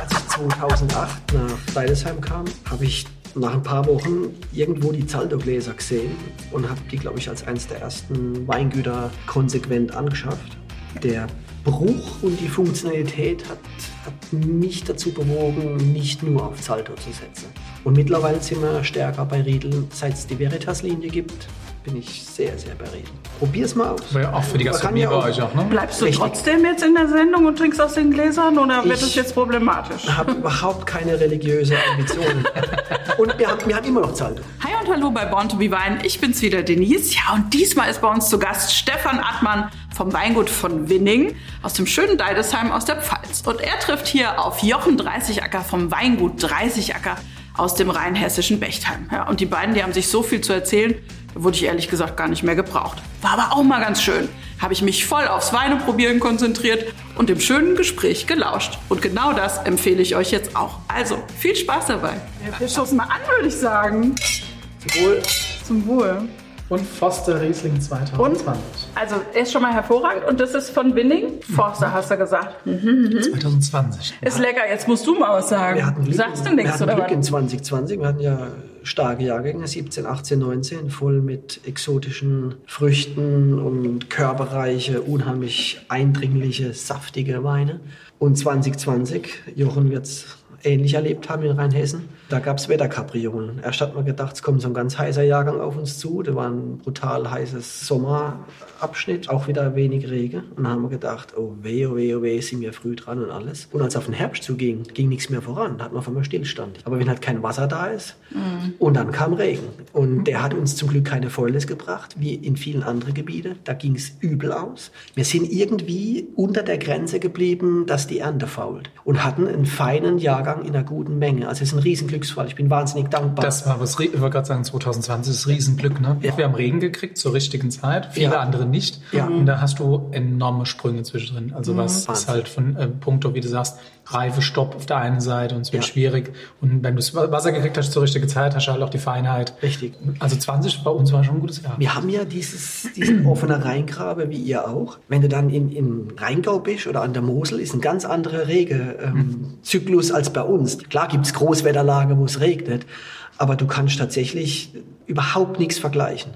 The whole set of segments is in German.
Als ich 2008 nach Deidesheim kam, habe ich nach ein paar Wochen irgendwo die Zaldo-Gläser gesehen und habe die, glaube ich, als eines der ersten Weingüter konsequent angeschafft. Der Bruch und die Funktionalität hat, hat mich dazu bewogen, nicht nur auf Zalto zu setzen. Und mittlerweile sind wir stärker bei Riedel, seit es die Veritas-Linie gibt, bin ich sehr, sehr bei Riedel. Probier's mal aus. Ja auch für die Gastronomie ja bei euch auch, ne? Bleibst du Richtig. trotzdem jetzt in der Sendung und trinkst aus den Gläsern oder wird es jetzt problematisch? Ich habe überhaupt keine religiöse Ambitionen. Und wir haben, wir haben immer noch Zalto. Hi und hallo bei Born to be Wein. Ich bin's wieder, Denise. Ja, und diesmal ist bei uns zu Gast Stefan Attmann vom Weingut von Winning aus dem schönen Deidesheim aus der Pfalz. Und er trifft hier auf Jochen Dreißigacker vom Weingut Dreißigacker aus dem rheinhessischen Bechtheim. Ja, und die beiden, die haben sich so viel zu erzählen, wurde ich ehrlich gesagt gar nicht mehr gebraucht. War aber auch mal ganz schön. Habe ich mich voll aufs Weineprobieren konzentriert und dem schönen Gespräch gelauscht. Und genau das empfehle ich euch jetzt auch. Also, viel Spaß dabei. Wir stoßen mal an, würde ich sagen. Wohl, Zum Wohl. Und Foster Riesling 2020. Also, er ist schon mal hervorragend und das ist von Winning. Forster, hast du gesagt. 2020. Ist lecker, jetzt musst du mal was sagen. wir hatten Glück, Sagst du wir nichts, hatten oder Glück in was? 2020. Wir hatten ja starke Jahrgänge, 17, 18, 19, voll mit exotischen Früchten und körperreiche, unheimlich eindringliche, saftige Weine. Und 2020, Jochen wird es ähnlich erlebt haben in Rheinhessen, da gab es Wetterkapriolen. Erst hat man gedacht, es kommt so ein ganz heißer Jahrgang auf uns zu. Da war ein brutal heißes Sommerabschnitt, auch wieder wenig Regen. Und dann haben wir gedacht, oh weh, oh weh, oh weh, sind wir früh dran und alles. Und als es auf den Herbst zuging, ging nichts mehr voran. Da hat man auf einmal Stillstand. Aber wenn halt kein Wasser da ist, und dann kam Regen. Und der hat uns zum Glück keine Fäulnis gebracht, wie in vielen anderen Gebieten. Da ging es übel aus. Wir sind irgendwie unter der Grenze geblieben, dass die Ernte fault. Und hatten einen feinen Jahrgang in einer guten Menge. Also es ist ein Riesenglücksfall. Ich bin wahnsinnig dankbar. Das war was, ich wollte gerade sagen, 2020 ist Riesenglück, ne? Ja. Wir haben Regen gekriegt zur richtigen Zeit, viele Ja. andere nicht. Ja. Und da hast du enorme Sprünge zwischendrin. Also was ist Wahnsinn. halt von äh, Punkto, wie du sagst, Reifestopp auf der einen Seite und es wird Ja. schwierig. Und wenn du das Wasser gekriegt hast zur richtigen Zeit, hast du halt auch die Feinheit. Richtig. Also 20 bei uns war schon ein gutes Jahr. Wir haben ja dieses, diesen offenen Rheingrabe, wie ihr auch. Wenn du dann in, in Rheingau bist oder an der Mosel, ist ein ganz anderer Regezyklus als bei uns. Klar gibt's Großwetterlage, wo es regnet, aber du kannst tatsächlich überhaupt nichts vergleichen.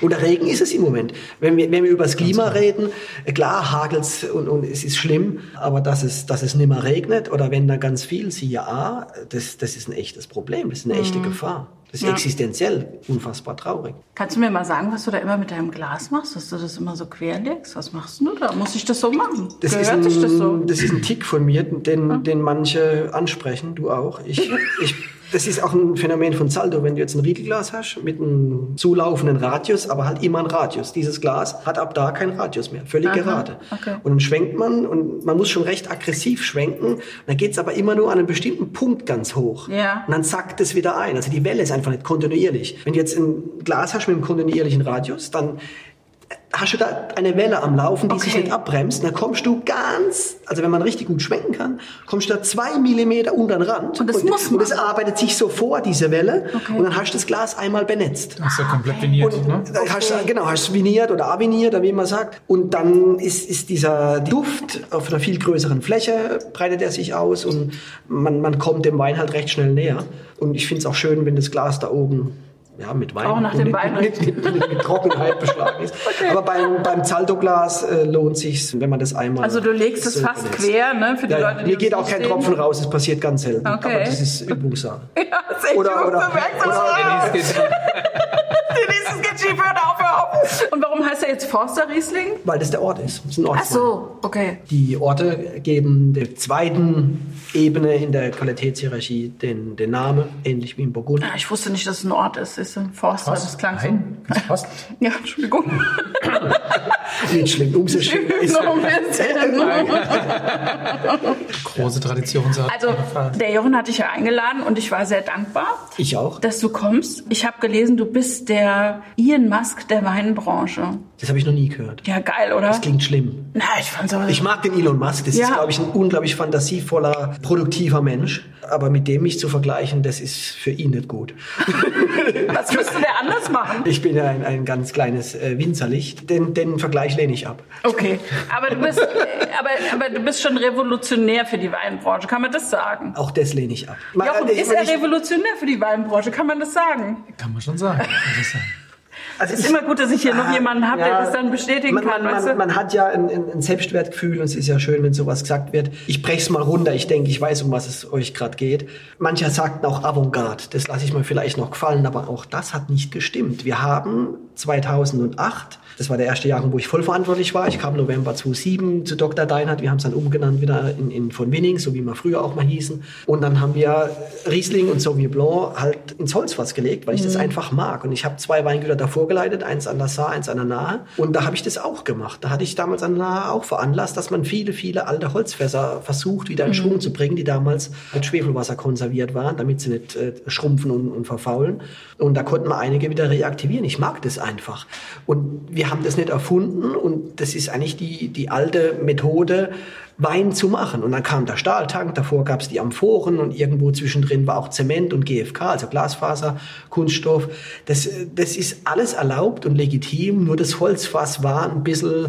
Und der Regen ist es im Moment. Wenn wir, wenn wir über das Klima reden, äh, klar hagelt's und, und es ist schlimm, aber dass es, dass es nicht mehr regnet oder wenn da ganz viel, siehe A, das, das ist ein echtes Problem, das ist eine echte Gefahr. Das ist Ja. existenziell unfassbar traurig. Kannst du mir mal sagen, was du da immer mit deinem Glas machst? Dass du das immer so querlegst? Was machst du da? Muss ich das so machen? Das ist, Gehört ein, sich das so? das ist ein Tick von mir, den, den manche ansprechen, du auch. Ich, ich, das ist auch ein Phänomen von Zaldo. Wenn du jetzt ein Riegelglas hast mit einem zulaufenden Radius, aber halt immer ein Radius. Dieses Glas hat ab da keinen Radius mehr, völlig Aha, gerade. okay. Und dann schwenkt man und man muss schon recht aggressiv schwenken. Dann geht's aber immer nur an einem bestimmten Punkt ganz hoch. Ja. Und dann sackt es wieder ein. Also die Welle ist einfach nicht kontinuierlich. Wenn du jetzt ein Glas hast mit einem kontinuierlichen Radius, dann hast du da eine Welle am Laufen, die sich Okay. nicht abbremst. Dann kommst du ganz, also wenn man richtig gut schwenken kann, kommst du da zwei Millimeter unter den Rand. Und das muss und das man. arbeitet sich so vor, diese Welle. Okay. Und dann hast du das Glas einmal benetzt. Das ist ja komplett viniert, Und ne? da hast du, genau, hast du viniert oder aviniert, oder wie man sagt. Und dann ist, ist dieser Duft auf einer viel größeren Fläche, breitet er sich aus und man, man kommt dem Wein halt recht schnell näher. Und ich finde es auch schön, wenn das Glas da oben ja, mit Wein, Auch nach dem Wein Trockenheit beschlagen ist. Aber beim, beim Zalto-Glas äh, lohnt sich, wenn man das einmal. Also du legst es fast benutzt. quer, ne? Für die Ja, ja. Leute, die Mir geht auch kein. Tropfen raus, das passiert ganz selten. Okay. Aber das ist Übungssache. Ja, das ist echt Oder- oder- du merkst oder- es. Denise geht- Denise, es geht schief, hör auf, hör auf. Und warum heißt er jetzt Forster Riesling? Weil das der Ort ist. Das ist ein Ach Ortswein. so, okay. Die Orte geben der zweiten Ebene in der Qualitätshierarchie den, den Namen, ähnlich wie in Burgund. Ah, ich wusste nicht, dass es ein Ort ist. Siehst du? Forster, das klang Nein, so. Ja, Entschuldigung. Nicht schlimm, umso schöner ist Noch ein bisschen. Große Tradition. so Also, der Jochen hat dich ja eingeladen und ich war sehr dankbar, Ich auch. dass du kommst. Ich habe gelesen, du bist der Ian Musk der Weinbranche. Das habe ich noch nie gehört. Ja, geil, oder? Das klingt schlimm. Na, ich fand's aber. Ich mag den Elon Musk. Das Ja. ist, glaube ich, ein unglaublich fantasievoller, produktiver Mensch. Aber mit dem mich zu vergleichen, das ist für ihn nicht gut. was müsste der anders machen? Ich bin ja ein, ein ganz kleines äh, Winzerlicht. Den, den Vergleich lehne ich ab. Okay, aber du bist, äh, aber, aber du bist schon revolutionär für die Weinbranche, kann man das sagen? Auch das lehne ich ab. Jochen, äh, ist er revolutionär für die Weinbranche, kann man das sagen? Kann man schon sagen. Also Es ist ich- immer gut, dass ich hier noch jemanden habe, der ja. das dann bestätigen man, kann, man, weißt du? man hat ja ein, ein, ein Selbstwertgefühl und es ist ja schön, wenn sowas gesagt wird. Ich brech's mal runter. Ich denke, ich weiß, um was es euch gerade geht. Mancher sagten auch Avantgarde. Das lasse ich mir vielleicht noch gefallen, aber auch das hat nicht gestimmt. Wir haben 2008 das war der erste Jahr, wo ich vollverantwortlich war. Ich kam November 2007 zu Dr. Deinhardt. Wir haben es dann umgenannt wieder in, in von Winning, so wie wir früher auch mal hießen. Und dann haben wir Riesling und Sauvignon Blanc halt ins Holzfass gelegt, weil ich das einfach mag. Und ich habe zwei Weingüter davor geleitet, eins an der Saar, eins an der Nahe. Und da habe ich das auch gemacht. Da hatte ich damals an der Nahe auch veranlasst, dass man viele, viele alte Holzfässer versucht, wieder in Schwung zu bringen, die damals mit Schwefelwasser konserviert waren, damit sie nicht äh, schrumpfen und, und verfaulen. Und da konnten wir einige wieder reaktivieren. Ich mag das einfach. Und wir haben das nicht erfunden und das ist eigentlich die, die alte Methode, Wein zu machen. Und dann kam der Stahltank, davor gab es die Amphoren und irgendwo zwischendrin war auch Zement und GFK, also Glasfaser, Kunststoff. Das, das ist alles erlaubt und legitim, nur das Holzfass war ein bisschen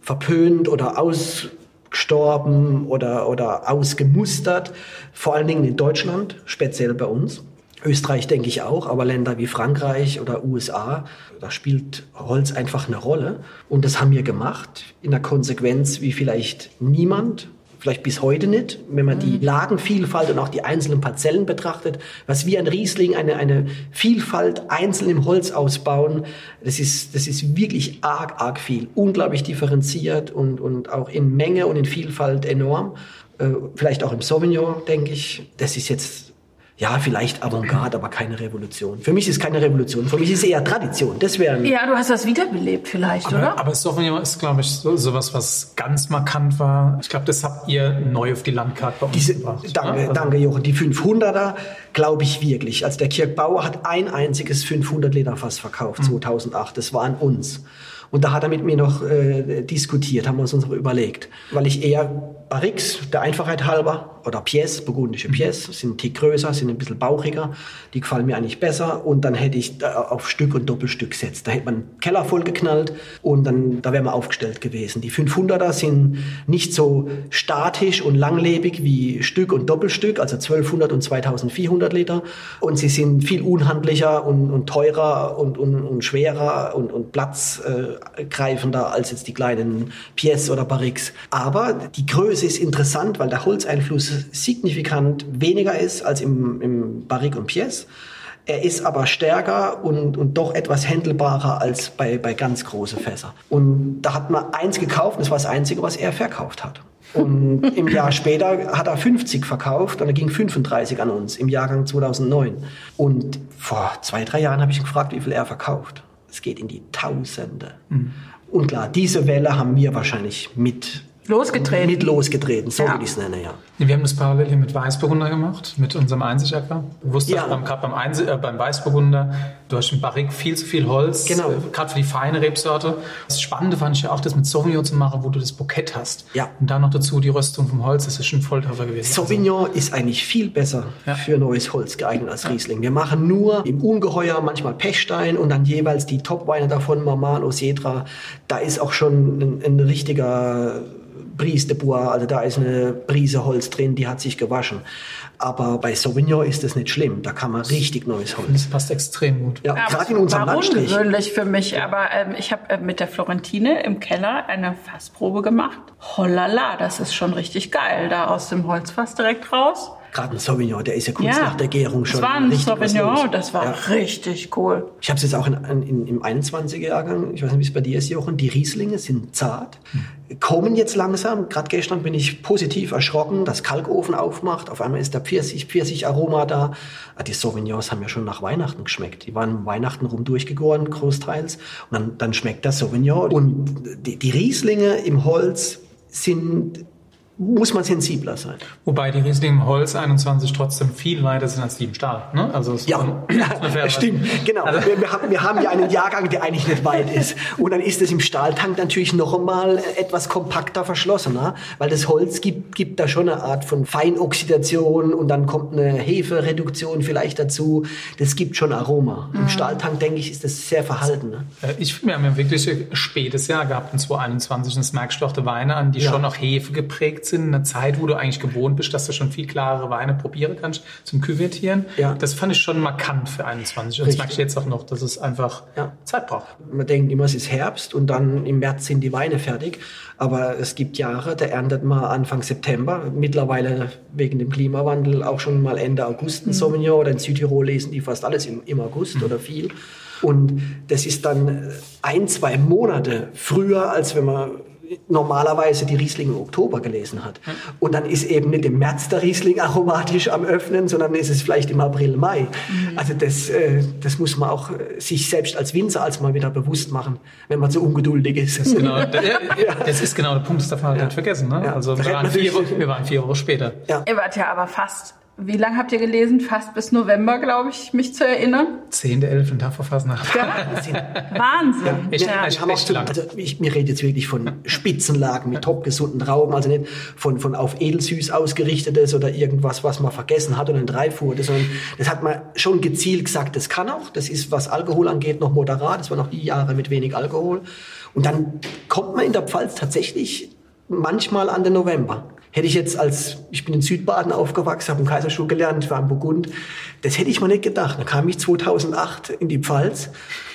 verpönt oder ausgestorben oder, oder ausgemustert, vor allen Dingen in Deutschland, speziell bei uns. Österreich denke ich auch, aber Länder wie Frankreich oder USA, da spielt Holz einfach eine Rolle. Und das haben wir gemacht, in der Konsequenz wie vielleicht niemand, vielleicht bis heute nicht, wenn man die Lagenvielfalt und auch die einzelnen Parzellen betrachtet, was wir an Riesling, eine, eine Vielfalt einzeln im Holz ausbauen, das ist, das ist wirklich arg, arg viel. Unglaublich differenziert und, und auch in Menge und in Vielfalt enorm. Äh, vielleicht auch im Sauvignon, denke ich. Das ist jetzt ja, vielleicht Avantgarde, aber keine Revolution. Für mich ist keine Revolution. Für mich ist eher Tradition. Das wäre Ja, du hast das wiederbelebt vielleicht, oder? Aber, aber Sauvignon ist, glaube ich, so, sowas, was ganz markant war. Ich glaube, das habt ihr neu auf die Landkarte bei uns Diese, gebracht. danke, oder? Also, danke, Jochen. Die 500er glaube ich wirklich. Also der Kirchbauer hat ein einziges 500 Liter Fass verkauft, Mhm. 2008. Das war an uns. Und da hat er mit mir noch äh, diskutiert, haben wir uns noch überlegt. Weil ich eher Barrix, der Einfachheit halber, oder Pièce, burgundische Mhm. Pièce, sind ein Tick größer, sind ein bisschen bauchiger. Die gefallen mir eigentlich besser. Und dann hätte ich auf Stück und Doppelstück gesetzt. Da hätte man einen Keller voll geknallt und dann, da wären wir aufgestellt gewesen. Die 500er sind nicht so statisch und langlebig wie Stück und Doppelstück, also 1200 und 2400 Liter. Und sie sind viel unhandlicher und, und teurer und, und, und schwerer und, und platzgreifender als jetzt die kleinen Pièce oder Barrix. Aber die Größe ist interessant, weil der Holzeinfluss signifikant weniger ist als im, im Barrique und Pièce. Er ist aber stärker und, und doch etwas händelbarer als bei, bei ganz große Fässer. Und da hat man eins gekauft, und das war das Einzige, was er verkauft hat. Und im Jahr später hat er 50 verkauft und er ging 35 an uns im Jahrgang 2009. Und vor zwei, drei Jahren habe ich ihn gefragt, wie viel er verkauft. Es geht in die Tausende. Und klar, diese Welle haben wir wahrscheinlich mit, Losgetreten. mit losgetreten, so Ja. würde ich es nennen, ja. Wir haben das parallel hier mit Weißburgunder gemacht, mit unserem Einsichacker. Du wusstest Ja. beim, gerade beim, Einsi äh, beim Weißburgunder, du hast im Barrique viel zu viel Holz, Genau. äh, gerade für die feine Rebsorte. Das Spannende fand ich ja auch, das mit Sauvignon zu machen, wo du das Bouquet hast. Ja. Und dann noch dazu die Röstung vom Holz, das ist schon Volltreffer gewesen. Sauvignon ist eigentlich viel besser Ja. für neues Holz geeignet als Riesling. Wir machen nur im Ungeheuer, manchmal Pechstein und dann jeweils die Top-Weine davon, Marmano, Cedra. Da ist auch schon ein, ein richtiger Brise de Bois, also da ist eine Brise Holz drin, die hat sich gewaschen. Aber bei Sauvignon ist das nicht schlimm, da kann man richtig neues Holz. Das passt extrem gut. Ja, gerade in unserem war Landstrich. ungewöhnlich für mich, aber ähm, ich habe äh, mit der Florentine im Keller eine Fassprobe gemacht. Hollala, das ist schon richtig geil. Da aus dem Holzfass direkt raus. Gerade ein Sauvignon, der ist ja kurz nach der Gärung schon Das war ein Sauvignon, das war Ja. richtig cool. Ich habe es jetzt auch in, in, im 21er-Jahrgang, ich weiß nicht, wie es bei dir ist, Jochen, die Rieslinge sind zart, kommen jetzt langsam. Gerade gestern bin ich positiv erschrocken, dass Kalkofen aufmacht, auf einmal ist der Pfirsich, Pfirsich-Aroma da. Ah, Die Sauvignons haben ja schon nach Weihnachten geschmeckt. Die waren Weihnachten rum durchgegoren, großteils. Und dann, dann schmeckt der Sauvignon. Und die, die Rieslinge im Holz sind muss man sensibler sein. Wobei die Riesling im Holz 21 trotzdem viel weiter sind als die im Stahl. Ne? Also ja, stimmt. Genau. Also wir, haben, wir haben ja einen Jahrgang, der eigentlich nicht weit ist. Und dann ist es im Stahltank natürlich noch einmal etwas kompakter verschlossener, weil das Holz gibt, gibt da schon eine Art von Feinoxidation und dann kommt eine Hefereduktion vielleicht dazu. Das gibt schon Aroma. Im mhm. Stahltank, denke ich, ist das sehr verhalten. Ne? Äh, ich finde, wir haben ja wirklich ein spätes Jahr gehabt in 2021 und das merkst du auch die Weine an, die ja. schon noch Hefe geprägt sind, eine Zeit, wo du eigentlich gewohnt bist, dass du schon viel klarere Weine probieren kannst zum Küvertieren. Ja. Das fand ich schon markant für 21. Und das merke ich jetzt auch noch, dass es einfach ja. Zeit braucht. Man denkt immer, es ist Herbst und dann im März sind die Weine fertig. Aber es gibt Jahre, da erntet man Anfang September. Mittlerweile wegen dem Klimawandel auch schon mal Ende August ein mhm. Sauvignon oder in Südtirol lesen die fast alles im, im August mhm. oder viel. Und das ist dann ein, zwei Monate früher, als wenn man normalerweise die Riesling im Oktober gelesen hat. Und dann ist eben nicht im März der Riesling aromatisch am Öffnen, sondern ist es vielleicht im April, Mai. Mhm. Also das, äh, das muss man auch äh, sich selbst als Winzer als mal wieder bewusst machen, wenn man so ungeduldig ist. Das ist genau, der, ja. das ist genau der Punkt, das darf man halt ja. nicht vergessen. Ne? Ja. Also wir waren, vier, wir waren vier Wochen später. Ja. Ihr wart ja aber fast wie lange habt ihr gelesen? Fast bis November, glaube ich, mich zu erinnern. 10., 11. Tag vor Fasnacht. Ja. Wahnsinn. Ja, ich, ja. Ich, echt lang. Also ich, mir redet jetzt wirklich von Spitzenlagen mit top gesunden Trauben, also nicht von, von auf edelsüß ausgerichtetes oder irgendwas, was man vergessen hat und in drei fuhr, sondern das hat man schon gezielt gesagt, das kann auch. Das ist, was Alkohol angeht, noch moderat. Das waren noch die Jahre mit wenig Alkohol. Und dann kommt man in der Pfalz tatsächlich manchmal an den November. Hätte ich jetzt als, ich bin in Südbaden aufgewachsen, habe im Kaiserstuhl gelernt, war in Burgund, das hätte ich mir nicht gedacht. Da kam ich 2008 in die Pfalz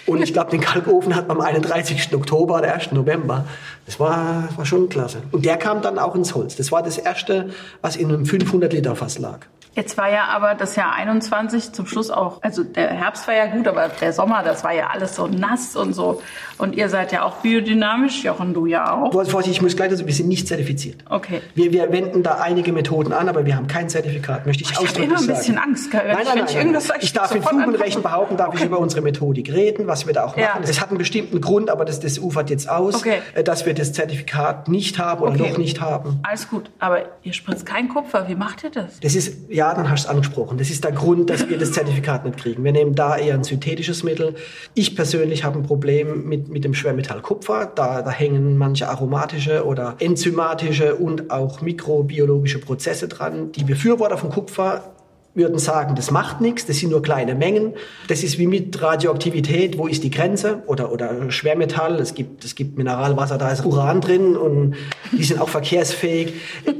und ich glaube, den Kalkofen hat man am 31. Oktober oder 1. November. Das war, war schon klasse. Und der kam dann auch ins Holz. Das war das erste, was in einem 500 Liter Fass lag. Jetzt war ja aber das Jahr 21 zum Schluss auch, also der Herbst war ja gut, aber der Sommer, das war ja alles so nass und so. Und ihr seid ja auch biodynamisch, Jochen, du ja auch. Vorsicht, ich muss gleich dazu, wir sind nicht zertifiziert. Okay. Wir, wir wenden da einige Methoden an, aber wir haben kein Zertifikat, möchte ich, ich ausdrücklich sagen. Ich habe immer ein bisschen Angst. Nein, nein, nein, nein, nein. Ich, ich darf in Fug und Recht behaupten, darf okay. ich über unsere Methodik reden, was wir da auch machen. Es ja. hat einen bestimmten Grund, aber das, das ufert jetzt aus, okay. Äh, dass wir das Zertifikat nicht haben oder okay. noch nicht haben. Alles gut, aber ihr spritzt kein Kupfer. Wie macht ihr das? Das ist, ja, dann hast du es angesprochen angesprochen. Das ist der Grund, dass wir das Zertifikat nicht kriegen. Wir nehmen da eher ein synthetisches Mittel. Ich persönlich habe ein Problem mit, mit dem Schwermetall Kupfer. Da, da hängen manche aromatische oder enzymatische und auch mikrobiologische Prozesse dran. Die Befürworter von Kupfer würden sagen, das macht nichts, das sind nur kleine Mengen. Das ist wie mit Radioaktivität, wo ist die Grenze? Oder, oder Schwermetall, es gibt, es gibt Mineralwasser, da ist Uran drin und die sind auch verkehrsfähig.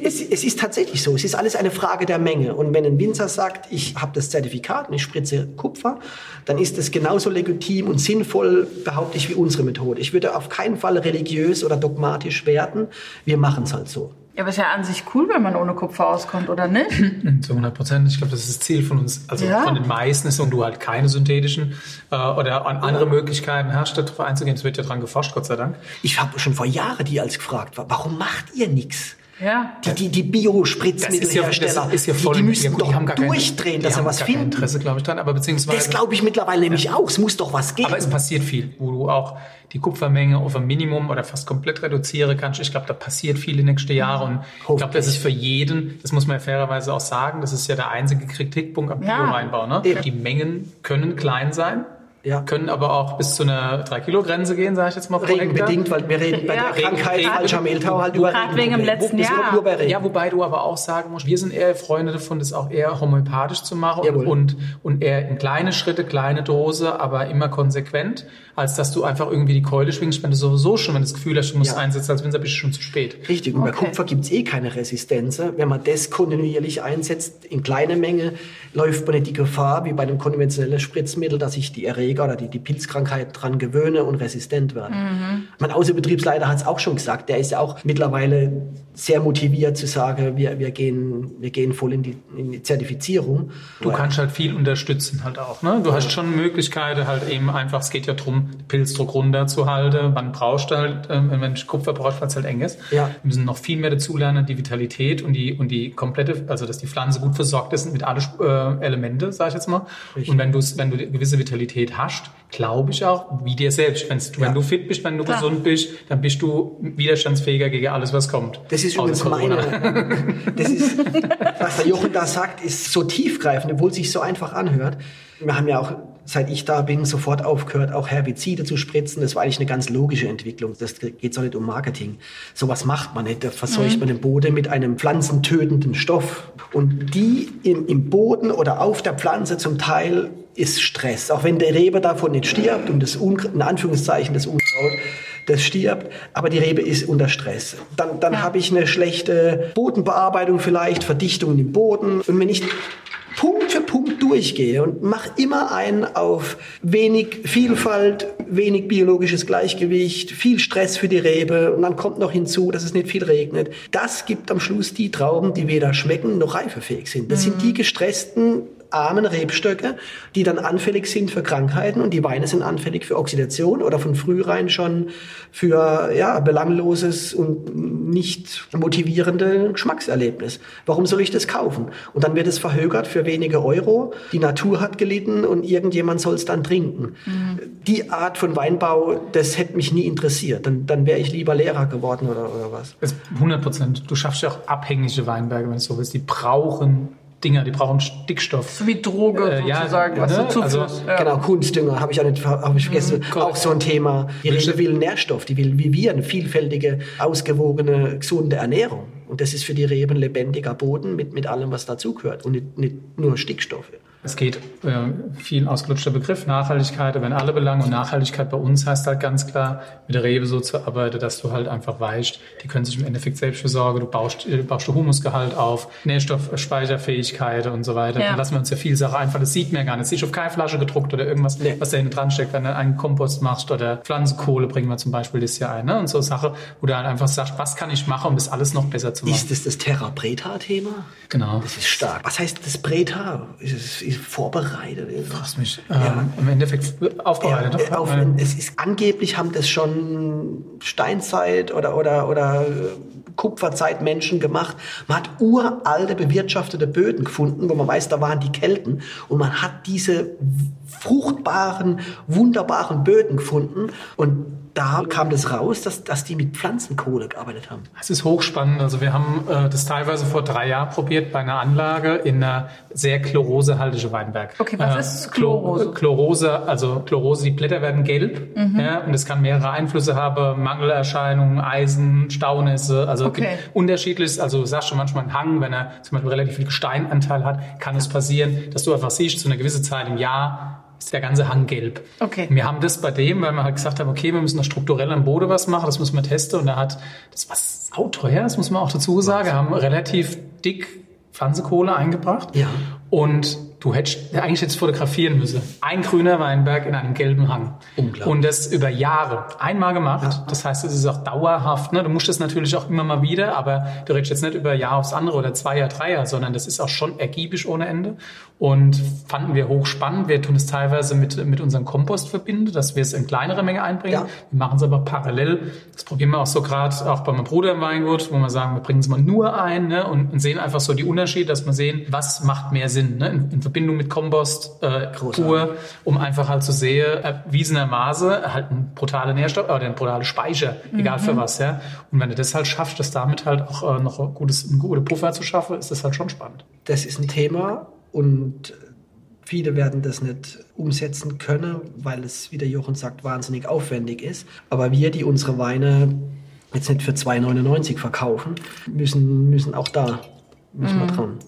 es, es ist tatsächlich so, es ist alles eine Frage der Menge. Und wenn ein Winzer sagt, ich habe das Zertifikat und ich spritze Kupfer, dann ist es genauso legitim und sinnvoll, behaupte ich, wie unsere Methode. Ich würde auf keinen Fall religiös oder dogmatisch werten. Wir machen es halt so. Ja, aber ist ja an sich cool, wenn man ohne Kupfer auskommt, oder nicht? Zu 100 Prozent. Ich glaube, das ist das Ziel von uns. Also ja. von den meisten ist, und du halt keine synthetischen äh, oder an andere Möglichkeiten hast, darauf einzugehen. Es wird ja dran geforscht, Gott sei Dank. Ich habe schon vor Jahren die als gefragt, warum macht ihr nichts? Ja. Die, die, die Biospritzmittelhersteller, ja, ja die, die müssen ja, doch die durchdrehen, dass sie was finden. Interesse, glaube ich, dran, aber beziehungsweise. Das glaube ich mittlerweile nämlich auch. Es muss doch was geben. Aber es passiert viel, wo du auch die Kupfermenge auf ein Minimum oder fast komplett reduzieren kannst. Ich glaube, da passiert viel in den nächsten Jahren. Und ich glaube, das ist für jeden, das muss man ja fairerweise auch sagen, das ist ja der einzige Kritikpunkt am Bio-Weinbau. Ne? Die Mengen können klein sein. Ja. Können aber auch bis zu einer 3-Kilo-Grenze gehen, sage ich jetzt mal. Regenbedingt, weil wir reden bei ja. der Krankheit falscher Mehltau halt über Gerade wegen im letzten Jahr. Nur bei Regen. Ja, wobei du aber auch sagen musst, wir sind eher Freunde davon, das auch eher homöopathisch zu machen und, und eher in kleine Schritte, kleine Dose, aber immer konsequent als dass du einfach irgendwie die Keule schwingst, wenn du sowieso schon, wenn du das Gefühl hast, du musst ja. einsetzen, als Winzer bist du schon zu spät. Richtig, und okay. bei Kupfer gibt's eh keine Resistenz. Wenn man das kontinuierlich einsetzt, in kleiner Menge, läuft man nicht die Gefahr, wie bei einem konventionellen Spritzmittel, dass sich die Erreger oder die, die Pilzkrankheit dran gewöhne und resistent werden. Mhm. Mein Außenbetriebsleiter hat es auch schon gesagt, der ist ja auch mittlerweile sehr motiviert zu sagen, wir, wir, gehen, wir gehen voll in die, in die Zertifizierung. Du kannst halt viel unterstützen halt auch. Ne? Du ja. hast schon Möglichkeiten halt eben einfach, es geht ja darum, Pilzdruck runterzuhalten. Wann brauchst du halt, ähm, wenn du Kupfer brauchst, weil es halt eng ist. Ja. Wir müssen noch viel mehr dazu lernen, die Vitalität und die, und die komplette, also dass die Pflanze gut versorgt ist mit alle äh, Elemente, sag ich jetzt mal. Richtig. Und wenn du wenn du eine gewisse Vitalität hast, glaube ich auch, wie dir selbst. Wenn's, ja. Wenn du fit bist, wenn du Klar. gesund bist, dann bist du widerstandsfähiger gegen alles, was kommt. Das ist übrigens meine. Das ist, was der Jochen da sagt, ist so tiefgreifend, obwohl es sich so einfach anhört. Wir haben ja auch, seit ich da bin, sofort aufgehört, auch Herbizide zu spritzen. Das war eigentlich eine ganz logische Entwicklung. Das geht so nicht um Marketing. Sowas macht man nicht. Da verseucht mhm. man den Boden mit einem pflanzentötenden Stoff. Und die im, im Boden oder auf der Pflanze zum Teil ist Stress. Auch wenn der Rebe davon nicht stirbt und das Un in Anführungszeichen das Unkraut, das stirbt, aber die Rebe ist unter Stress. Dann, dann habe ich eine schlechte Bodenbearbeitung vielleicht, Verdichtung im Boden. Und wenn ich Punkt für Punkt durchgehe und mache immer einen auf wenig Vielfalt, wenig biologisches Gleichgewicht, viel Stress für die Rebe und dann kommt noch hinzu, dass es nicht viel regnet. Das gibt am Schluss die Trauben, die weder schmecken noch reifefähig sind. Das mhm. sind die gestressten armen Rebstöcke, die dann anfällig sind für Krankheiten und die Weine sind anfällig für Oxidation oder von frührein schon für ja, belangloses und nicht motivierende Geschmackserlebnis. Warum soll ich das kaufen? Und dann wird es verhögert für wenige Euro. Die Natur hat gelitten und irgendjemand soll es dann trinken. Mhm. Die Art von Weinbau, das hätte mich nie interessiert. Dann, dann wäre ich lieber Lehrer geworden oder, oder was. 100 Prozent. Du schaffst ja auch abhängige Weinberge, wenn du so willst. Die brauchen Dinger, die brauchen Stickstoff. So wie Droge äh, sozusagen, ja, was ne? du also, ja. Genau, Kunstdünger habe ich auch nicht hab ich vergessen. Mhm, auch so ein Thema. Die Rebe will Nährstoff, die will wie wir eine vielfältige, ausgewogene, gesunde Ernährung. Und das ist für die Reben lebendiger Boden mit, mit allem, was dazugehört und nicht, nicht nur Stickstoffe. Es geht äh, viel ausgelutschter Begriff, Nachhaltigkeit, aber in alle Belange. Und Nachhaltigkeit bei uns heißt halt ganz klar, mit der Rebe so zu arbeiten, dass du halt einfach weißt, die können sich im Endeffekt selbst versorgen. Du baust, du baust du Humusgehalt auf, Nährstoffspeicherfähigkeit und so weiter. Ja. Dann lassen wir uns ja viel Sache einfach, das sieht man ja gar nicht. Das ist auf keine Flasche gedruckt oder irgendwas, nee. was da hinten dran steckt, wenn du einen Kompost machst oder Pflanzenkohle bringen wir zum Beispiel das Jahr ein. Ne? Und so Sache, wo du halt einfach sagst, was kann ich machen, um das alles noch besser zu machen. Ist das das Terra Preta-Thema? Genau. Das ist stark. Was heißt das Preta? Ist es ist vorbereitet? Fragst mich. Ja. Ähm, Im Endeffekt aufbereitet. Ja, auf, es ist angeblich haben das schon Steinzeit oder oder oder äh, Kupferzeit Menschen gemacht. Man hat uralte bewirtschaftete Böden gefunden, wo man weiß, da waren die Kelten und man hat diese fruchtbaren, wunderbaren Böden gefunden und da kam das raus, dass, dass die mit Pflanzenkohle gearbeitet haben. Es ist hochspannend. Also wir haben äh, das teilweise vor drei Jahren probiert bei einer Anlage in einer sehr chlorosehaltige Weinberg. Okay, was äh, ist Chlorose? Chlorose, also Chlorose, die Blätter werden gelb mhm. ja, und es kann mehrere Einflüsse haben, Mangelerscheinungen, Eisen, Staunässe, also okay. unterschiedliches. Also du sagst schon manchmal einen Hang, wenn er zum Beispiel relativ viel Gesteinanteil hat, kann es passieren, dass du einfach siehst, zu einer gewissen Zeit im Jahr ist der ganze Hang gelb. Okay. Wir haben das bei dem, weil wir halt gesagt haben, okay, wir müssen da strukturell am Boden was machen, das müssen wir testen. Und er hat, das war sauteuer, das muss man auch dazu sagen, haben relativ dick Pflanzenkohle eingebracht. Ja. Und du hättest eigentlich jetzt fotografieren müssen. Ein grüner Weinberg in einem gelben Hang. Unglaublich. Und das über Jahre. Einmal gemacht. Ja. Das heißt, es ist auch dauerhaft. Ne? Du musst das natürlich auch immer mal wieder, aber du redest jetzt nicht über Jahr aufs andere oder zwei Jahr, drei Jahr, sondern das ist auch schon ergiebig ohne Ende. Und fanden wir hochspannend. Wir tun es teilweise mit, mit unserem Kompost verbinden, dass wir es in kleinere Menge einbringen. Ja. Wir machen es aber parallel. Das probieren wir auch so gerade auch bei meinem Bruder im Weingut, wo wir sagen, wir bringen es mal nur ein ne? und, und sehen einfach so die Unterschiede, dass wir sehen, was macht mehr Sinn ne? in, in Verbindung mit Kompost, äh, pur, um einfach halt zu sehen, erwiesenermaßen halt ein brutaler Nährstoff oder ein brutaler Speicher, mhm. egal für was. Ja? Und wenn du das halt schaffst, das damit halt auch äh, noch ein gutes, ein gute Puffer zu schaffen, ist das halt schon spannend. Das ist ein Thema, und viele werden das nicht umsetzen können, weil es, wie der Jochen sagt, wahnsinnig aufwendig ist. Aber wir, die unsere Weine jetzt nicht für 2,99 verkaufen, müssen, müssen auch da müssen wir mhm. dran.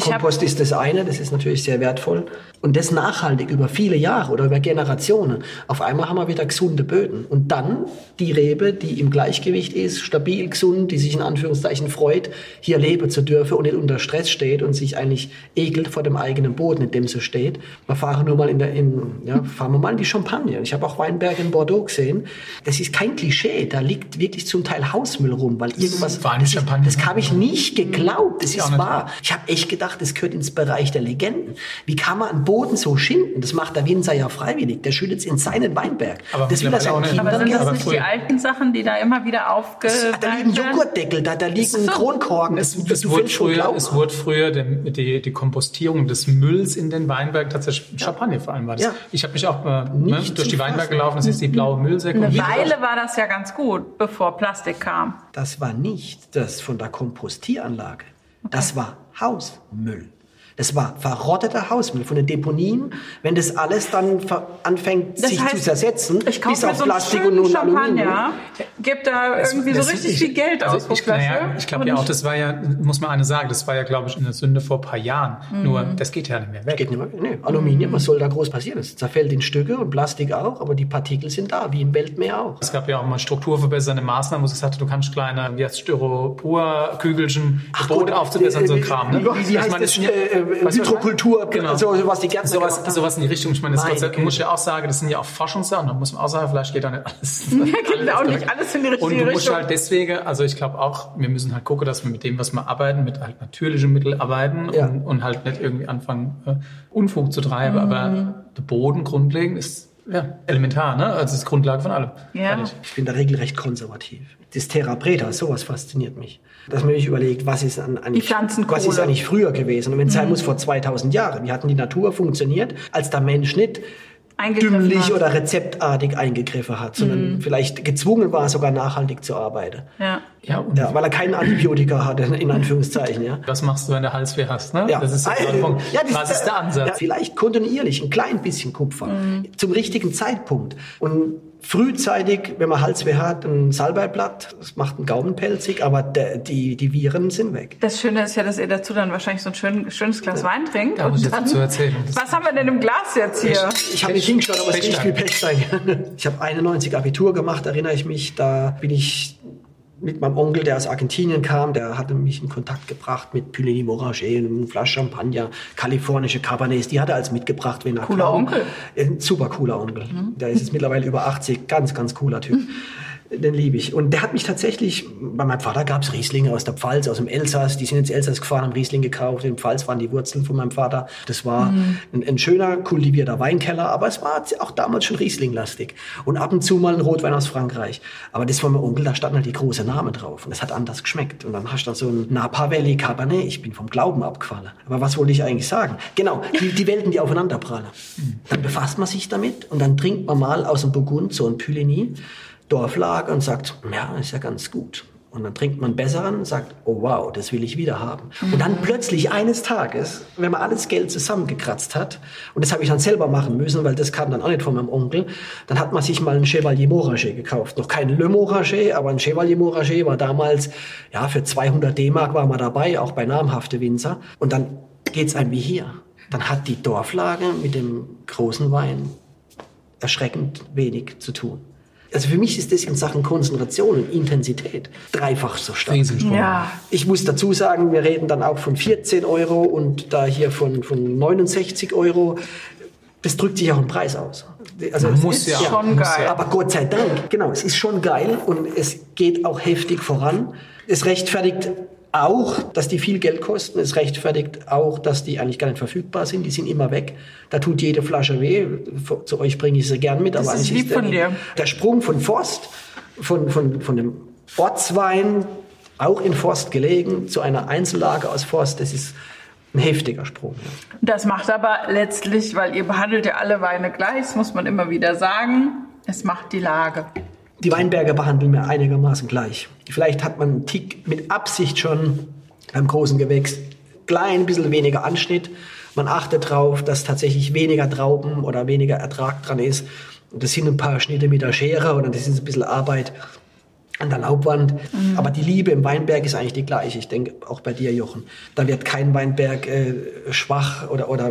Kompost ist das eine, das ist natürlich sehr wertvoll. Und das nachhaltig über viele Jahre oder über Generationen. Auf einmal haben wir wieder gesunde Böden. Und dann die Rebe, die im Gleichgewicht ist, stabil, gesund, die sich in Anführungszeichen freut, hier leben zu dürfen und nicht unter Stress steht und sich eigentlich ekelt vor dem eigenen Boden, in dem sie steht. Wir fahren nur mal in der, in, ja, fahren wir mal in die Champagne. Ich habe auch Weinberg in Bordeaux gesehen. Das ist kein Klischee. Da liegt wirklich zum Teil Hausmüll rum, weil irgendwas, das, das, das habe ich nicht geglaubt. Das ist wahr. Ich habe echt gedacht, das gehört ins Bereich der Legenden. Wie kann man einen Boden so schinden? Das macht der Winzer ja freiwillig. Der schüttet es in seinen Weinberg. Aber das will er mittlerweile auch nicht. Aber sind das nicht die alten Sachen, die da immer wieder aufge... Da liegen Joghurtdeckel, da, da liegt ein So. Kronkorken. Es, Das, es, du wurde früher, es wurde früher die, die, die Kompostierung des Mülls in den Weinberg tatsächlich Champagner vor allem war das. Ja. Ich habe mich auch äh, ne, Nicht durch zu die Weinberge fassen. gelaufen, das ist die blaue Müllsäcke. Eine Weile war das ja ganz gut, bevor Plastik kam. Das war nicht das von der Kompostieranlage. Das war Hausmüll. Das war verrotteter Hausmüll von den Deponien. Wenn das alles dann anfängt, Das sich heißt, zu zersetzen, Ich bis auf so Plastik und Aluminium. Champagner, gebe da Das- irgendwie so das- richtig ich- viel Geld also aus pro ich, Flasche. naja, ich glaube ja auch, das war ja, muss man eine sagen, das war ja, glaube ich, eine Sünde vor ein paar Jahren. Mhm. Nur, das geht ja nicht mehr weg. Geht nicht mehr. Nee, Aluminium, was soll da groß passieren? Es zerfällt in Stücke und Plastik auch, aber die Partikel sind da, wie im Weltmeer auch. Es gab ja auch mal strukturverbessernde Maßnahmen, wo es gesagt hat, du kannst kleine, wie heißt Styropor-Kügelchen, Boot aufzubessern, so ein Kram. Ne? Wie, wie Ich heißt meine, das? Äh, ja- meine? Genau. so, was die Gärtner Sowas, gemacht haben. sowas in die Richtung. Ich meine, das Güte. muss ich ja auch sagen, das sind ja auch Forschungssachen. Da muss man auch sagen, vielleicht geht da nicht alles. geht auch nicht alles in die richtige Und du musst Richtung. halt deswegen, also ich glaube auch, wir müssen halt gucken, dass wir mit dem, was wir arbeiten, mit halt natürlichen Mitteln arbeiten Ja. und, und halt nicht irgendwie anfangen, äh, Unfug zu treiben. Aber der Boden grundlegend ist ja elementar, ne? Also das ist Grundlage von allem. Ja. Ich bin da regelrecht konservativ. Das Terra Preta, sowas fasziniert mich. Dass man sich überlegt, was ist, an, eigentlich, Pflanzenkohle. was ist eigentlich früher gewesen. Und wenn es sein muss, vor 2000 Jahren. Wie hat denn die Natur funktioniert, als der Mensch nicht dümmlich hat. oder rezeptartig eingegriffen hat, sondern vielleicht gezwungen war, sogar nachhaltig zu arbeiten. Ja. Ja, und Ja, weil er keinen Antibiotika hatte, in Anführungszeichen. Ja. was machst du, wenn der Halsweh hast? Ne? Ja. Das ist der Punkt. ja, das was ist der Ja, Ansatz? vielleicht kontinuierlich, ein klein bisschen Kupfer. Zum richtigen Zeitpunkt. Und frühzeitig, wenn man Halsweh hat, ein Salbeiblatt, das macht einen Gaumen pelzig, aber der, die, die Viren sind weg. Das Schöne ist ja, dass ihr dazu dann wahrscheinlich so ein schön, schönes Glas Wein trinkt. Da muss ich dann, zu erzählen. Was haben wir denn im Glas jetzt hier? Ich habe nicht hingeschaut, aber es Pech riecht wie Pech sein. Ich habe 91 Abitur gemacht, erinnere ich mich. Da bin ich mit meinem Onkel, der aus Argentinien kam, der hatte mich in Kontakt gebracht mit Puligny Moraget, eine Flasche Champagner, kalifornische Cabernets, die hat er als mitgebracht, wenn er Cooler kam. Onkel. Ein super cooler Onkel. Der ist jetzt mittlerweile über 80, ganz, ganz cooler Typ. Den liebe ich. Und der hat mich tatsächlich, bei meinem Vater gab es Rieslinge aus der Pfalz, aus dem Elsass. Die sind ins Elsass gefahren, haben Riesling gekauft. In Pfalz waren die Wurzeln von meinem Vater. Das war ein, ein schöner, kultivierter Weinkeller, aber es war auch damals schon Rieslinglastig. Und ab und zu mal ein Rotwein aus Frankreich. Aber das von meinem Onkel, da standen halt die großen Namen drauf. Und das hat anders geschmeckt. Und dann hast du dann so ein Napa Valley Cabernet. Ich bin vom Glauben abgefallen. Aber was wollte ich eigentlich sagen? Genau, die, die Welten, die aufeinanderprallen. Dann befasst man sich damit und dann trinkt man mal aus dem Burgund so ein Puligny. Dorflage und sagt, ja, ist ja ganz gut. Und dann trinkt man besseren und sagt, oh wow, das will ich wieder haben. Und dann plötzlich eines Tages, wenn man alles Geld zusammengekratzt hat, und das habe ich dann selber machen müssen, weil das kam dann auch nicht von meinem Onkel, dann hat man sich mal einen Chevalier Moraget gekauft. Noch kein Le Moraget, aber ein Chevalier Moraget war damals, ja, für 200 D-Mark war man dabei, auch bei namhafte Winzer. Und dann geht's einem wie hier. Dann hat die Dorflage mit dem großen Wein erschreckend wenig zu tun. Also für mich ist das in Sachen Konzentration und Intensität dreifach so stark. Ja. Ich muss dazu sagen, wir reden dann auch von 14 Euro und da hier von, von 69 Euro. Das drückt sich auch im Preis aus. Also es Muss ist ja. schon muss geil. Ja. aber Gott sei Dank, genau, es ist schon geil und es geht auch heftig voran. Es rechtfertigt auch, dass die viel Geld kosten. Es rechtfertigt auch, dass die eigentlich gar nicht verfügbar sind. Die sind immer weg. Da tut jede Flasche weh. Zu euch bringe ich sie gern mit. Das aber ist lieb von der, dir. Der Sprung von Forst, von, von, von dem Ortswein, auch in Forst gelegen, zu einer Einzellage aus Forst, das ist ein heftiger Sprung. Ja. Das macht aber letztlich, weil ihr behandelt ja alle Weine gleich, das muss man immer wieder sagen, es macht die Lage. Die Weinberge behandeln wir einigermaßen gleich. Vielleicht hat man einen Tick mit Absicht schon beim großen Gewächs klein bisschen weniger Anschnitt. Man achtet darauf, dass tatsächlich weniger Trauben oder weniger Ertrag dran ist. Und das sind ein paar Schnitte mit der Schere oder das ist ein bisschen Arbeit an der Laubwand. Aber die Liebe im Weinberg ist eigentlich die gleiche. Ich denke auch bei dir, Jochen. Da wird kein Weinberg äh, schwach oder, oder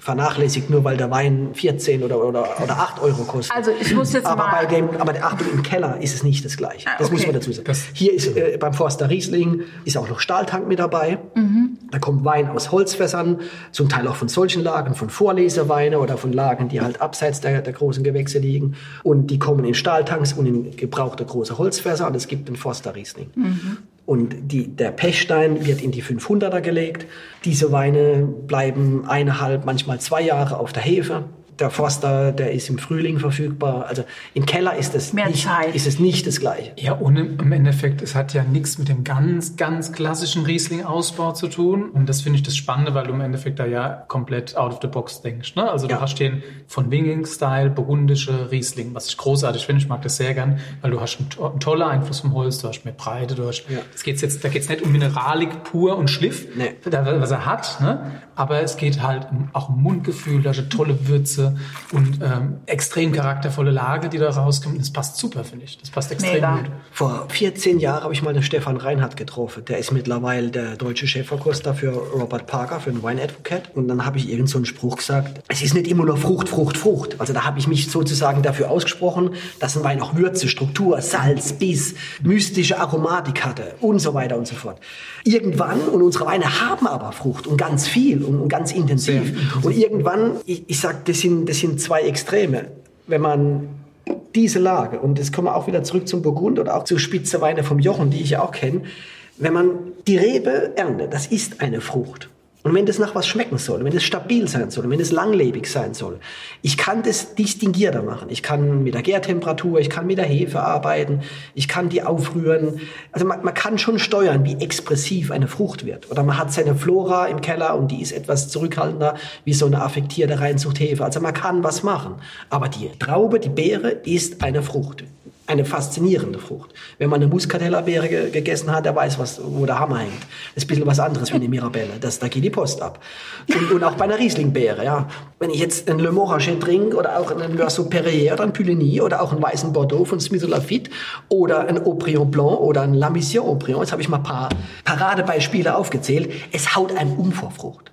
vernachlässigt, nur weil der Wein 14 oder, oder, oder 8 Euro kostet. Also ich muss jetzt aber mal- bei dem, aber der Achtung, im Keller ist es nicht das Gleiche. Ah, Das muss okay. man dazu sagen. Das- Hier ist äh, beim Forster Riesling ist auch noch Stahltank mit dabei. Mhm. Da kommt Wein aus Holzfässern, zum Teil auch von solchen Lagen, von Vorleseweine oder von Lagen, die halt abseits der, der großen Gewächse liegen. Und die kommen in Stahltanks und in gebrauchte große Holzfässer und es gibt den Forster Riesling. Mhm. Und die, der Pechstein wird in die 500er gelegt. Diese Weine bleiben eineinhalb, manchmal zwei Jahre auf der Hefe der Forster, der ist im Frühling verfügbar. Also im Keller ist es, Mehr nicht, Zeit. ist es nicht das Gleiche. Ja, und im Endeffekt, es hat ja nichts mit dem ganz, ganz klassischen Riesling-Ausbau zu tun. Und das finde ich das Spannende, weil du im Endeffekt da ja komplett out of the box denkst. Ne? Also du Ja. hast den von Winging-Style burgundische Riesling, was ich großartig finde. Ich mag das sehr gern, weil du hast einen, to- einen toller Einfluss vom Holz, du hast mehr Breite, du hast, Ja. das geht's jetzt, da geht's nicht um Mineralik pur und Schliff, Nee. da- was er hat, ne? Aber es geht halt auch um Mundgefühl, da eine tolle Würze und ähm, extrem charaktervolle Lage, die da rauskommt. Das passt super, finde ich. Das passt extrem Mega. gut. Vor 14 Jahren habe ich mal den Stefan Reinhardt getroffen. Der ist mittlerweile der deutsche Chefverkoster für Robert Parker, für den Wine Advocate. Und dann habe ich irgend so einen Spruch gesagt, es ist nicht immer nur Frucht, Frucht, Frucht. Also da habe ich mich sozusagen dafür ausgesprochen, dass ein Wein auch Würze, Struktur, Salz, Biss, mystische Aromatik hatte und so weiter und so fort. Irgendwann, und unsere Weine haben aber Frucht und ganz viel und, ganz intensiv. Und irgendwann, ich, ich sage, das sind, das sind zwei Extreme. Wenn man diese Lage, und jetzt kommen wir auch wieder zurück zum Burgund oder auch zu Spitze Weine vom Jochen, die ich ja auch kenne, wenn man die Rebe erntet, das ist eine Frucht. Und wenn das nach was schmecken soll, wenn das stabil sein soll, wenn es langlebig sein soll, ich kann das distinguierter machen. Ich kann mit der Gärtemperatur, ich kann mit der Hefe arbeiten, ich kann die aufrühren. Also man, man kann schon steuern, wie expressiv eine Frucht wird. Oder man hat seine Flora im Keller und die ist etwas zurückhaltender, wie so eine affektierte Reinzuchthefe. Also man kann was machen. Aber die Traube, die Beere ist eine Frucht eine faszinierende Frucht. Wenn man eine Muscatella-Beere ge gegessen hat, der weiß, was, wo der Hammer hängt. Das ist ein bisschen was anderes wie eine Mirabelle. Das, da geht die Post ab. Und, und auch bei einer Riesling-Beere, ja. Wenn ich jetzt einen Le Morachet trinke oder auch einen Meursault Perrier oder einen Puligny oder auch einen weißen Bordeaux von Smith Lafitte oder einen Aubryon Blanc oder einen La Mission Aubryon, jetzt habe ich mal ein paar Paradebeispiele aufgezählt, es haut einem um vor Frucht.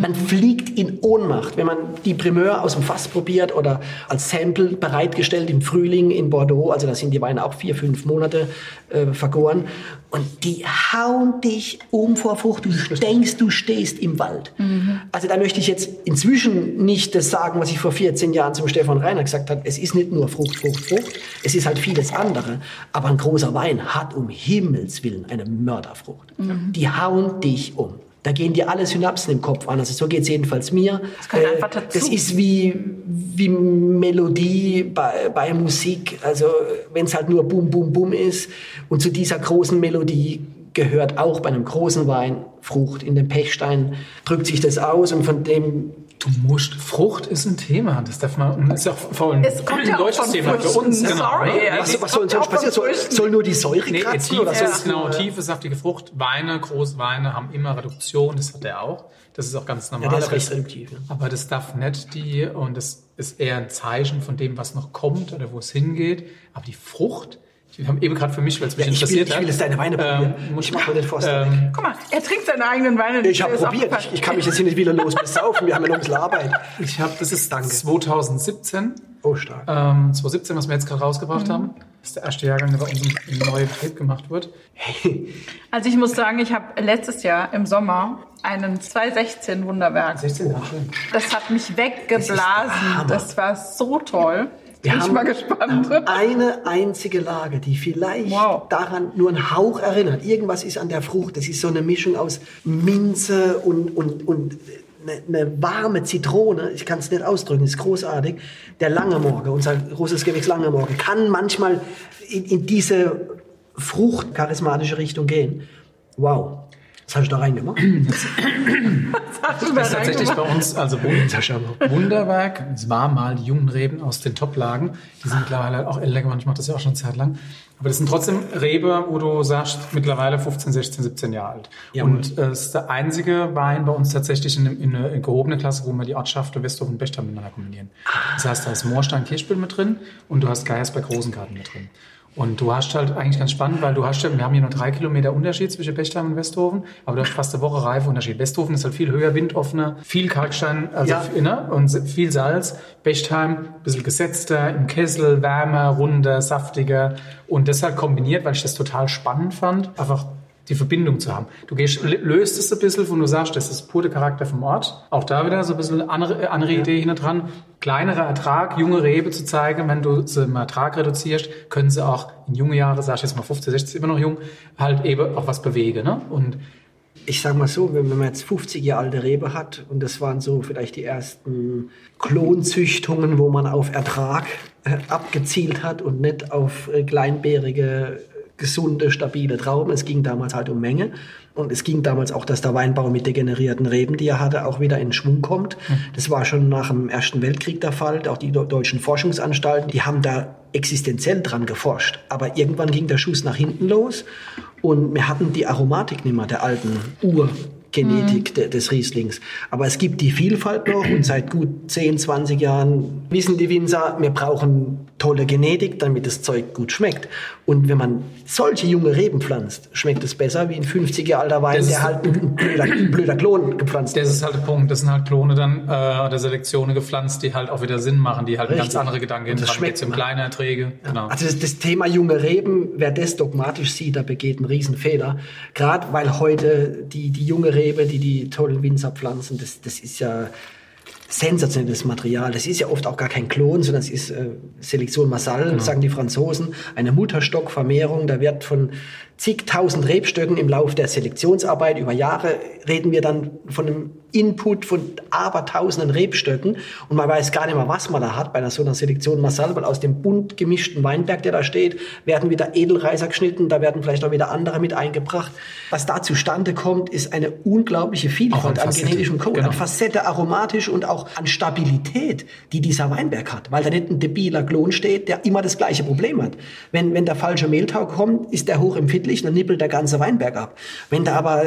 Man fliegt in Ohnmacht, wenn man die Primeur aus dem Fass probiert oder als Sample bereitgestellt im Frühling in Bordeaux. Also da sind die Weine auch vier, fünf Monate äh, vergoren. Und die hauen dich um vor Frucht. Du denkst, du stehst im Wald. Also da möchte ich jetzt inzwischen nicht das sagen, was ich vor 14 Jahren zum Stefan Reiner gesagt habe. Es ist nicht nur Frucht, Frucht, Frucht. Es ist halt vieles andere. Aber ein großer Wein hat um Himmels Willen eine Mörderfrucht. Die hauen dich um. Da gehen dir alle Synapsen im Kopf an. Also so geht's jedenfalls mir. Das dazu. das ist wie, wie Melodie bei, bei Musik. Also wenn es halt nur Bum, Bum, Bum ist. Und zu dieser großen Melodie gehört auch bei einem großen Wein Frucht. In dem Pechstein drückt sich das aus und von dem Du musst, Frucht ist ein Thema, das darf man, das ist ja auch vor allem Es kommt ein ja auch deutsches Thema für uns. Genau. sorry. Ne? Ja, was, was soll sonst passieren? Soll, soll nur die Säure Nee, kratzen? tief, oder das soll ist es genau, tiefe, saftige Frucht. Weine, Großweine haben immer Reduktion, das hat er auch. Das ist auch ganz normal. ist recht das- reduktiv, ja. Aber das darf nicht die, und das ist eher ein Zeichen von dem, was noch kommt oder wo es hingeht. Aber die Frucht, wir haben eben gerade für mich, weil es mich Ja, ich, will, interessiert ich will jetzt deine Weine probieren. ähm, muss ich mache mir den Forster weg. ähm, Guck mal, er trinkt seine eigenen Weine. Ich habe Das probiert. Ich, ich kann mich jetzt hier nicht wieder los besaufen. Wir haben ja noch ein bisschen Arbeit. ich habe, das ist Danke. 2017. Oh, stark. Ähm, 2017, was wir jetzt gerade rausgebracht haben. Das ist der erste Jahrgang, der bei uns im, neuen Betrieb gemacht wird. Also ich muss sagen, ich habe letztes Jahr im Sommer einen 216 Wunderwerk. 16 Jahre schön. Das hat mich weggeblasen. Hammer. Das war so toll. Wir Bin ich mal gespannt. eine einzige Lage, die vielleicht Wow. daran nur einen Hauch erinnert. Irgendwas ist an der Frucht. Das ist so eine Mischung aus Minze und, und, und eine, eine warme Zitrone. Ich kann es nicht ausdrücken, ist großartig. Der Langemorge, unser großes Gewächs Langemorge, kann manchmal in, in diese fruchtcharismatische Richtung gehen. Wow. Was hast du da reingemacht? Hast du da Das ist tatsächlich bei uns, also Wund- Wunderwerk. Es war mal die jungen Reben aus den Toplagen. Die sind mittlerweile auch älter geworden. Ich mache das ja auch schon eine Zeit lang. Aber das sind trotzdem Rebe, wo du sagst, mittlerweile 15, 16, 17 Jahre alt. Jawohl. Und äh, es ist der einzige Wein bei uns tatsächlich in, in eine in gehobene Klasse, wo wir die Ortschaften Westhof und Bechstein miteinander kombinieren. Das heißt, da ist Moorstein Kirschbill mit drin und du hast Geiersberg Rosengarten mit drin. Und du hast halt eigentlich ganz spannend, weil du hast ja, wir haben hier nur drei Kilometer Unterschied zwischen Bechstein und Westhofen, aber du hast fast eine Woche Reifeunterschied. Westhofen ist halt viel höher, windoffener, viel Kalkstein, also Ja. ne? und viel Salz. Bechtheim, ein bisschen gesetzter, im Kessel, wärmer, runder, saftiger und deshalb kombiniert, weil ich das total spannend fand. Einfach die Verbindung zu haben. Du gehst, löst es ein bisschen, wo du sagst, das ist pur der Charakter vom Ort. Auch da wieder so ein bisschen andere, andere Idee hinter dran. Kleinerer Ertrag, junge Rebe zu zeigen, wenn du sie im Ertrag reduzierst, können sie auch in junge Jahre, sag ich jetzt mal 15, 16, immer noch jung, halt eben auch was bewegen. Ne? Und ich sage mal so, wenn man jetzt 50 Jahre alte Rebe hat und das waren so vielleicht die ersten Klonzüchtungen, wo man auf Ertrag äh, abgezielt hat und nicht auf äh, kleinbärige gesunde, stabile Trauben. Es ging damals halt um Menge. Und es ging damals auch, dass der Weinbau mit degenerierten Reben, die er hatte, auch wieder in Schwung kommt. Das war schon nach dem Ersten Weltkrieg der Fall. Auch die deutschen Forschungsanstalten, die haben da existenziell dran geforscht. Aber irgendwann ging der Schuss nach hinten los und wir hatten die Aromatik nicht mehr der alten Ur. Genetik mhm. des Rieslings. Aber es gibt die Vielfalt noch und seit gut 10, 20 Jahren wissen die Winzer, wir brauchen tolle Genetik, damit das Zeug gut schmeckt. Und wenn man solche junge Reben pflanzt, schmeckt es besser wie ein 50 Jahre alter Wein, der halt ein blöder, blöder Klon gepflanzt Das ist halt der Punkt. Das sind halt Klone dann äh, oder Selektionen gepflanzt, die halt auch wieder Sinn machen, die halt Richtig. ganz andere Gedanken haben. Das schmeckt um kleine Erträge. Ja. Genau. Also das, das, Thema junge Reben, wer das dogmatisch sieht, der begeht einen Riesenfehler. Gerade weil heute die, die junge Rebe, die die tollen Winzer pflanzen, das, das ist ja sensationelles Material. Das ist ja oft auch gar kein Klon, sondern es ist äh, Selektion Massal, genau. sagen die Franzosen, eine Mutterstockvermehrung. Da wird von zigtausend Rebstöcken im Laufe der Selektionsarbeit über Jahre reden wir dann von einem Input von abertausenden Rebstöcken und man weiß gar nicht mehr, was man da hat bei einer so einer Selektion Massal, weil aus dem bunt gemischten Weinberg, der da steht, werden wieder Edelreiser geschnitten, da werden vielleicht auch wieder andere mit eingebracht. Was da zustande kommt, ist eine unglaubliche Vielfalt an, an genetischem Code, genau. an Facette aromatisch und auch an Stabilität, die dieser Weinberg hat, weil da nicht ein debiler Klon steht, der immer das gleiche Problem hat. Wenn, wenn der falsche Mehltau kommt, ist der hochempfindlich, dann nippelt der ganze Weinberg ab. Wenn da aber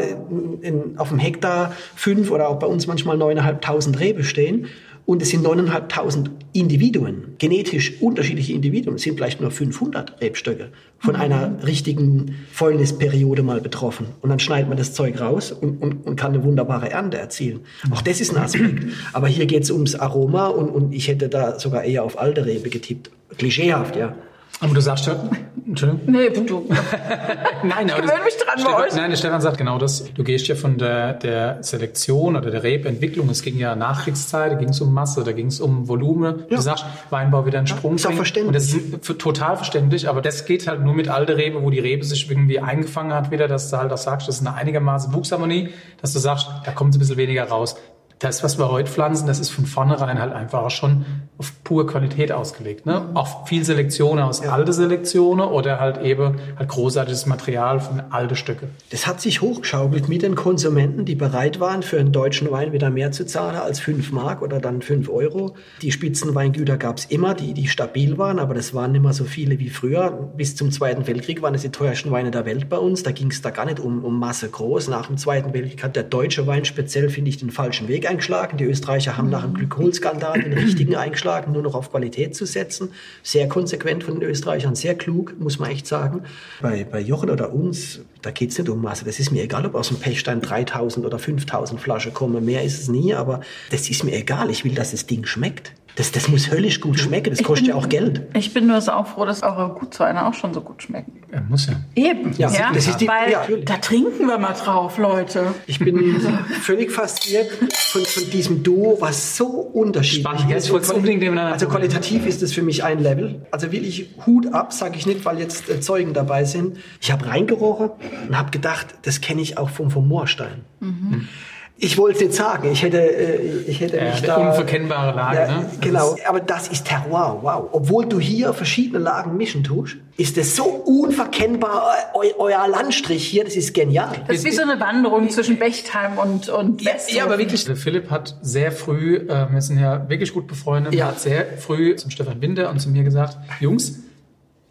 in, auf dem Hektar fünf oder auch bei uns manchmal neuneinhalbtausend Rebe stehen und es sind neuneinhalbtausend Individuen, genetisch unterschiedliche Individuen, es sind vielleicht nur 500 Rebstöcke von mhm. einer richtigen Fäulnisperiode mal betroffen. Und dann schneidet man das Zeug raus und, und, und kann eine wunderbare Ernte erzielen. Auch das ist ein Aspekt. Aber hier geht es ums Aroma und, und ich hätte da sogar eher auf alte Rebe getippt. Klischeehaft, ja. Aber du sagst ja, Entschuldigung. Nee, du. nein, aber das, mich dran Stefan, bei euch. Nein, der Stefan sagt genau das. Du gehst ja von der, der Selektion oder der Rebentwicklung. Es ging ja Nachkriegszeit, da ging es um Masse, da ging es um Volumen. Ja. Du sagst, Weinbau wieder einen Sprung. Ja, ist auch verständlich. Und das ist total verständlich, aber das geht halt nur mit alter Rebe, wo die Rebe sich irgendwie eingefangen hat wieder, dass du halt auch sagst, das ist eine einigermaßen Wuchsharmonie, dass du sagst, da kommt ein bisschen weniger raus das, was wir heute pflanzen, das ist von vornherein halt einfach schon auf pure Qualität ausgelegt. Ne? Mhm. Auch viel Selektion aus ja. alte Selektionen oder halt eben halt großartiges Material von alte Stücke. Das hat sich hochgeschaukelt mit den Konsumenten, die bereit waren, für einen deutschen Wein wieder mehr zu zahlen als 5 Mark oder dann 5 Euro. Die Spitzenweingüter gab es immer, die, die stabil waren, aber das waren nicht mehr so viele wie früher. Bis zum Zweiten Weltkrieg waren es die teuersten Weine der Welt bei uns. Da ging es da gar nicht um, um Masse groß. Nach dem Zweiten Weltkrieg hat der deutsche Wein speziell, finde ich, den falschen Weg eingeschlagen. Die Österreicher haben nach dem Glykolskandal den richtigen eingeschlagen, nur noch auf Qualität zu setzen. Sehr konsequent von den Österreichern, sehr klug, muss man echt sagen. Bei, bei Jochen oder uns, da geht es nicht um Masse. Das ist mir egal, ob aus dem Pechstein 3000 oder 5000 Flaschen kommen. Mehr ist es nie, aber das ist mir egal. Ich will, dass das Ding schmeckt. Das, das muss höllisch gut schmecken. Das ich kostet bin, ja auch Geld. Ich bin nur so auch froh, dass eure Gutsweine auch schon so gut schmecken. Ja, muss ja. Eben. Ja, ja das ist die, weil ja, da trinken wir mal drauf, Leute. Ich bin völlig fasziniert von, von diesem Duo, was so unterschiedlich Spannend. ist. Also, unbedingt also qualitativ ist es für mich ein Level. Also wirklich Hut ab, sage ich nicht, weil jetzt äh, Zeugen dabei sind. Ich habe reingerochen und habe gedacht, das kenne ich auch vom, vom Moorstein. Mhm. Ich wollte es jetzt sagen, ich hätte, äh, ich hätte ja, mich da... Unverkennbare Lage, ja, ne? Genau, aber das ist Terroir, wow. Obwohl du hier verschiedene Lagen mischen tust, ist das so unverkennbar, eu, euer Landstrich hier, das ist genial. Das ist wie so eine Wanderung zwischen Bechtheim und, und Westhofen. Ja, aber wirklich, Philipp hat sehr früh, äh, wir sind ja wirklich gut befreundet, ja. hat sehr früh zum Stefan Binder und zu mir gesagt, Jungs,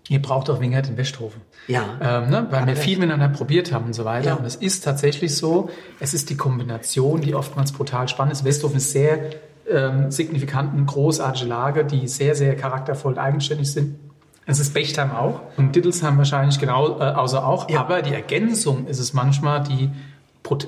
ihr braucht doch Wingert in Westhofen. Ja. Ähm, ne? Weil wir viel miteinander probiert haben und so weiter. Ja. Und es ist tatsächlich so, es ist die Kombination, die oftmals brutal spannend ist. Westhofen ist sehr ähm, signifikant eine großartige Lage, die sehr, sehr charaktervoll und eigenständig sind. Es ist Bechtheim auch und Dittelsheim wahrscheinlich genau, äh, außer auch. Ja. Aber die Ergänzung ist es manchmal, die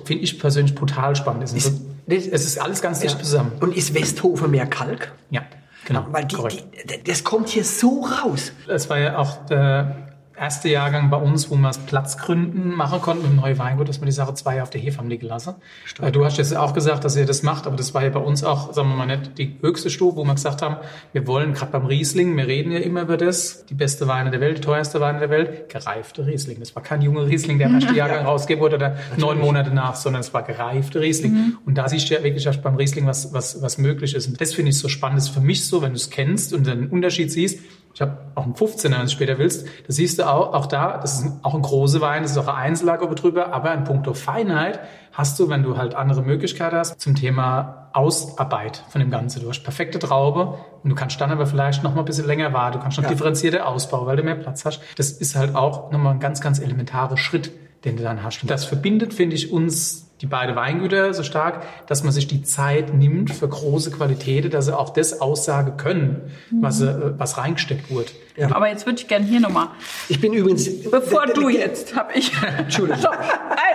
finde ich persönlich brutal spannend ist. ist es ist alles ganz dicht ja. zusammen. Und ist Westhofen mehr Kalk? Ja. Genau, weil die, die, das kommt hier so raus. Es war ja auch der erste Jahrgang bei uns, wo wir es Platzgründen machen konnten mit dem neuen Weingut, dass wir die Sache zwei Jahre auf der Hefe haben liegen lassen. Stimmt. Du hast jetzt auch gesagt, dass ihr das macht, aber das war ja bei uns auch, sagen wir mal nicht, die höchste Stufe, wo wir gesagt haben, wir wollen gerade beim Riesling, wir reden ja immer über das, die beste Weine der Welt, die teuerste Weine der Welt, gereifte Riesling. Das war kein junger Riesling, der im ersten Jahrgang ja. rausgeben wurde oder Natürlich. neun Monate nach, sondern es war gereifte Riesling. Mhm. Und da siehst du ja wirklich beim Riesling, was, was, was möglich ist. Und das finde ich so spannend. Das ist für mich so, wenn du es kennst und den Unterschied siehst, ich habe auch einen 15er, wenn du später willst. Da siehst du auch, auch da, das ist auch ein großer Wein, das ist auch ein Einzellager drüber, aber in puncto Feinheit hast du, wenn du halt andere Möglichkeiten hast, zum Thema Ausarbeit von dem Ganzen. Du hast perfekte Traube und du kannst dann aber vielleicht noch mal ein bisschen länger warten. Du kannst noch ja. differenzierte Ausbau, weil du mehr Platz hast. Das ist halt auch nochmal ein ganz, ganz elementarer Schritt, den du dann hast. Und das verbindet, finde ich, uns die beiden Weingüter so stark, dass man sich die Zeit nimmt für große Qualitäten, dass sie auch das aussagen können, was, äh, was reingesteckt wurde. Ja. Aber jetzt würde ich gerne hier nochmal. Ich bin übrigens. Bevor du jetzt, habe ich. Entschuldigung. So, ein,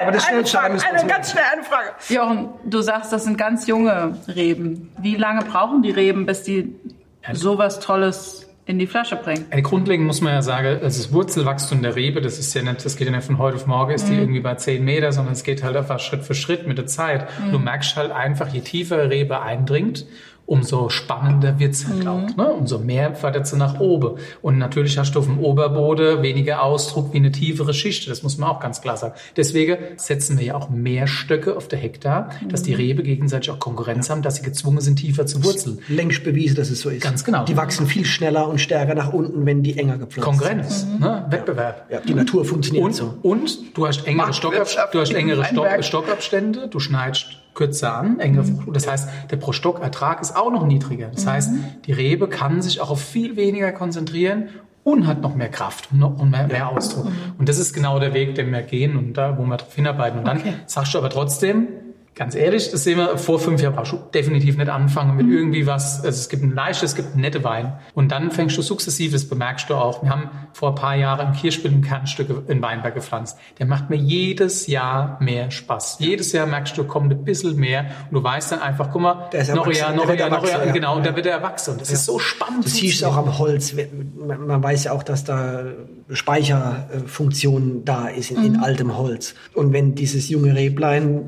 Aber das eine, Frage, eine ganz schnell eine Frage. Jochen, du sagst, das sind ganz junge Reben. Wie lange brauchen die Reben, bis die sowas Tolles in die Flasche bringen. Grundlegend muss man ja sagen, also das Wurzelwachstum der Rebe, das ist ja nicht, das geht ja nicht von heute auf morgen, ist mhm. die irgendwie bei 10 Meter, sondern es geht halt einfach Schritt für Schritt mit der Zeit. Mhm. Du merkst halt einfach, je tiefer Rebe eindringt, umso spannender wird's halt mhm. auch. Ne? Umso mehr fördert sie nach oben. Und natürlich hast du auf dem Oberboden weniger Ausdruck wie eine tiefere Schicht. Das muss man auch ganz klar sagen. Deswegen setzen wir ja auch mehr Stöcke auf der Hektar, mhm. dass die mhm. Rebe gegenseitig auch Konkurrenz haben, dass sie gezwungen sind, tiefer zu wurzeln. Längst bewiesen, dass es so ist. Ganz genau. Die wachsen viel schneller und stärker nach unten, wenn die enger gepflanzt Konkurrenz, sind. Konkurrenz, mhm. ne? Wettbewerb. Ja, die Natur funktioniert und, so. Und du hast engere, Stockab du hast engere Stock Stockabstände, du schneidest kürzer an, enge Frucht. Mhm. Das heißt, der pro Stock Ertrag ist auch noch niedriger. Das mhm. heißt, die Rebe kann sich auch auf viel weniger konzentrieren und hat noch mehr Kraft und, noch, und mehr, mehr Ausdruck. Mhm. Und das ist genau der Weg, den wir gehen und da, wo wir drauf hinarbeiten. Und dann okay. sagst du aber trotzdem, Ganz ehrlich, das sehen wir vor fünf Jahren brauchst du definitiv nicht anfangen mit mhm. irgendwie was. Also es gibt ein leichtes, es gibt ein nette Wein. Und dann fängst du sukzessiv, das bemerkst du auch. Wir haben vor ein paar Jahren ein Kirschspiel im Kernstück in Weinberg gepflanzt. Der macht mir jedes Jahr mehr Spaß. Jedes Jahr merkst du, kommt ein bisschen mehr. Und du weißt dann einfach, guck mal, noch ein Jahr, noch ein Jahr, noch ein Jahr. Genau, und da wird er erwachsen. Und das ja. ist so spannend. Das siehst du auch am Holz. Man weiß ja auch, dass da Speicherfunktion da ist in, in mhm. altem Holz. Und wenn dieses junge Reblein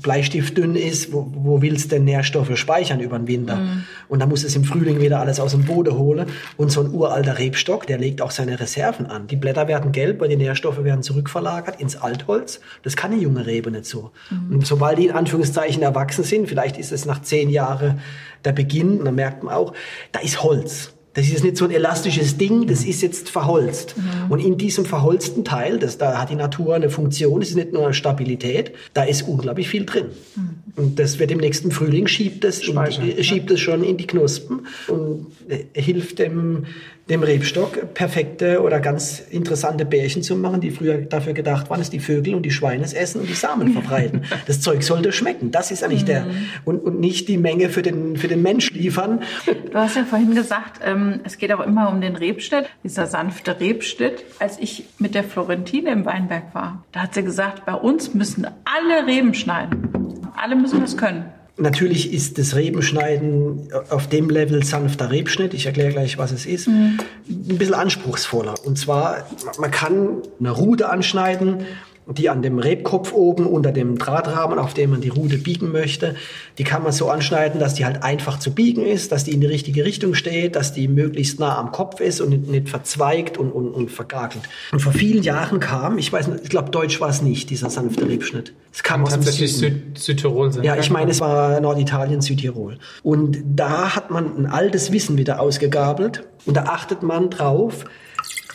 bleistiftdünn ist, wo, wo willst du denn Nährstoffe speichern über den Winter? Mhm. Und dann muss es im Frühling wieder alles aus dem Boden holen. Und so ein uralter Rebstock, der legt auch seine Reserven an. Die Blätter werden gelb, weil die Nährstoffe werden zurückverlagert ins Altholz. Das kann eine junge Rebe nicht so. Mhm. Und sobald die in Anführungszeichen erwachsen sind, vielleicht ist es nach zehn Jahren der Beginn, dann merkt man auch, da ist Holz. Das ist nicht so ein elastisches Ding, das ist jetzt verholzt. Mhm. Und in diesem verholzten Teil, das, da hat die Natur eine Funktion, das ist nicht nur Stabilität, da ist unglaublich viel drin. Mhm. Und das wird im nächsten Frühling, schiebt es, die, schiebt es schon in die Knospen und äh, hilft dem dem Rebstock perfekte oder ganz interessante Bärchen zu machen, die früher dafür gedacht waren, dass die Vögel und die Schweine es essen und die Samen verbreiten. Das Zeug sollte schmecken. Das ist eigentlich der. Mhm. Und, und nicht die Menge für den, für den Mensch liefern. Du hast ja vorhin gesagt, ähm, es geht auch immer um den Rebschnitt, dieser sanfte Rebschnitt. Als ich mit der Florentine im Weinberg war, da hat sie gesagt, bei uns müssen alle Reben schneiden. Alle müssen das können. Natürlich ist das Rebenschneiden auf dem Level sanfter Rebschnitt, ich erkläre gleich, was es ist, mhm. ein bisschen anspruchsvoller. Und zwar, man kann eine Rute anschneiden, die an dem Rebkopf oben unter dem Drahtrahmen, auf dem man die Rute biegen möchte, die kann man so anschneiden, dass die halt einfach zu biegen ist, dass die in die richtige Richtung steht, dass die möglichst nah am Kopf ist und nicht, verzweigt und, und, und vergakelt. Und vor vielen Jahren kam, ich weiß nicht, ich glaube Deutsch war es nicht, dieser sanfte Rebschnitt. Es kam aus tatsächlich Süd Südtirol sein. Ja, ich meine, es war Norditalien, Südtirol. Und da hat man ein altes Wissen wieder ausgegabelt und da achtet man drauf,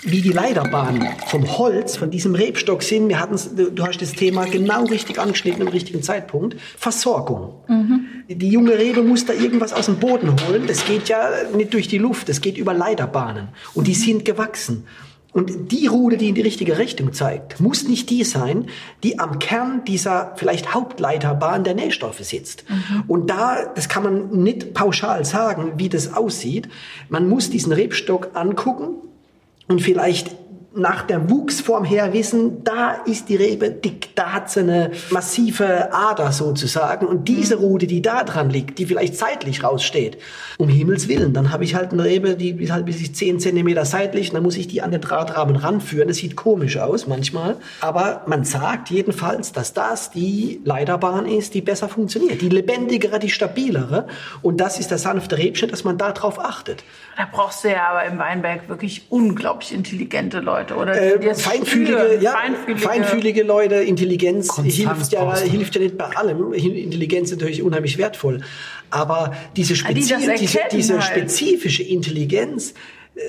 wie die Leiterbahnen vom Holz, von diesem Rebstock sind. Wir hatten, du hast das Thema genau richtig angeschnitten im richtigen Zeitpunkt. Versorgung. Mhm. Die junge Rebe muss da irgendwas aus dem Boden holen. Das geht ja nicht durch die Luft, das geht über Leiterbahnen. Und die sind gewachsen. Und die Rute, die in die richtige Richtung zeigt, muss nicht die sein, die am Kern dieser vielleicht Hauptleiterbahn der Nährstoffe sitzt. Mhm. Und da, das kann man nicht pauschal sagen, wie das aussieht. Man muss diesen Rebstock angucken und vielleicht nach der Wuchsform her wissen, da ist die Rebe dick, da hat sie eine massive Ader sozusagen. Und diese mhm. Rute, die da dran liegt, die vielleicht seitlich raussteht, um Himmels Willen, dann habe ich halt eine Rebe, die ist halt bis 10 Zentimeter seitlich, dann muss ich die an den Drahtrahmen ranführen. Das sieht komisch aus manchmal. Aber man sagt jedenfalls, dass das die Leiterbahn ist, die besser funktioniert. Die lebendigere, die stabilere. Und das ist der sanfte Rebschnitt, dass man darauf achtet. Da brauchst du ja aber im Weinberg wirklich unglaublich intelligente Leute, oder? Äh, feinfühlige, ja, feinfühlige, feinfühlige, Leute, Intelligenz hilft ja, hilft ja nicht bei allem. Intelligenz ist natürlich unheimlich wertvoll. Aber diese, Spezi die diese, diese halt. spezifische Intelligenz, äh,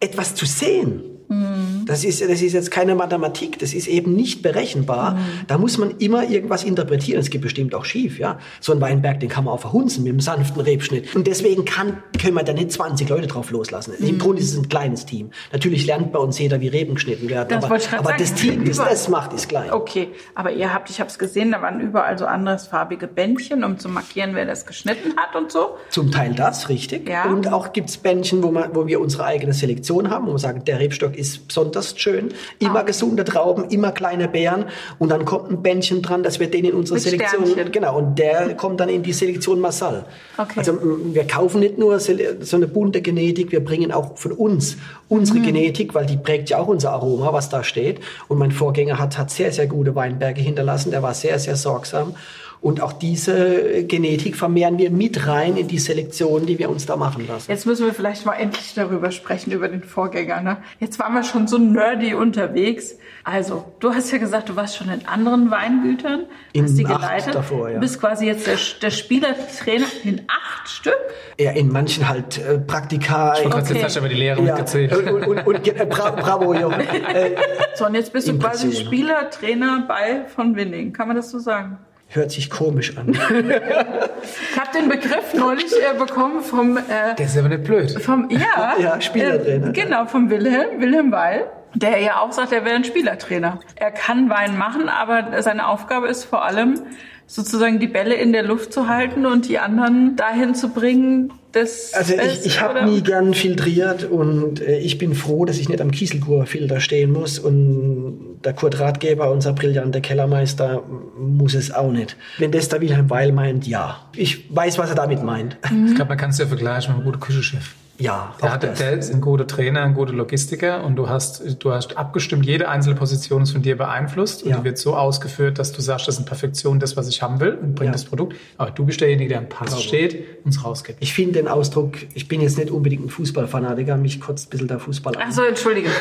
etwas zu sehen, Mhm. Das, ist, das ist jetzt keine Mathematik, das ist eben nicht berechenbar. Mhm. Da muss man immer irgendwas interpretieren. Es gibt bestimmt auch schief, ja. So ein Weinberg, den kann man auch verhunzen mit einem sanften Rebschnitt. Und deswegen kann, können wir da nicht 20 Leute drauf loslassen. Mhm. Im Grunde ist es ein kleines Team. Natürlich lernt bei uns jeder, wie Reben geschnitten werden. Das aber aber sagen. das Team, das das macht, ist klein. Okay, aber ihr habt, ich habe es gesehen, da waren überall so andersfarbige Bändchen, um zu markieren, wer das geschnitten hat und so. Zum Teil das, richtig. Ja. Und auch gibt's Bändchen, wo, man, wo wir unsere eigene Selektion haben, wo wir sagen, der Rebstock ist besonders schön. Immer ah. gesunde Trauben, immer kleine Beeren. Und dann kommt ein Bändchen dran, dass wir den in unsere Mit Selektion. Sternchen. Genau, und der kommt dann in die Selektion Massal. Okay. Also wir kaufen nicht nur so eine bunte Genetik, wir bringen auch von uns unsere mhm. Genetik, weil die prägt ja auch unser Aroma, was da steht. Und mein Vorgänger hat, hat sehr, sehr gute Weinberge hinterlassen. Der war sehr, sehr sorgsam. Und auch diese Genetik vermehren wir mit rein in die Selektion, die wir uns da machen lassen. Jetzt müssen wir vielleicht mal endlich darüber sprechen, über den Vorgänger. Ne? Jetzt waren wir schon so nerdy unterwegs. Also, du hast ja gesagt, du warst schon in anderen Weingütern, in hast die geleitet. Davor, ja. Du bist quasi jetzt der, der Spielertrainer in acht Stück? Ja, in manchen halt äh, Praktika. Ich wollte okay. jetzt aber die Lehre ja. mitgezählt. Und, und, und äh, bra bravo, Jochen. Äh, so, und jetzt bist du quasi Spielertrainer bei von Winning. Kann man das so sagen? Hört sich komisch an. ich habe den Begriff neulich äh, bekommen vom. Äh, Der ist aber nicht blöd. Vom, ja, ja Spielertrainer. Äh, genau, vom Wilhelm, Wilhelm Weil, der ja auch sagt, er wäre ein Spielertrainer. Er kann Wein machen, aber seine Aufgabe ist vor allem, sozusagen die Bälle in der Luft zu halten und die anderen dahin zu bringen, dass Also ich, ich habe nie gern filtriert und äh, ich bin froh, dass ich nicht am Kieselkurfilter stehen muss und der Kurt Ratgeber, unser brillanter Kellermeister, muss es auch nicht. Wenn das der Wilhelm Weil meint, ja. Ich weiß, was er damit meint. Mhm. Ich glaube, man kann es ja vergleichen mit einem guten Küchenchef. Ja, der, hat, der ist ein guter Trainer, ein guter Logistiker und du hast, du hast abgestimmt, jede einzelne Position ist von dir beeinflusst und ja. die wird so ausgeführt, dass du sagst, das ist in Perfektion das, was ich haben will und bringt ja. das Produkt. Aber du bist derjenige, der am Pass genau. steht und es rausgibt. Ich finde den Ausdruck, ich bin jetzt nicht unbedingt ein Fußballfanatiker, mich kotzt ein bisschen der Fußball an. Ach so, entschuldige.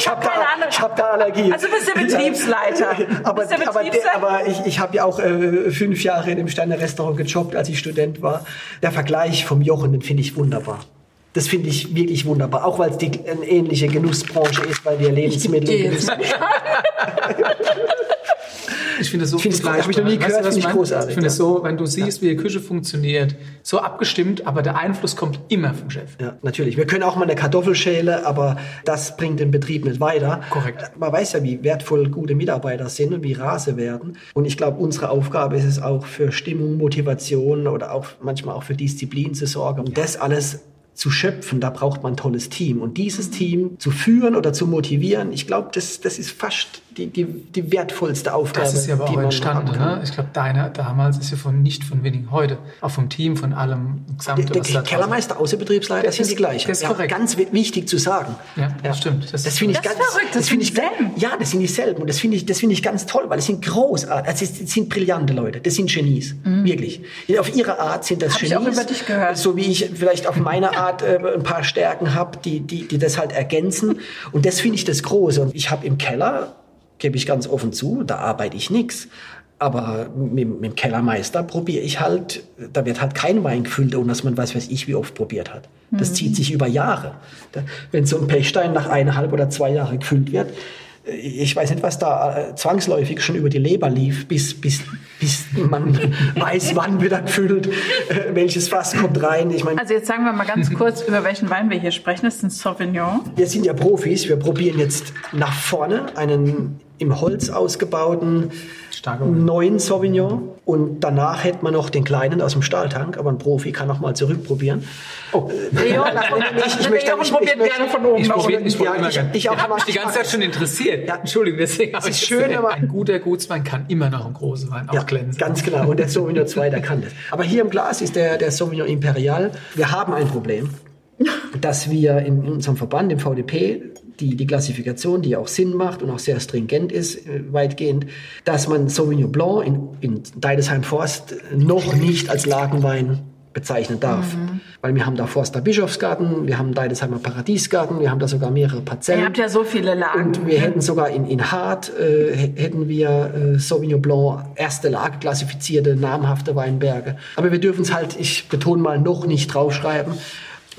Ich habe hab da, ich hab da Allergie. Also bist du Betriebsleiter. aber, bist Betriebsleiter? aber, aber ich, ich habe ja auch äh, fünf Jahre in dem Steiner Restaurant gejobbt, als ich Student war. Der Vergleich vom Jochen, den finde ich wunderbar. Das finde ich wirklich wunderbar, auch weil es eine ähnliche Genussbranche ist, weil wir Lebensmittel und Genuss. Ich finde es so ich finde ich noch nie gehört, weißt du, ich großartig. Ich finde es so, wenn du siehst, wie die Küche funktioniert, so abgestimmt, aber der Einfluss kommt immer vom Chef. Ja, natürlich. Wir können auch mal eine Kartoffelschäle, aber das bringt den Betrieb nicht weiter. Korrekt. Man weiß ja, wie wertvoll gute Mitarbeiter sind und wie rar sie werden. Und ich glaube, unsere Aufgabe ist es auch für Stimmung, Motivation oder auch manchmal auch für Disziplin zu sorgen. Und das alles zu schöpfen, da braucht man ein tolles Team. Und dieses Team zu führen oder zu motivieren, ich glaube, das, das ist fast die, die, die wertvollste Aufgabe. Das ist ja aber auch entstanden. Ne? Ich glaube, deine damals ist ja von nicht von Winning heute, auch vom Team, von allem Gesamte. Der, der Kellermeister, Außenbetriebsleiter das sind die gleichen. Das ist ja, korrekt. Ganz wichtig zu sagen. Ja, das stimmt. Das, das finde ich das ganz. Verrückt, das, das finde ich dieselben. Ja, das sind dieselben. Und das finde ich, das finde ich ganz toll, weil es sind großartig, also es sind brillante Leute. Das sind Genies, mhm. wirklich. Auf ihre Art sind das Hab Genies. Ich auch über dich gehört. So wie ich vielleicht auf meine Art äh, ein paar Stärken habe, die, die, die das halt ergänzen. Und das finde ich das Große. Und ich habe im Keller, gebe ich ganz offen zu, da arbeite ich nichts. Aber mit, mit, dem Kellermeister probiere ich halt, da wird halt kein Wein gefüllt, ohne dass man weiß, weiß ich, wie oft probiert hat. Das mhm. zieht sich über Jahre. Wenn so ein Pechstein nach eineinhalb oder zwei Jahren gefüllt wird, ich weiß nicht, was da äh, zwangsläufig schon über die Leber lief, bis, bis, bis man weiß, wann wird er gefüllt, äh, welches Fass kommt rein. Ich mein, also jetzt sagen wir mal ganz kurz, über welchen Wein wir hier sprechen. Das ist ein Sauvignon. Wir sind ja Profis. Wir probieren jetzt nach vorne einen im Holz ausgebauten neuen Sauvignon und danach hätte man noch den kleinen aus dem Stahltank, aber ein Profi kann noch mal zurückprobieren. Oh. Der Jochen, ich, ich möchte, ich, probiert ich, gerne von oben Ich unten. ich probier Ja, immer ich- gerne. ich hat mal- mich die ganze Zeit schon interessiert. Ja. Entschuldigung, deswegen habe ist ich schön, aber- Ein guter Gutswein kann immer noch ein großer Wein auch Ja, glänzen. ganz genau. Und der Sauvignon 2, der kann das. Aber hier im Glas ist der, der Sauvignon Imperial. Wir haben ein Problem, dass wir in unserem Verband, im VDP, die, die Klassifikation, die auch Sinn macht und auch sehr stringent ist, äh, weitgehend, dass man Sauvignon Blanc in, in Deidesheim Forst noch nicht als Lagenwein bezeichnen darf. Weil wir haben da Forster Bischofsgarten, wir haben Deidesheimer Paradiesgarten, wir haben da sogar mehrere Parzellen. Ihr habt ja so viele Lagen. Und wir hätten sogar in, in Hart äh, hätten wir äh, Sauvignon Blanc erste Lage klassifizierte, namhafte Weinberge. Aber wir dürfen es halt, ich betone mal, noch nicht draufschreiben.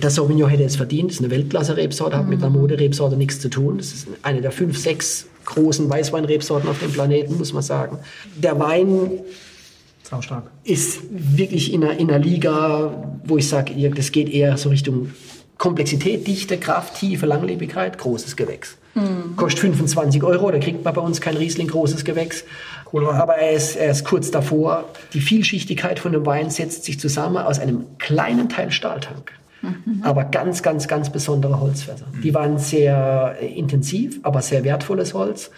Der Sauvignon hätte es verdient. Das ist eine Weltklasse-Rebsorte, hat mit einer Moderebsorte nichts zu tun. Das ist eine der fünf, sechs großen Weißweinrebsorten auf dem Planeten, muss man sagen. Der Wein Sau stark. ist wirklich in einer, in einer Liga, wo ich sage, ja, das geht eher so Richtung Komplexität, Dichte, Kraft, Tiefe, Langlebigkeit, großes Gewächs. Kostet 25 Euro, da kriegt man bei uns kein Riesling großes Gewächs. Cool. Aber er ist, er ist kurz davor. Die Vielschichtigkeit von dem Wein setzt sich zusammen aus einem kleinen Teil Stahltank. Aber ganz, ganz, ganz besondere Holzfässer. Die waren sehr äh, intensiv, aber sehr wertvolles Holz.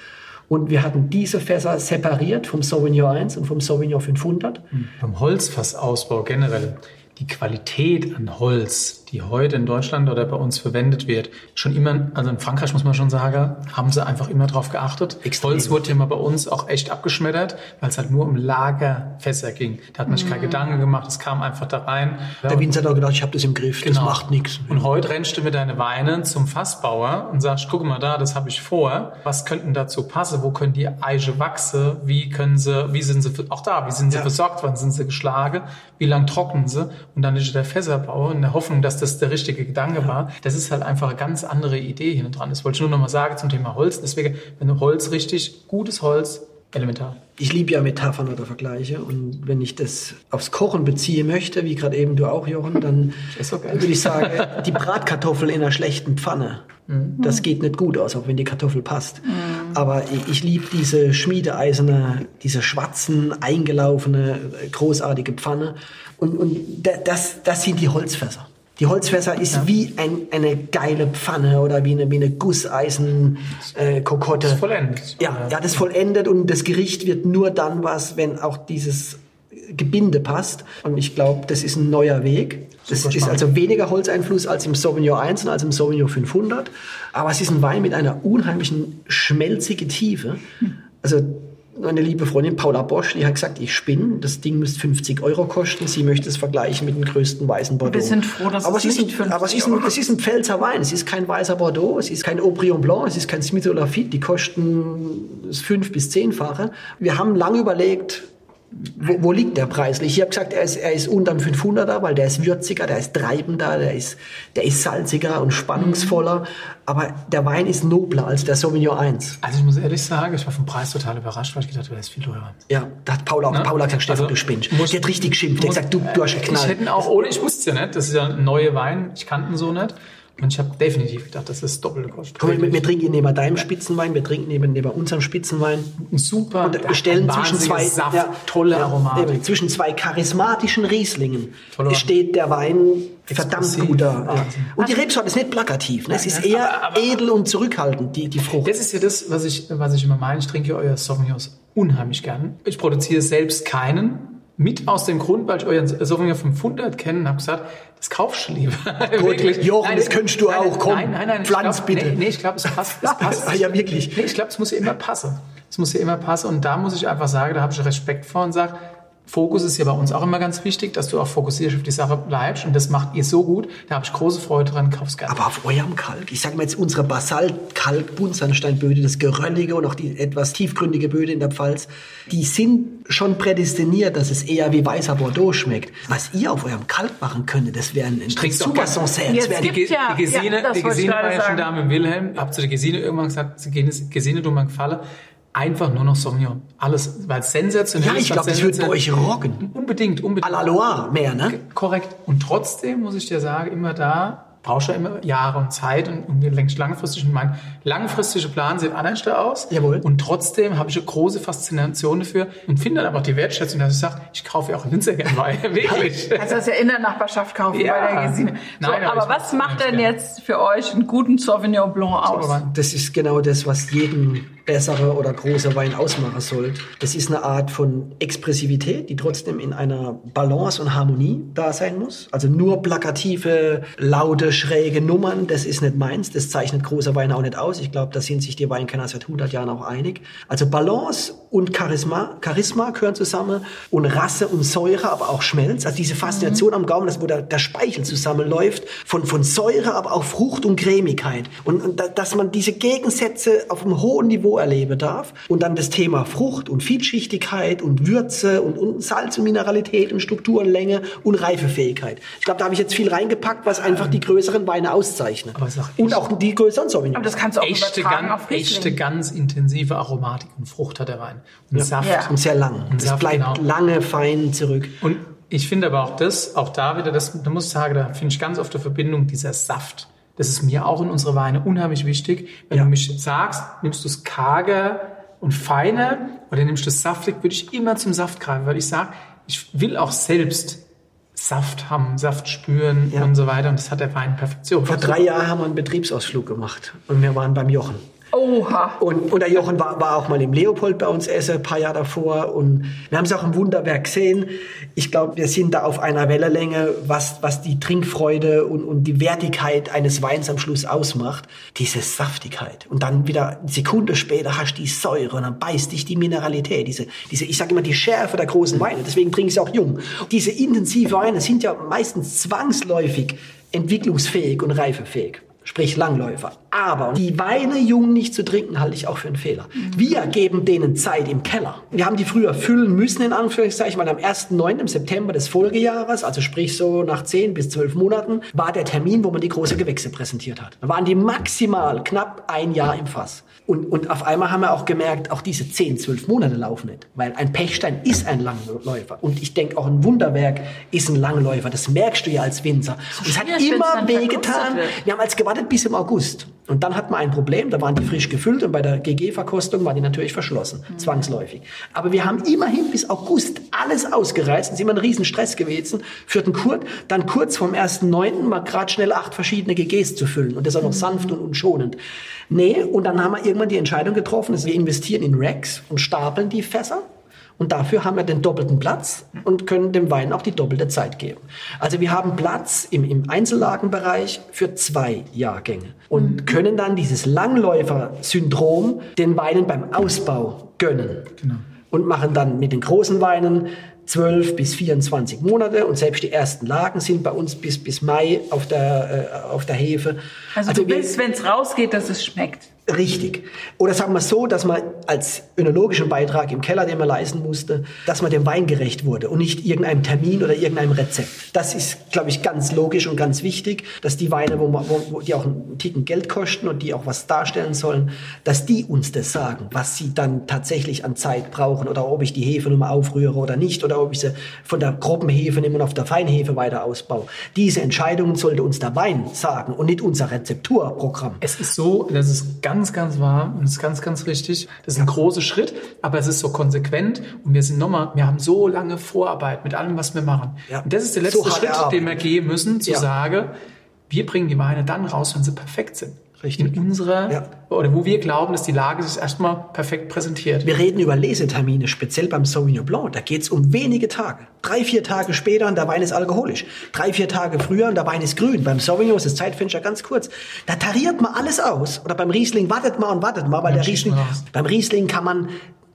Und wir hatten diese Fässer separiert vom Sauvignon 1 und vom Sauvignon 500. Beim Holzfassausbau generell, die Qualität an Holz, die heute in Deutschland oder bei uns verwendet wird, schon immer, also in Frankreich muss man schon sagen, haben sie einfach immer drauf geachtet. Extrem. Holz wurde ja mal bei uns auch echt abgeschmettert, weil es halt nur um Lagerfässer ging. Da hat man sich keine Gedanken gemacht, es kam einfach da rein. Der Winzer hat auch gedacht, ich habe das im Griff, das Genau. macht nichts. Und heute rennst du mit deinen Weinen zum Fassbauer und sagst, guck mal da, das habe ich vor. Was könnten dazu passen? Wo können die Eiche wachsen? Wie können sie, wie sind sie, auch da, wie sind sie Ja. versorgt? Wann sind sie geschlagen? Wie lang trocknen sie? Und dann ist der Fässerbauer in der Hoffnung, dass das der richtige Gedanke war. Das ist halt einfach eine ganz andere Idee hinten dran. Das wollte ich nur noch mal sagen zum Thema Holz. Deswegen, wenn du Holz richtig, gutes Holz, elementar. Ich liebe ja Metaphern oder Vergleiche und wenn ich das aufs Kochen beziehen möchte, wie gerade eben du auch, Jochen, dann würde ich sagen, die Bratkartoffel in einer schlechten Pfanne, das geht nicht gut aus, auch wenn die Kartoffel passt. Aber ich, ich liebe diese schmiedeeiserne, diese schwarzen, eingelaufene, großartige Pfanne und, und da- das, das sind die Holzfässer. Die Holzfässer ist wie ein, eine geile Pfanne oder wie eine, wie eine Gusseisen-Kokotte. Äh. Das vollendet. Ja, ja, das vollendet und das Gericht wird nur dann was, wenn auch dieses Gebinde passt. Und ich glaube, das ist ein neuer Weg. Das ist also weniger Holzeinfluss als im Sauvignon 1 und als im Sauvignon 500. Aber es ist ein Wein mit einer unheimlichen schmelzige Tiefe. Also meine liebe Freundin Paula Bosch, die hat gesagt, ich spinne, das Ding müsste 50 Euro kosten. Sie möchte es vergleichen mit dem größten weißen Bordeaux. Wir sind froh, dass aber es es ist nicht ein, aber es ist, 50 ein, es ist ein Pfälzer Wein. Es ist kein weißer Bordeaux, es ist kein Aubryon Blanc, es ist kein Smith Lafitte. Die kosten das fünf- bis zehnfache. Wir haben lange überlegt, wo, wo liegt der preislich? Ich habe gesagt, er ist, er ist unterm 500er, weil der ist würziger, der ist treibender, der ist, der ist salziger und spannungsvoller. Aber der Wein ist nobler als der Sauvignon 1. Also ich muss ehrlich sagen, ich war vom Preis total überrascht, weil ich gedacht habe, der ist viel teurer. Ja, da hat Paula, Ne? Paula gesagt, Stefan, Also, du spinnst. muss- Die hat richtig geschimpft. Die hat gesagt, du, du hast Ich geknallt. hätte auch, ohne, ich wusste es ja nicht, das ist ja ein neuer Wein, ich kannte ihn so nicht. Und ich habe definitiv gedacht, dass das doppelte kostet. Komm, wir, wir trinken neben deinem Spitzenwein, wir trinken neben, neben unserem Spitzenwein. Ein super, Und wir stellen zwischen zwei Saft, ja, tolle Aromatik. eben, zwischen zwei charismatischen Rieslingen Toller. steht der Wein verdammt Explosiv, gut da. Ja. Und die Rebsorte ist nicht plakativ, ne? es ist eher aber- aber- edel und zurückhaltend, die, die Frucht. Das ist ja das, was ich, was ich immer meine. Ich trinke euer Sauvignons unheimlich gern. Ich produziere selbst keinen. Mit aus dem Grund, weil ich euren Sauvignon 500 kenne und habe gesagt, das kaufst du lieber. Gut, Jochen, das könntest du auch. Komm, nein, nein, nein. pflanz glaub, bitte. Nee, nee ich glaube, es passt. Es passt. Ah, ja, wirklich. Nee, ich glaube, es muss ja immer passen. Es muss ja immer passen. Und da muss ich einfach sagen, da habe ich Respekt vor und sage, Fokus ist ja bei uns auch immer ganz wichtig, dass du auch fokussiert auf die Sache bleibst. Und das macht ihr so gut. Da habe ich große Freude dran. Kauf's gerne. Aber auf eurem Kalk, ich sage mal jetzt unsere Basalt-Kalk-Buntsandsteinböde, das Geröllige und auch die etwas tiefgründige Böde in der Pfalz, die sind schon prädestiniert, dass es eher wie weißer Bordeaux schmeckt. Was ihr auf eurem Kalk machen könntet, das wäre ein, super. Sancerre. Das Jetzt wäre die, Ge ja, die Gesine, ja, das die Gesine war ja schon da mit Wilhelm. Habt ihr die Gesine irgendwann gesagt, Gesine, Gesine du mir gefallen? Einfach nur noch Sauvignon. Alles, weil es sensationell ja, ist. ich glaube, das wird bei euch rocken. Unbedingt, unbedingt. À la Loire mehr, ne? Korrekt. Und trotzdem muss ich dir sagen, immer da brauchst du immer Jahre und Zeit und irgendwie längst langfristig. Und mein langfristiger Plan sieht anders aus. Jawohl. Und trotzdem habe ich eine große Faszination dafür und finde dann aber auch die Wertschätzung, dass ich sage, ich kaufe ja auch Winzer gerne Wein. Wirklich. Du das ja in der Nachbarschaft kaufen Ja. bei der Gesine. So, Nein, aber was macht denn gerne. jetzt für euch einen guten Sauvignon Blanc aus? Das ist genau das, was jeden bessere oder große Wein ausmachen sollte. Das ist eine Art von Expressivität, die trotzdem in einer Balance und Harmonie da sein muss. Also nur plakative, laute, schräge Nummern, das ist nicht meins. Das zeichnet große Weine auch nicht aus. Ich glaube, da sind sich die Weinkenner seit 100 Jahren auch einig. Also Balance und Charisma, Charisma gehören zusammen und Rasse und Säure, aber auch Schmelz. Also diese Faszination am Gaumen, das, wo der, der Speichel zusammenläuft, von, von Säure, aber auch Frucht und Cremigkeit. Und, und da, dass man diese Gegensätze auf einem hohen Niveau erleben darf. Und dann das Thema Frucht und Vielschichtigkeit und Würze und, und Salz und Mineralität und Struktur und Länge und Reifefähigkeit. Ich glaube, da habe ich jetzt viel reingepackt, was einfach die größeren Weine auszeichnet. Und auch die größeren Sauvignons. Aber das kannst du auch echte, übertragen ganz, auf Riesling. echte, ganz intensive Aromatik und Frucht hat der Wein. Und Saft. Ja. und sehr lang. Und Es bleibt genau. lange fein zurück. Und ich finde aber auch das, auch da wieder, das, da muss ich sagen, da finde ich ganz oft die Verbindung dieser Saft. Das ist mir auch in unsere Weine unheimlich wichtig. Wenn Ja. du mich sagst, nimmst du es karger und feiner oder nimmst du es saftig, würde ich immer zum Saft greifen, weil ich sage, ich will auch selbst Saft haben, Saft spüren Ja. und so weiter. Und das hat der Wein Perfektion. Vor drei Jahren haben wir einen Betriebsausflug gemacht und wir waren beim Jochen. Oha. Und, und der Jochen war, war auch mal im Leopold bei uns essen, ein paar Jahre davor. Und wir haben es auch im Wunderwerk gesehen. Ich glaube, wir sind da auf einer Wellenlänge, was, was die Trinkfreude und, und die Wertigkeit eines Weins am Schluss ausmacht. Diese Saftigkeit. Und dann wieder eine Sekunde später hast du die Säure und dann beißt dich die Mineralität. Diese, diese ich sage immer, die Schärfe der großen Weine. Deswegen trinke ich sie auch jung. Diese intensive Weine sind ja meistens zwangsläufig entwicklungsfähig und reifefähig sprich Langläufer. Aber die Weine jung nicht zu trinken, halte ich auch für einen Fehler. Wir geben denen Zeit im Keller. Wir haben die früher füllen müssen, in Anführungszeichen, weil am 1.9. im September des Folgejahres, also sprich so nach 10 bis 12 Monaten, war der Termin, wo man die große Gewächse präsentiert hat. Da waren die maximal knapp ein Jahr im Fass. Und, und auf einmal haben wir auch gemerkt, auch diese 10, 12 Monate laufen nicht. Weil ein Pechstein ist ein Langläufer. Und ich denke, auch ein Wunderwerk ist ein Langläufer. Das merkst du ja als Winzer. Und es hat immer wehgetan. Wir haben als gewartet bis im August. Und dann hat man ein Problem, da waren die frisch gefüllt und bei der GG-Verkostung waren die natürlich verschlossen, Mhm. zwangsläufig. Aber wir haben immerhin bis August alles ausgereizt. Es ist immer ein Riesenstress gewesen für den Kurt. Dann kurz vom 1.9. mal gerade schnell acht verschiedene GGs zu füllen und das auch noch sanft und, und schonend. Nee, und dann haben wir irgendwann die Entscheidung getroffen, dass wir investieren in Racks und stapeln die Fässer. Und dafür haben wir den doppelten Platz und können dem Wein auch die doppelte Zeit geben. Also wir haben Platz im, im Einzellagenbereich für zwei Jahrgänge und können dann dieses Langläufer-Syndrom den Weinen beim Ausbau gönnen. Und machen dann mit den großen Weinen 12 bis 24 Monate und selbst die ersten Lagen sind bei uns bis, bis Mai auf der, äh, auf der Hefe. Also, du wir- willst, wenn es rausgeht, dass es schmeckt. Richtig. Oder sagen wir so, dass man als önologischen Beitrag im Keller, den man leisten musste, dass man dem Wein gerecht wurde und nicht irgendeinem Termin oder irgendeinem Rezept. Das ist, glaube ich, ganz logisch und ganz wichtig, dass die Weine, wo, man, wo, die auch einen Ticken Geld kosten und die auch was darstellen sollen, dass die uns das sagen, was sie dann tatsächlich an Zeit brauchen oder ob ich die Hefe nochmal aufrühre oder nicht oder ob ich sie von der groben Hefe nehme und auf der Feinhefe weiter ausbaue. Diese Entscheidungen sollte uns der Wein sagen und nicht unser Rezepturprogramm. Es ist so, das ist ganz, ganz wahr und es ist ganz, ganz richtig. Das ist ein großer Schritt, aber es ist so konsequent und wir sind nochmal, wir haben so lange Vorarbeit mit allem, was wir machen. Ja. Und das ist der So letzte hart Schritt, den wir gehen müssen, zu Ja. sagen, wir bringen die Weine dann raus, wenn sie perfekt sind. Richtig. In unserer, Ja. oder wo wir glauben, dass die Lage sich erstmal perfekt präsentiert. Wir reden über Lesetermine, speziell beim Sauvignon Blanc. Da geht's um wenige Tage. Drei, vier Tage später und der Wein ist alkoholisch. Drei, vier Tage früher und der Wein ist grün. Beim Sauvignon ist das Zeitfenster ganz kurz. Da tariert man alles aus. Oder beim Riesling wartet man und wartet mal, weil Ja, der Riesling, man beim Riesling kann man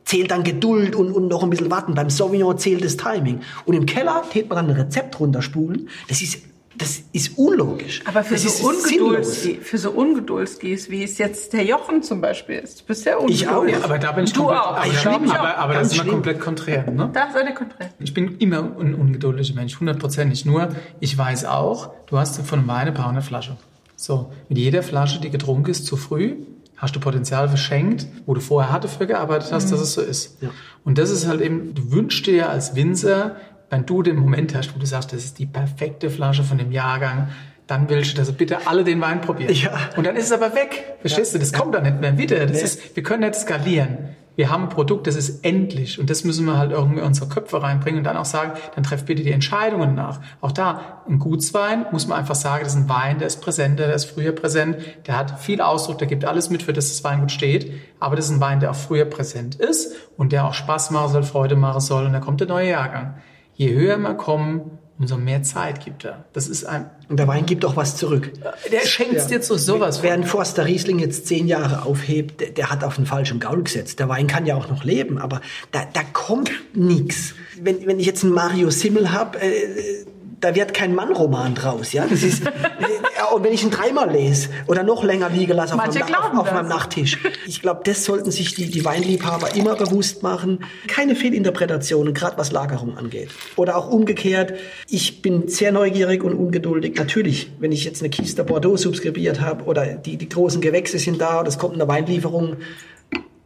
zählt dann Geduld und, und noch ein bisschen warten. Beim Sauvignon zählt das Timing. Und im Keller tät man dann ein Rezept runterspulen. Das ist, das ist unlogisch. Aber für das so, ist Ungedulds, für so Ungeduldsgis, wie es jetzt der Jochen zum Beispiel ist. Du bist ja Ich auch, ungeduldig. ja, Aber da bin ich Du komplett, auch. aber, Ich da- schlimm, aber, aber das ist immer komplett konträr. Ne? Da seid ihr konträr. Ich bin immer ein ungeduldiger Mensch, hundertprozentig. Nur, ich weiß auch, du hast von Wein eine braune Flasche. So, mit jeder Flasche, die getrunken ist, zu früh, hast du Potenzial verschenkt, wo du vorher hart dafür gearbeitet hast, dass es so ist. Ja. Und das ist halt eben, du wünschst dir ja als Winzer, wenn du den Moment hast, wo du sagst, das ist die perfekte Flasche von dem Jahrgang, dann willst du, dass sie bitte alle den Wein probieren. Ja. Und dann ist es aber weg. Verstehst du? Das kommt dann nicht mehr wieder. Das Nee. ist, wir können nicht skalieren. Wir haben ein Produkt, das ist endlich. Und das müssen wir halt irgendwie in unsere Köpfe reinbringen und dann auch sagen, dann trefft bitte die Entscheidungen nach. Auch da, ein Gutswein muss man einfach sagen, das ist ein Wein, der ist präsenter, der ist früher präsent, der hat viel Ausdruck, der gibt alles mit, für das das Weingut steht. Aber das ist ein Wein, der auch früher präsent ist und der auch Spaß machen soll, Freude machen soll. Und da kommt der neue Jahrgang. Je höher wir kommen, umso mehr Zeit gibt er. Das ist ein, Und der Wein gibt auch was zurück. der schenkt dir zu sowas. Wer einen Forster Riesling jetzt zehn Jahre aufhebt, der, der hat auf den falschen Gaul gesetzt. Der Wein kann ja auch noch leben, aber da, da kommt nichts. Wenn, wenn ich jetzt einen Mario Simmel habe, äh, da wird kein Mann-Roman draus. Ja? Das ist, äh, und wenn ich ihn dreimal lese oder noch länger liegen lasse auf, meinem, auf, auf das. meinem Nachttisch. Ich glaube, das sollten sich die, die Weinliebhaber immer bewusst machen. Keine Fehlinterpretationen, gerade was Lagerung angeht. Oder auch umgekehrt, ich bin sehr neugierig und ungeduldig. Natürlich, wenn ich jetzt eine Kiste Bordeaux subskribiert habe oder die, die großen Gewächse sind da und es kommt eine Weinlieferung,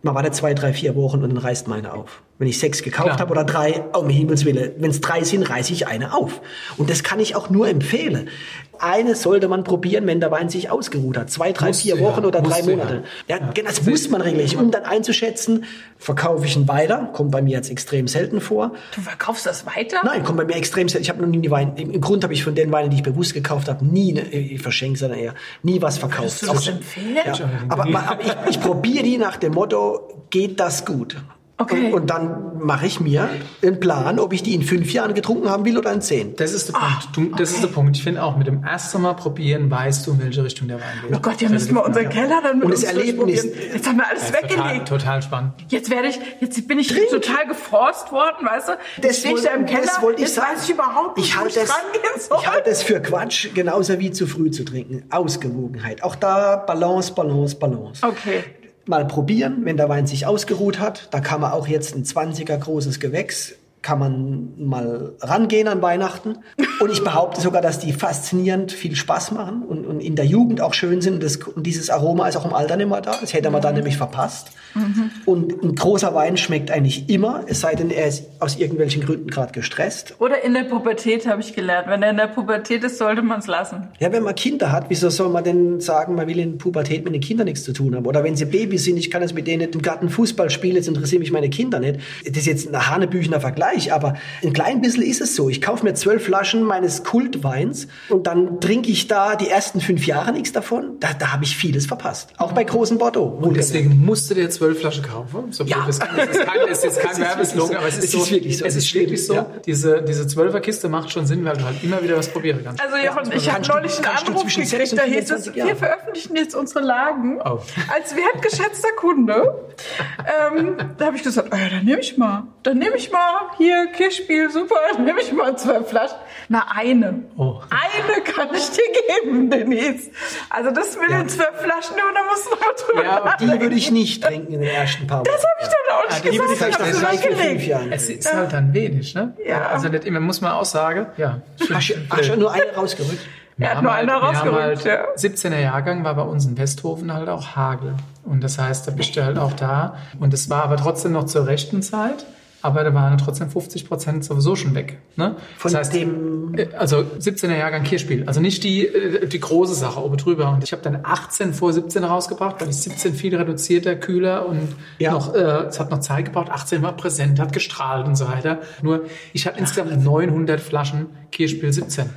man wartet zwei, drei, vier Wochen und dann reißt meine auf. Wenn ich sechs gekauft habe oder drei, um Himmels Willen, wenn es drei sind, reiße ich eine auf. Und das kann ich auch nur empfehlen. Eine sollte man probieren, wenn der Wein sich ausgeruht hat. Zwei, drei, Musst vier ja, Wochen oder drei du ja. Monate. Ja, genau, das muss man regelmäßig, um dann einzuschätzen, verkaufe ich ihn weiter, kommt bei mir jetzt extrem selten vor. Du verkaufst das weiter? Nein, kommt bei mir extrem selten. Ich habe noch nie die Weine, im Grund habe ich von den Weinen, die ich bewusst gekauft habe, nie, ne, ich verschenke, sondern eher, nie was verkauft. Würdest du das empfehlen? ja, aber, aber ich, ich probiere die nach dem Motto, geht das gut? Okay. Und, und dann mache ich mir einen Plan, ob ich die in fünf Jahren getrunken haben will oder in zehn. Das ist der Punkt. Du, das ist der Punkt. Ich finde auch, mit dem ersten Mal probieren, weißt du, in welche Richtung der Wein geht. Oh Gott, ja müssen wir unseren Keller dann mit Und das uns Erlebnis-. Jetzt haben wir alles Total, weggelegt. total spannend. Jetzt werde ich, jetzt bin ich Trink. total geforst worden, weißt du? Jetzt stehe ich da im Keller, das wollte ich jetzt sagen. weiß ich überhaupt nicht, ich wo halte ich es, rangehen soll. ich halte es für Quatsch, genauso wie zu früh zu trinken. Ausgewogenheit. Auch da Balance, Balance, Balance. Okay. Mal probieren, wenn der Wein sich ausgeruht hat. Da kann man auch jetzt ein 20er großes Gewächs, kann man mal rangehen an Weihnachten. Und ich behaupte sogar, dass die faszinierend viel Spaß machen und, und in der Jugend auch schön sind. Und, das, und dieses Aroma ist auch im Alter nicht mehr da. Das hätte man dann nämlich verpasst. Und ein großer Wein schmeckt eigentlich immer, es sei denn, er ist aus irgendwelchen Gründen gerade gestresst. Oder in der Pubertät habe ich gelernt. Wenn er in der Pubertät ist, sollte man es lassen. Ja, wenn man Kinder hat, wieso soll man denn sagen, man will in Pubertät mit den Kindern nichts zu tun haben? Oder wenn sie Babys sind, ich kann jetzt mit denen nicht im Garten Fußball spielen, jetzt interessieren mich meine Kinder nicht. Das ist jetzt ein hanebüchener Vergleich, aber ein klein bisschen ist es so. Ich kaufe mir zwölf Flaschen meines Kultweins und dann trinke ich da die ersten fünf Jahre nichts davon. Da, da habe ich vieles verpasst. Auch bei großen Bordeaux. Und deswegen musst du dir zwölf Flaschen kaufen. So Ja. es ist jetzt kein Werbeslogan, aber es ist, Es so, wirklich so. Es ist wirklich so. Ja. Diese, diese Zwölferkiste macht schon Sinn, weil du halt immer wieder was probieren kannst. Also Jochen, ich habe neulich einen Anruf gekriegt, 6 und da hieß es, 24 wir veröffentlichen jetzt unsere Lagen. Oh. Als wertgeschätzter Kunde, ähm, da habe ich gesagt, oh ja, dann nehme ich mal. Dann nehme ich mal hier Kirchspiel, super, dann nehme ich mal zwölf Flaschen. Na, eine. Oh. Eine kann ich dir geben, Denise. Also das mit den zwölf Flaschen, da musst du noch mal drüber Ja, aber Die würde ich nicht trinken in den ersten paar Wochen. Das habe ich dann auch nicht die würde gesagt. ich ich habe vielleicht sie drei, vier, fünf. Jahren. Es ist halt dann wenig, ne? Ja. Also nicht immer, muss man auch sagen, ja. Hast du du nur eine rausgerückt? Wir Er hat haben nur halt, einer rausgerückt, halt ja. 17er Jahrgang war bei uns in Westhofen halt auch Hagel. Und das heißt, da bist du halt auch da. Und es war aber trotzdem noch zur rechten Zeit. Aber da waren trotzdem 50 Prozent sowieso schon weg. Ne? Von das heißt, dem- äh, Also 17er Jahrgang Kirchspiel. Also nicht die, äh, die große Sache oben drüber. Und ich habe dann 18 vor 17 rausgebracht, weil ich 17 viel reduzierter, kühler und Ja. noch, äh, es hat noch Zeit gebraucht. 18 war präsent, hat gestrahlt und so weiter. Nur ich hatte insgesamt 900 Flaschen Kirchspiel 17.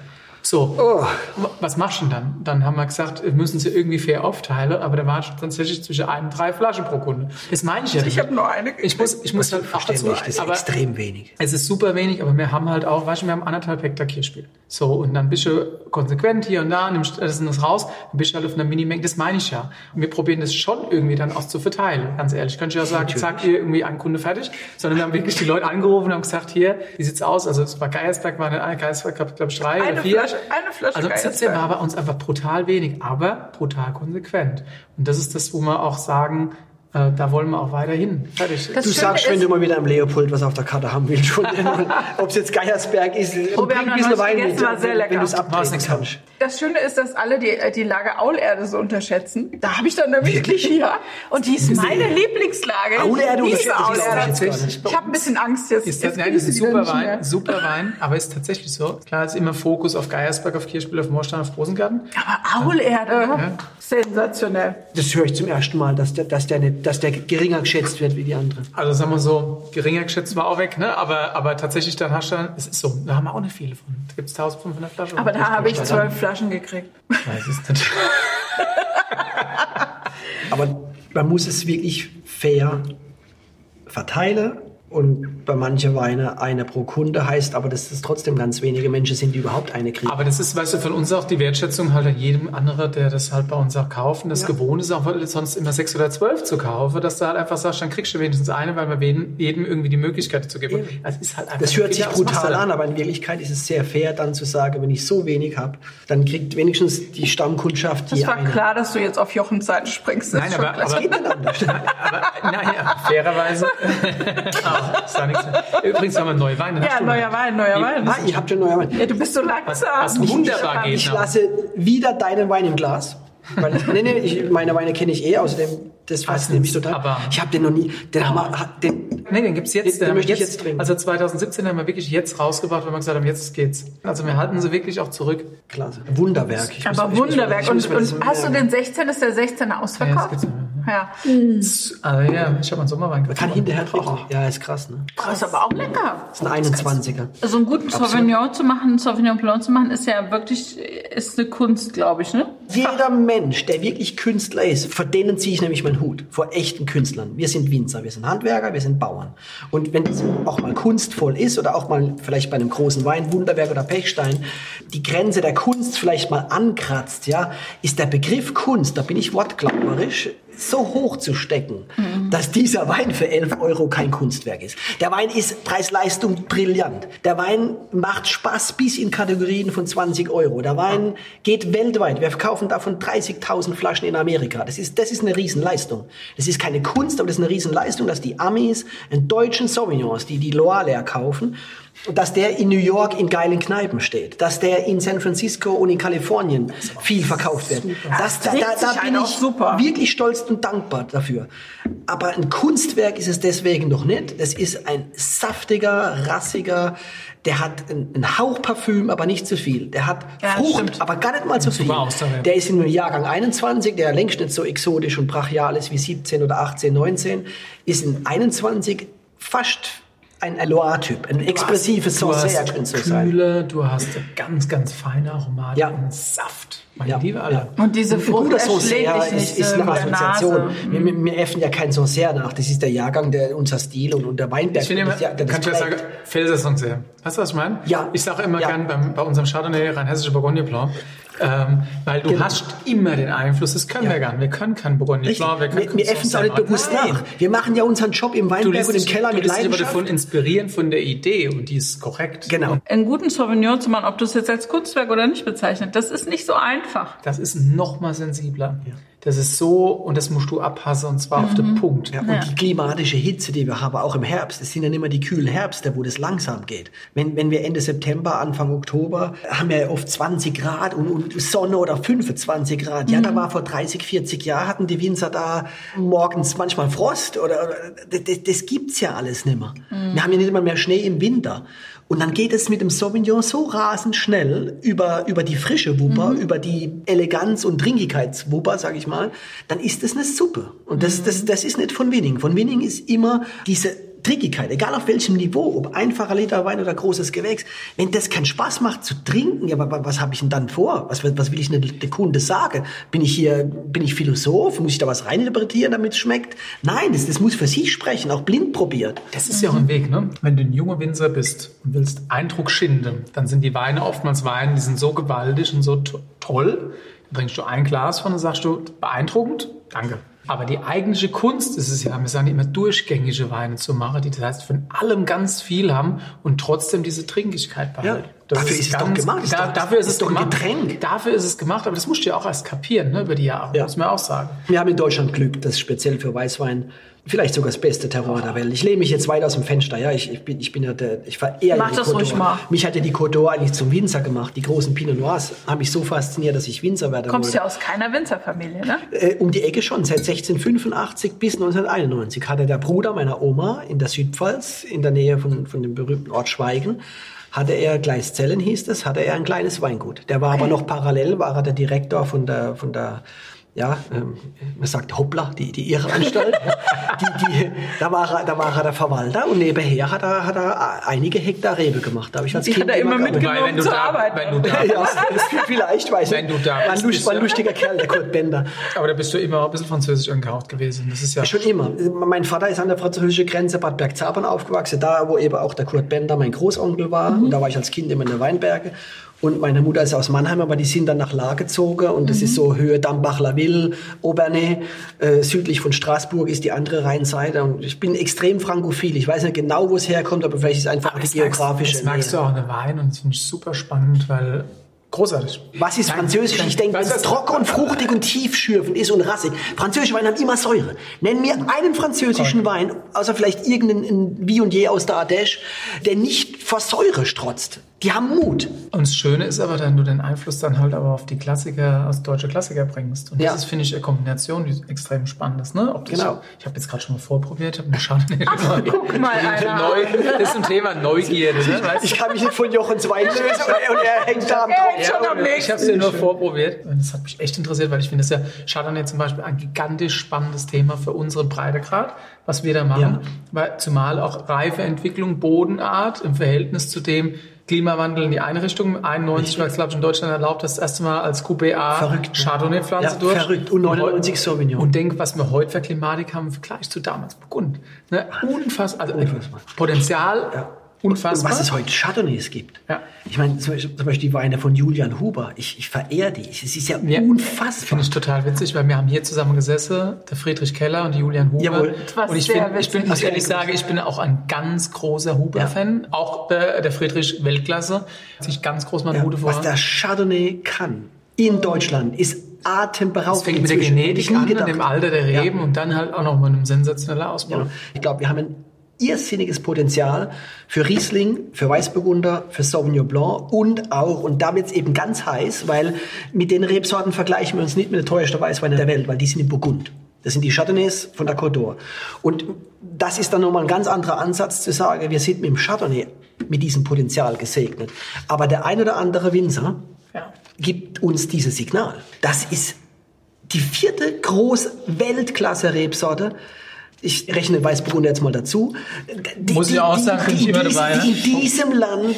So, Oh. was machst du denn dann? Dann haben wir gesagt, wir müssen sie irgendwie fair aufteilen, aber da war tatsächlich zwischen ein und drei Flaschen pro Kunde. Das meine ich ja. Ich habe nur eine ich muss, ich muss halt auch dazu, Verständlich, das ist aber extrem wenig. es ist super wenig, aber wir haben halt auch, weißt du, wir haben anderthalb Hektar Kirchspiel. So, und dann bist du konsequent hier und da, nimmst das und das raus, dann bist du halt auf einer Minimenge, das meine ich ja. Und wir probieren das schon irgendwie dann auch zu verteilen, ganz ehrlich. Könnte ich ja sagen, zack, hier irgendwie ein Kunde fertig, sondern wir haben wirklich die Leute angerufen und haben gesagt, hier, wie sieht's aus? Also, es war Geiersberg, war eine, Geiersberg, glaube ich, drei Eine oder vier. Flasche- eine Flasche Also, 17 Geiersberg. war bei uns einfach brutal wenig, aber brutal konsequent. Und das ist das, wo wir auch sagen, äh, da wollen wir auch weiterhin. Fertig. du sagst, wenn du mal wieder am Leopold was auf der Karte haben willst, ob es jetzt Geiersberg ist, oh, wir haben ein bisschen Wein mit, war sehr lecker. wenn du es abtreten kannst. Das Schöne ist, dass alle die, die Lage Aulerde so unterschätzen. Da habe ich dann nämlich Wirklich? Ja. Und die ist meine Lieblingslage. Aulerde Diese Aulerde. Ich habe ein bisschen Angst jetzt. Ist das, nein, das ist super Wein, super Wein, aber ist tatsächlich so. Klar ist immer Fokus auf Geiersberg, auf Kirchspiel, auf Moorstein, auf Rosengarten. Aber Aulerde, ja. Sensationell. Das höre ich zum ersten Mal, dass der, dass der, nicht, dass der geringer geschätzt wird wie die anderen. Also sagen wir so, geringer geschätzt war auch weg, ne? aber, aber tatsächlich dann hast du dann, es ist so, da haben wir auch nicht viele von. Da gibt es 1500 Flaschen. Aber da habe ich zwölf Flaschen gekriegt. Weiß es nicht. aber man muss es wirklich fair verteilen und bei manchen Weine eine pro Kunde heißt aber, dass es trotzdem ganz wenige Menschen sind, die überhaupt eine kriegen. Aber das ist, weißt du, von uns auch die Wertschätzung halt an jedem anderen, der das halt bei uns auch kauft. Und das ja. Gewohnt ist auch sonst immer sechs oder zwölf zu kaufen, dass du halt einfach sagst, dann kriegst du wenigstens eine, weil wir jedem irgendwie die Möglichkeit zu geben. Das, ist halt das hört sich brutal an, aber in Wirklichkeit ist es sehr fair, dann zu sagen, wenn ich so wenig habe, dann kriegt wenigstens die Stammkundschaft die Das war eine. klar, dass du jetzt auf Jochens Seite springst. Nein, aber, aber, aber, nein, ja, fairerweise. ist da nichts mehr. Übrigens haben wir neue Weine. Ja, neuer Wein, neuer Wein. Ah, ihr habt schon neuer Wein. Ja, du bist so langsam. Was, was wunderbar geht. Ich lasse wieder deinen Wein im Glas. Weil ich, nee, nee, ich, meine Weine kenne ich eh, außerdem, das fasziniert mich total. Aber ich habe den noch nie, den haben wir, den, Nee, den gibt's jetzt. Den, den, den möchte ich jetzt trinken. Also 2017 haben wir wirklich jetzt rausgebracht, weil wir gesagt haben, jetzt geht's. Also wir halten sie wirklich auch zurück. Klasse. Wunderwerk. Ich Aber muss, Wunderwerk. Ich muss, ich muss, und, und hast du den 16, ist der 16 ausverkauft? Ja, ja. Mhm. Also ja, ich habe einen Sommerwein gekauft. Man kann hinterher trinken. Ja, ist krass, ne? Krass, aber auch lecker. Das ist ein 21er. Also einen guten Sauvignon zu machen, einen Sauvignon Blanc zu machen, ist ja wirklich, ist eine Kunst, glaube ich, ne? Jeder Mensch, der wirklich Künstler ist, vor denen ziehe ich nämlich meinen Hut. Vor echten Künstlern. Wir sind Winzer, wir sind Handwerker, wir sind Bauern. Und wenn es auch mal kunstvoll ist oder auch mal vielleicht bei einem großen Wein, Wunderwerk oder Pechstein, die Grenze der Kunst vielleicht mal ankratzt, ja, ist der Begriff Kunst, da bin ich wortglauberisch, so hoch zu stecken, mhm. dass dieser Wein für 11 Euro kein Kunstwerk ist. Der Wein ist Preis-Leistung brillant. Der Wein macht Spaß bis in Kategorien von 20 Euro. Der Wein geht weltweit. Wir verkaufen davon 30.000 Flaschen in Amerika. Das ist, das ist eine Riesenleistung. Das ist keine Kunst, aber das ist eine Riesenleistung, dass die Amis einen deutschen Sauvignons, die die Loire kaufen, dass der in New York in geilen Kneipen steht, dass der in San Francisco und in Kalifornien viel verkauft wird. Das, da, da, da bin ich super. wirklich stolz und dankbar dafür. Aber ein Kunstwerk ist es deswegen noch nicht. Das ist ein saftiger, rassiger, der hat einen Hauch Parfüm, aber nicht zu viel. Der hat ja, Frucht, stimmt. aber gar nicht mal zu viel. Der ist im Jahrgang 21, der längst nicht so exotisch und brachial ist wie 17 oder 18, 19, ist in 21 fast ein Loire-Typ, ein expressives Sancerre könnte es sein. Kühle, du hast ganz, ganz feine Aromatik ja. und Saft. Meine ja. Liebe alle. Und diese Frucht Sancerre ist, ist eine Assoziation. Wir, wir effen ja kein Sancerre nach. Das ist der Jahrgang, der unser Stil und, und der Weinberg. Ich finde immer, ja, kann ich ja sagen, Felser Sancerre. Weißt du, was ich meine? Ja. Ich sage immer ja. gern beim, bei unserem Chardonnay, rheinhessische Bourgogne Blanc, ähm, weil du genau. hast immer den Einfluss, das können ja. wir gar nicht. Wir können kein Bourgogne Blanc, wir können Wir, wir effen es auch nicht bewusst nach. Wir machen ja unseren Job im Weinberg und im Keller mit Leidenschaft. Du lässt dich davon inspirieren, von der Idee und die ist korrekt. Genau. Einen guten Sauvignon zu machen, ob du es jetzt als Kunstwerk oder nicht bezeichnet, das ist nicht so einfach. Das ist noch mal sensibler. Ja. Das ist so, und das musst du abpassen, und zwar mhm. auf den mhm. Punkt. Ja, und ja. die klimatische Hitze, die wir haben, auch im Herbst, das sind ja nicht mehr die kühlen Herbste, wo das langsam geht. Wenn, wenn wir Ende September, Anfang Oktober, haben wir ja oft 20 Grad und, und Sonne oder 25 Grad. Ja, mhm. da war vor 30, 40 Jahren, hatten die Winzer da morgens manchmal Frost oder, oder das, das gibt's ja alles nicht mehr. Mhm. Wir haben ja nicht immer mehr Schnee im Winter. Und dann geht es mit dem Sauvignon so rasend schnell über, über die frische Wupper, mhm. über die Eleganz- und Trinkigkeitswupper, sage ich mal. Dann ist das eine Suppe. Und das, mhm. das, das ist nicht von Winning. Von Winning ist immer diese Trickigkeit, egal auf welchem Niveau, ob einfacher Liter Wein oder großes Gewächs, wenn das keinen Spaß macht zu trinken, ja, aber was habe ich denn dann vor? Was, was will ich denn der Kunde sagen? Bin ich hier, bin ich Philosoph? Muss ich da was reininterpretieren, damit es schmeckt? Nein, das, das muss für sich sprechen, auch blind probiert. Das ist ja auch ein Weg, ne? Wenn du ein junger Winzer bist und willst Eindruck schinden, dann sind die Weine oftmals Weine, die sind so gewaltig und so to toll. Dann trinkst du ein Glas von und sagst du, beeindruckend, danke. Aber die eigentliche Kunst ist es ja, wir sagen immer durchgängige Weine zu machen, die das heißt von allem ganz viel haben und trotzdem diese Trinkigkeit behalten. Ja, dafür ist, es doch gemacht. Da, dafür ist, es doch gemacht. Getränk. Dafür ist es gemacht, aber das musst du ja auch erst kapieren ne, über die Jahre, Ja. muss man auch sagen. Wir haben in Deutschland Glück, das speziell für Weißwein vielleicht sogar das beste Terroir der Welt. Ich lehne mich jetzt weit aus dem Fenster, ja. Ich, ich bin, ich bin ja der, ich verehre Mach die das Côte ruhig mal. Mich hat ja die Côte d'Or eigentlich zum Winzer gemacht. Die großen Pinot Noirs haben mich so fasziniert, dass ich Winzer werden Kommst wollte. ja aus keiner Winzerfamilie, ne? Äh, um die Ecke schon, seit 1685 bis 1991 hatte der Bruder meiner Oma in der Südpfalz, in der Nähe von, von dem berühmten Ort Schweigen, hatte er, Gleiszellen hieß es, hatte er ein kleines Weingut. Der war aber noch parallel, war er der Direktor von der, von der ja, ähm, man sagt Hoppla, die, die Irrenanstalt. die, die, da, war er, da war er der Verwalter und nebenher hat er, hat er einige Hektar Rebe gemacht. Da habe ich als Die Kind hat er immer gearbeitet. mitgenommen. Wenn du zur da, Arbeit. wenn du da Ja, das vielleicht, weiß ich. Wenn du da war ein, bist, lust, bist war ein lustiger Kerl, der Kurt Bender. Aber da bist du immer ein bisschen französisch angehaucht gewesen. Das ist ja Schon immer. Mein Vater ist an der französischen Grenze Bad Bergzabern aufgewachsen, da wo eben auch der Kurt Bender mein Großonkel war. Und da war ich als Kind immer in der Weinberge. Und meine Mutter ist aus Mannheim, aber die sind dann nach La gezogen. Und das ist so Höhe Dambach-la-Ville, Aubernay, äh, südlich von Straßburg ist die andere Rheinseite. Und ich bin extrem frankophil. Ich weiß nicht genau, wo es herkommt, aber vielleicht ist es einfach die merkst, geografische das merkst du auch in der Wein und das finde ich super spannend, weil großartig. Was ist Französisch? Ich denke, wenn es trocken und fruchtig und tiefschürfend ist und rassig. Französische Weine haben immer Säure. Nenn mir einen französischen Wein, außer vielleicht irgendeinen Wie und Je aus der Ardèche, der nicht vor Säure strotzt. Die haben Mut. Und das Schöne ist aber, wenn du den Einfluss dann halt aber auf die Klassiker, aus deutsche Klassiker bringst. Und Ja. das ist, finde ich, eine Kombination, die extrem spannend ist. Ne? Ob das, Genau. Ich habe jetzt gerade schon mal vorprobiert, habe eine Chardonnay. Guck mal einer. Neu, das ist ein Thema Neugierde. Ne? Ich kann mich nicht von Jochens Wein lösen und er hängt da am Tropf. hängt schon am nächsten. ich habe es ja nur vorprobiert. Und das hat mich echt interessiert, weil ich finde, das ist ja Chardonnay zum Beispiel ein gigantisch spannendes Thema für unseren Breitegrad, was wir da machen. Ja. Weil zumal auch Reifeentwicklung, Bodenart im Verhältnis zu dem Klimawandel in die eine Richtung. 91 war es, glaube ich, in Deutschland erlaubt, das erste Mal als QBA ne? Chardonnay-Pflanze Ja, durch. verrückt. Und 99 Sauvignon. Und denk, was wir heute für Klimatik haben im Vergleich zu damals Burgund. Ne? Unfassbar. Also Unfassbar. Potenzial Ja. Unfassbar. Und was es heute Chardonnays gibt. Ja. Ich meine, zum Beispiel, zum Beispiel die Weine von Julian Huber. Ich, ich verehre die. Es ist ja, Ja. unfassbar. Finde ich total witzig, weil wir haben hier zusammen gesessen, der Friedrich Keller und die Julian Huber. Jawohl. Was und ich, sehr bin, ich bin, muss ehrlich sagen, ich bin auch ein ganz großer Huber-Fan. Auch der, der Friedrich Weltklasse. Sich ganz groß mal Ja, Hude vor. was der Chardonnay kann in Deutschland ist atemberaubend. das fängt mit der. Genetik an, gedacht. dem Alter der Ja. Reben und dann halt auch noch mit einem sensationellen Ausbau. Ja. Ich glaube, wir haben ein irrsinniges Potenzial für Riesling, für Weißburgunder, für Sauvignon Blanc und auch, und da wird es eben ganz heiß, weil mit den Rebsorten vergleichen wir uns nicht mit der teuersten Weißweine der Welt, weil die sind in Burgund. Das sind die Chardonnays von der Côte d'Or. Und das ist dann nochmal ein ganz anderer Ansatz zu sagen, wir sind mit dem Chardonnay mit diesem Potenzial gesegnet. Aber der ein oder andere Winzer Ja. gibt uns dieses Signal. Das ist die vierte groß Weltklasse-Rebsorte. Ich rechne Weißburgunder jetzt mal dazu. Die, Muss ich auch sagen, ich die, immer die, dabei, die ne? in diesem Land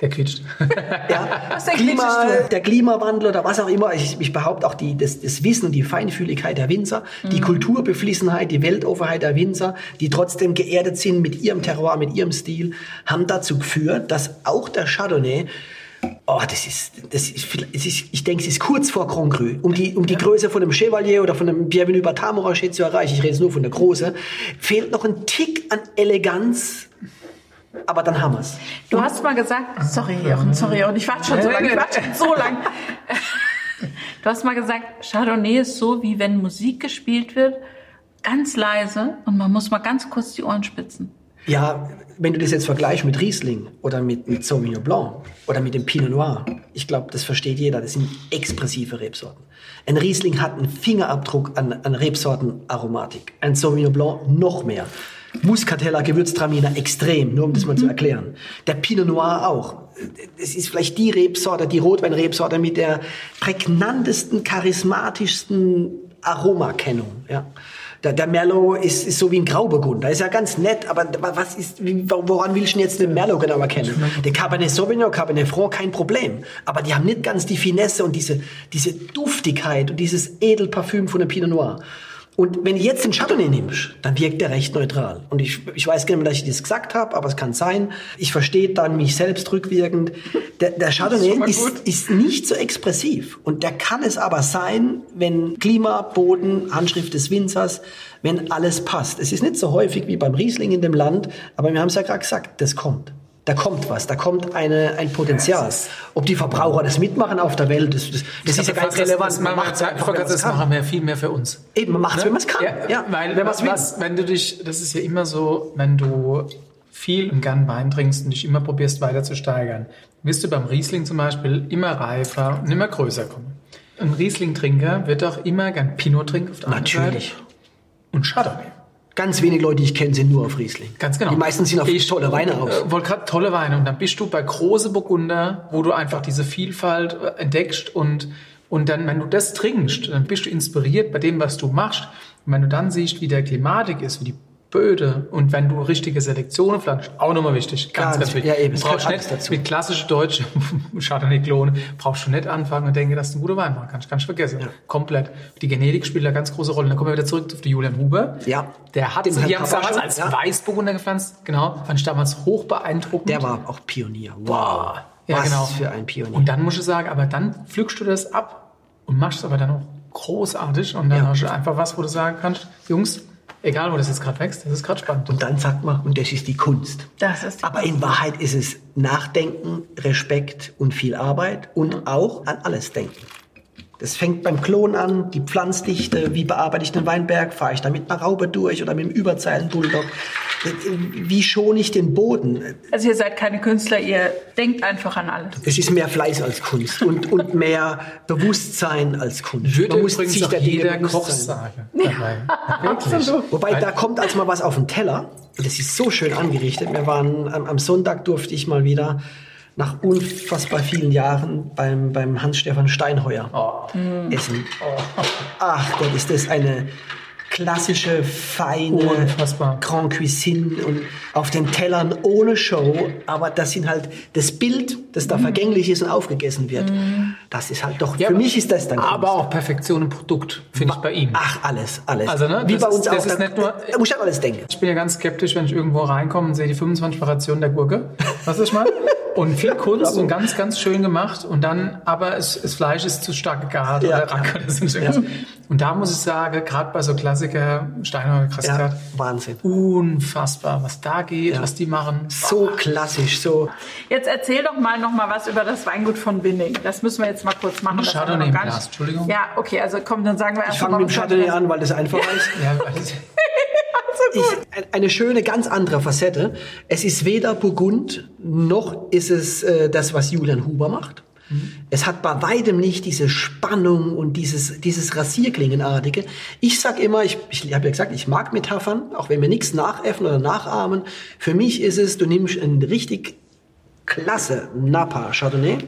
Der quietscht. ja, Was der Klima, quietscht der Klimawandel oder was auch immer. Ich, ich behaupte auch die, das, das Wissen und die Feinfühligkeit der Winzer, die Kulturbeflissenheit, die Weltoffenheit der Winzer, die trotzdem geerdet sind mit ihrem Terroir, mit ihrem Stil, haben dazu geführt, dass auch der Chardonnay Oh, das ist, das ist, viel- es ist, ich denke, es ist kurz vor Grand Cru. Um die, um die Größe von einem Chevalier oder von einem Bienvenu Batamorachet zu erreichen, ich rede jetzt nur von der Große, fehlt noch ein Tick an Eleganz, aber dann haben wir's. Du hast mal gesagt, sorry, Jochen, sorry, und ich warte schon so lange, ich warte schon so lange. Du hast mal gesagt, Chardonnay ist so, wie wenn Musik gespielt wird, ganz leise und man muss mal ganz kurz die Ohren spitzen. Ja, wenn du das jetzt vergleichst mit Riesling oder mit, mit Sauvignon Blanc oder mit dem Pinot Noir, ich glaube, das versteht jeder, das sind expressive Rebsorten. Ein Riesling hat einen Fingerabdruck an, an Rebsortenaromatik, ein Sauvignon Blanc noch mehr. Muscatella, Gewürztraminer extrem, nur um das mal zu erklären. Der Pinot Noir auch. Es ist vielleicht die Rebsorte, die Rotweinrebsorte mit der prägnantesten, charismatischsten Aromakennung. Ja. Der, der Merlot ist, ist so wie ein Grauburgunder. Ist ja ganz nett, aber was ist, woran will ich denn jetzt den Merlot genau erkennen? Der Cabernet Sauvignon, Cabernet Franc, kein Problem. Aber die haben nicht ganz die Finesse und diese, diese Duftigkeit und dieses Edelparfüm von dem Pinot Noir. Und wenn du jetzt den Chardonnay nimmst, dann wirkt der recht neutral. Und ich, ich weiß gar nicht mehr, dass ich das gesagt habe, aber es kann sein. Ich verstehe dann mich selbst rückwirkend. Der, der Chardonnay ist, ist, ist nicht so expressiv. Und der kann es aber sein, wenn Klima, Boden, Handschrift des Winzers, wenn alles passt. Es ist nicht so häufig wie beim Riesling in dem Land, aber wir haben es ja gerade gesagt, das kommt. Da kommt was, da kommt eine, ein Potenzial. Ob die Verbraucher das mitmachen auf der Welt, das, das, das ist ja ganz relevant. Das, man macht einfach, das, machen wir viel mehr für uns. Eben, man macht es, ne? wenn man es kann. Ja, ja, weil, wenn, was, wenn du dich, das ist ja immer so, wenn du viel und gern Wein trinkst und dich immer probierst weiter zu steigern, wirst du beim Riesling zum Beispiel immer reifer und immer größer kommen. Ein Riesling-Trinker wird auch immer gern Pinot trinken auf der Natürlich. Seite und Chardonnay. Ganz wenige Leute, die ich kenne, sind nur auf Riesling. Ganz genau. Die meisten sind auf Ich- tolle Weine aus. Äh, wollte gerade tolle Weine. Und dann bist du bei große Burgunder, wo du einfach diese Vielfalt äh, entdeckst und, und dann, wenn du das trinkst, dann bist du inspiriert bei dem, was du machst. Und wenn du dann siehst, wie der Klimatik ist, wie die Böde und wenn du richtige Selektionen pflanzt, auch nochmal wichtig, ganz, Ganz ganz wichtig. ja, eben, du brauchst nicht dazu. mit klassischen deutschen Chardonnay-Klone, brauchst du nicht anfangen und denken, dass du einen guten Wein machen kannst. Kannst vergessen. Komplett. Die Genetik spielt eine ganz große Rolle. Dann kommen wir wieder zurück auf die Julian Huber. Ja. Der hat, Den die haben es damals als ja. Weißburgunder gepflanzt. Genau. Fand ich damals hoch beeindruckend. Der war auch Pionier. Wow. Ja, Was genau. für ein Pionier. Und dann musst du sagen, aber dann pflückst du das ab und machst es aber dann auch großartig. Und dann Ja. hast du einfach was, wo du sagen kannst, Jungs, egal wo das jetzt gerade wächst, das ist gerade spannend. Und dann sagt man, und das ist die Kunst. Das ist die Aber in Wahrheit ist es Nachdenken, Respekt und viel Arbeit und auch an alles denken. Das fängt beim Klon an, die Pflanzdichte, wie bearbeite ich den Weinberg, fahre ich da mit einer Raube durch oder mit dem Überzeilen-Bulldog, wie schone ich den Boden. Also ihr seid keine Künstler, ihr denkt einfach an alles. Es ist mehr Fleiß als Kunst und, und mehr Bewusstsein als Kunst. Würde Man muss übrigens sich auch der jeder Koch sagen. Dabei. Wirklich. Wobei, da kommt als mal was auf den Teller. Und das ist so schön angerichtet. Wir waren am, am Sonntag durfte ich mal wieder nach unfassbar vielen Jahren beim, beim Hans-Stefan Steinheuer essen. Ach Gott, ist das eine klassische, feine Unfassbar. Grand Cuisine und auf den Tellern ohne Show. Aber das sind halt das Bild, das da vergänglich ist und aufgegessen wird. Das ist halt doch, Ja, für mich ist das dann Aber Kunst. auch Perfektion im Produkt, finde ich bei ihm. Ach, alles, alles. Also, ne, Wie das bei ist- uns das auch. ist da, nicht nur- da muss ich an alles denken. Ich bin ja ganz skeptisch, wenn ich irgendwo reinkomme und sehe die 25 Variationen der Gurke. Was ich mal? Und viel Kunst und ganz, ganz schön gemacht. Und dann, aber es, das Fleisch ist zu stark gegart Ja, oder Rack oder so irgendwas. Und da muss ich sagen, gerade bei so Klassiker, Steiner Kraskat, Ja, Wahnsinn. unfassbar, was da geht, was die machen. So klassisch, so. Jetzt erzähl doch mal noch mal was über das Weingut von Winning. Das müssen wir jetzt mal kurz machen. Das Chardonnay im Glas, Entschuldigung. Ja, okay, also komm, dann sagen wir erst Ich fange mit dem Chardonnay an, weil das einfach ist. Ja, weil Ich, eine schöne, ganz andere Facette. Es ist weder Burgund, noch ist es äh, das, was Julian Huber macht. Es hat bei weitem nicht diese Spannung und dieses, dieses Rasierklingenartige. Ich sag immer, ich, ich habe ja gesagt, ich mag Metaphern, auch wenn wir nichts nachäffen oder nachahmen. Für mich ist es, du nimmst einen richtig klasse Napa Chardonnay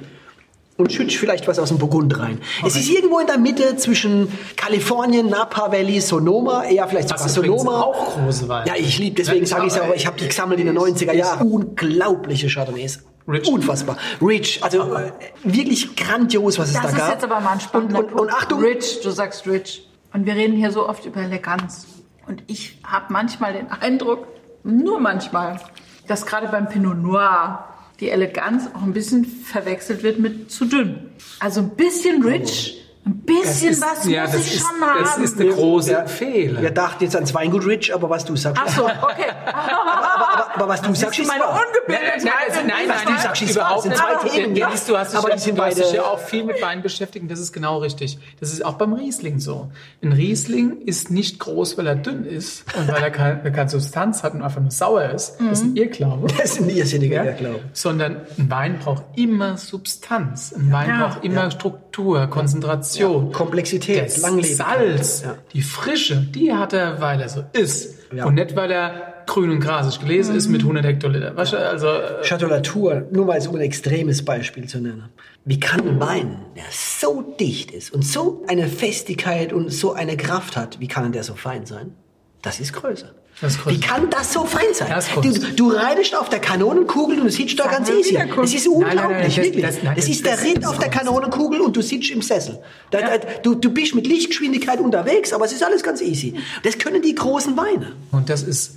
und schützt vielleicht was aus dem Burgund rein. Es ist irgendwo in der Mitte zwischen Kalifornien, Napa Valley, Sonoma, eher vielleicht sogar Sonoma. auch große Weine. Ja, ich liebe, deswegen sage ich es ja, aber aber ich habe die gesammelt in den 90er Jahren. Unglaubliche Chardonnays. Rich. Unfassbar. Rich, also äh, wirklich grandios, was es Das da ist gab. jetzt aber mal ein spannender und, und, und Punkt. Achtung, Rich, du sagst Rich. Und wir reden hier so oft über Eleganz. Und ich habe manchmal den Eindruck, nur manchmal, dass gerade beim Pinot Noir die Eleganz auch ein bisschen verwechselt wird mit zu dünn. Also ein bisschen rich, ein bisschen ist- was ja, muss das ich ist- schon das haben. ist der große Ja. Fehler. wir dachten jetzt ans Weingut Rich, aber was du sagst, Ach so, okay. aber, aber was du sagst, du ist meine wahr. Ungebildetheit? Nein, also, nein, Was nein, du sagst, ist überhaupt sind nicht. zwei Themen, Ja, ja. Du hast dich, Aber ja, die sind du hast dich beide- ja auch viel mit Wein beschäftigt und das ist genau richtig. Das ist auch beim Riesling so. Ein Riesling ist nicht groß, weil er dünn ist und weil er keine, keine Substanz hat und einfach nur sauer ist. Das ist ein Irrglaube. Das ist ein irrsinniger Ja? Irrglaube. Sondern ein Wein braucht immer Substanz. Ein Wein Ja. braucht immer Struktur, Konzentration. Komplexität, Das Langlebigkeit. Salz, Ja. die Frische, die hat er, weil er so ist. Ja. Und nicht, weil er grün und grasig gelesen ist mit 100 Hektoliter. Weißt du, also, äh, Chatolatur, nur mal so ein extremes Beispiel zu nennen. Wie kann ein Wein, der so dicht ist und so eine Festigkeit und so eine Kraft hat, wie kann der so fein sein? Das ist größer. Das. Wie kann das so fein sein? Das du, du reitest auf der Kanonenkugel und du sitzt da Sagen ganz easy. Das ist Nein, nein, nein, unglaublich, das- wirklich. das- Das, das- ist der das- Ritt das auf der. Kanonenkugel und du sitzt im Sessel. Da, da, du, du bist mit Lichtgeschwindigkeit unterwegs, aber es ist alles ganz easy. Das können die großen Weine. Und das ist,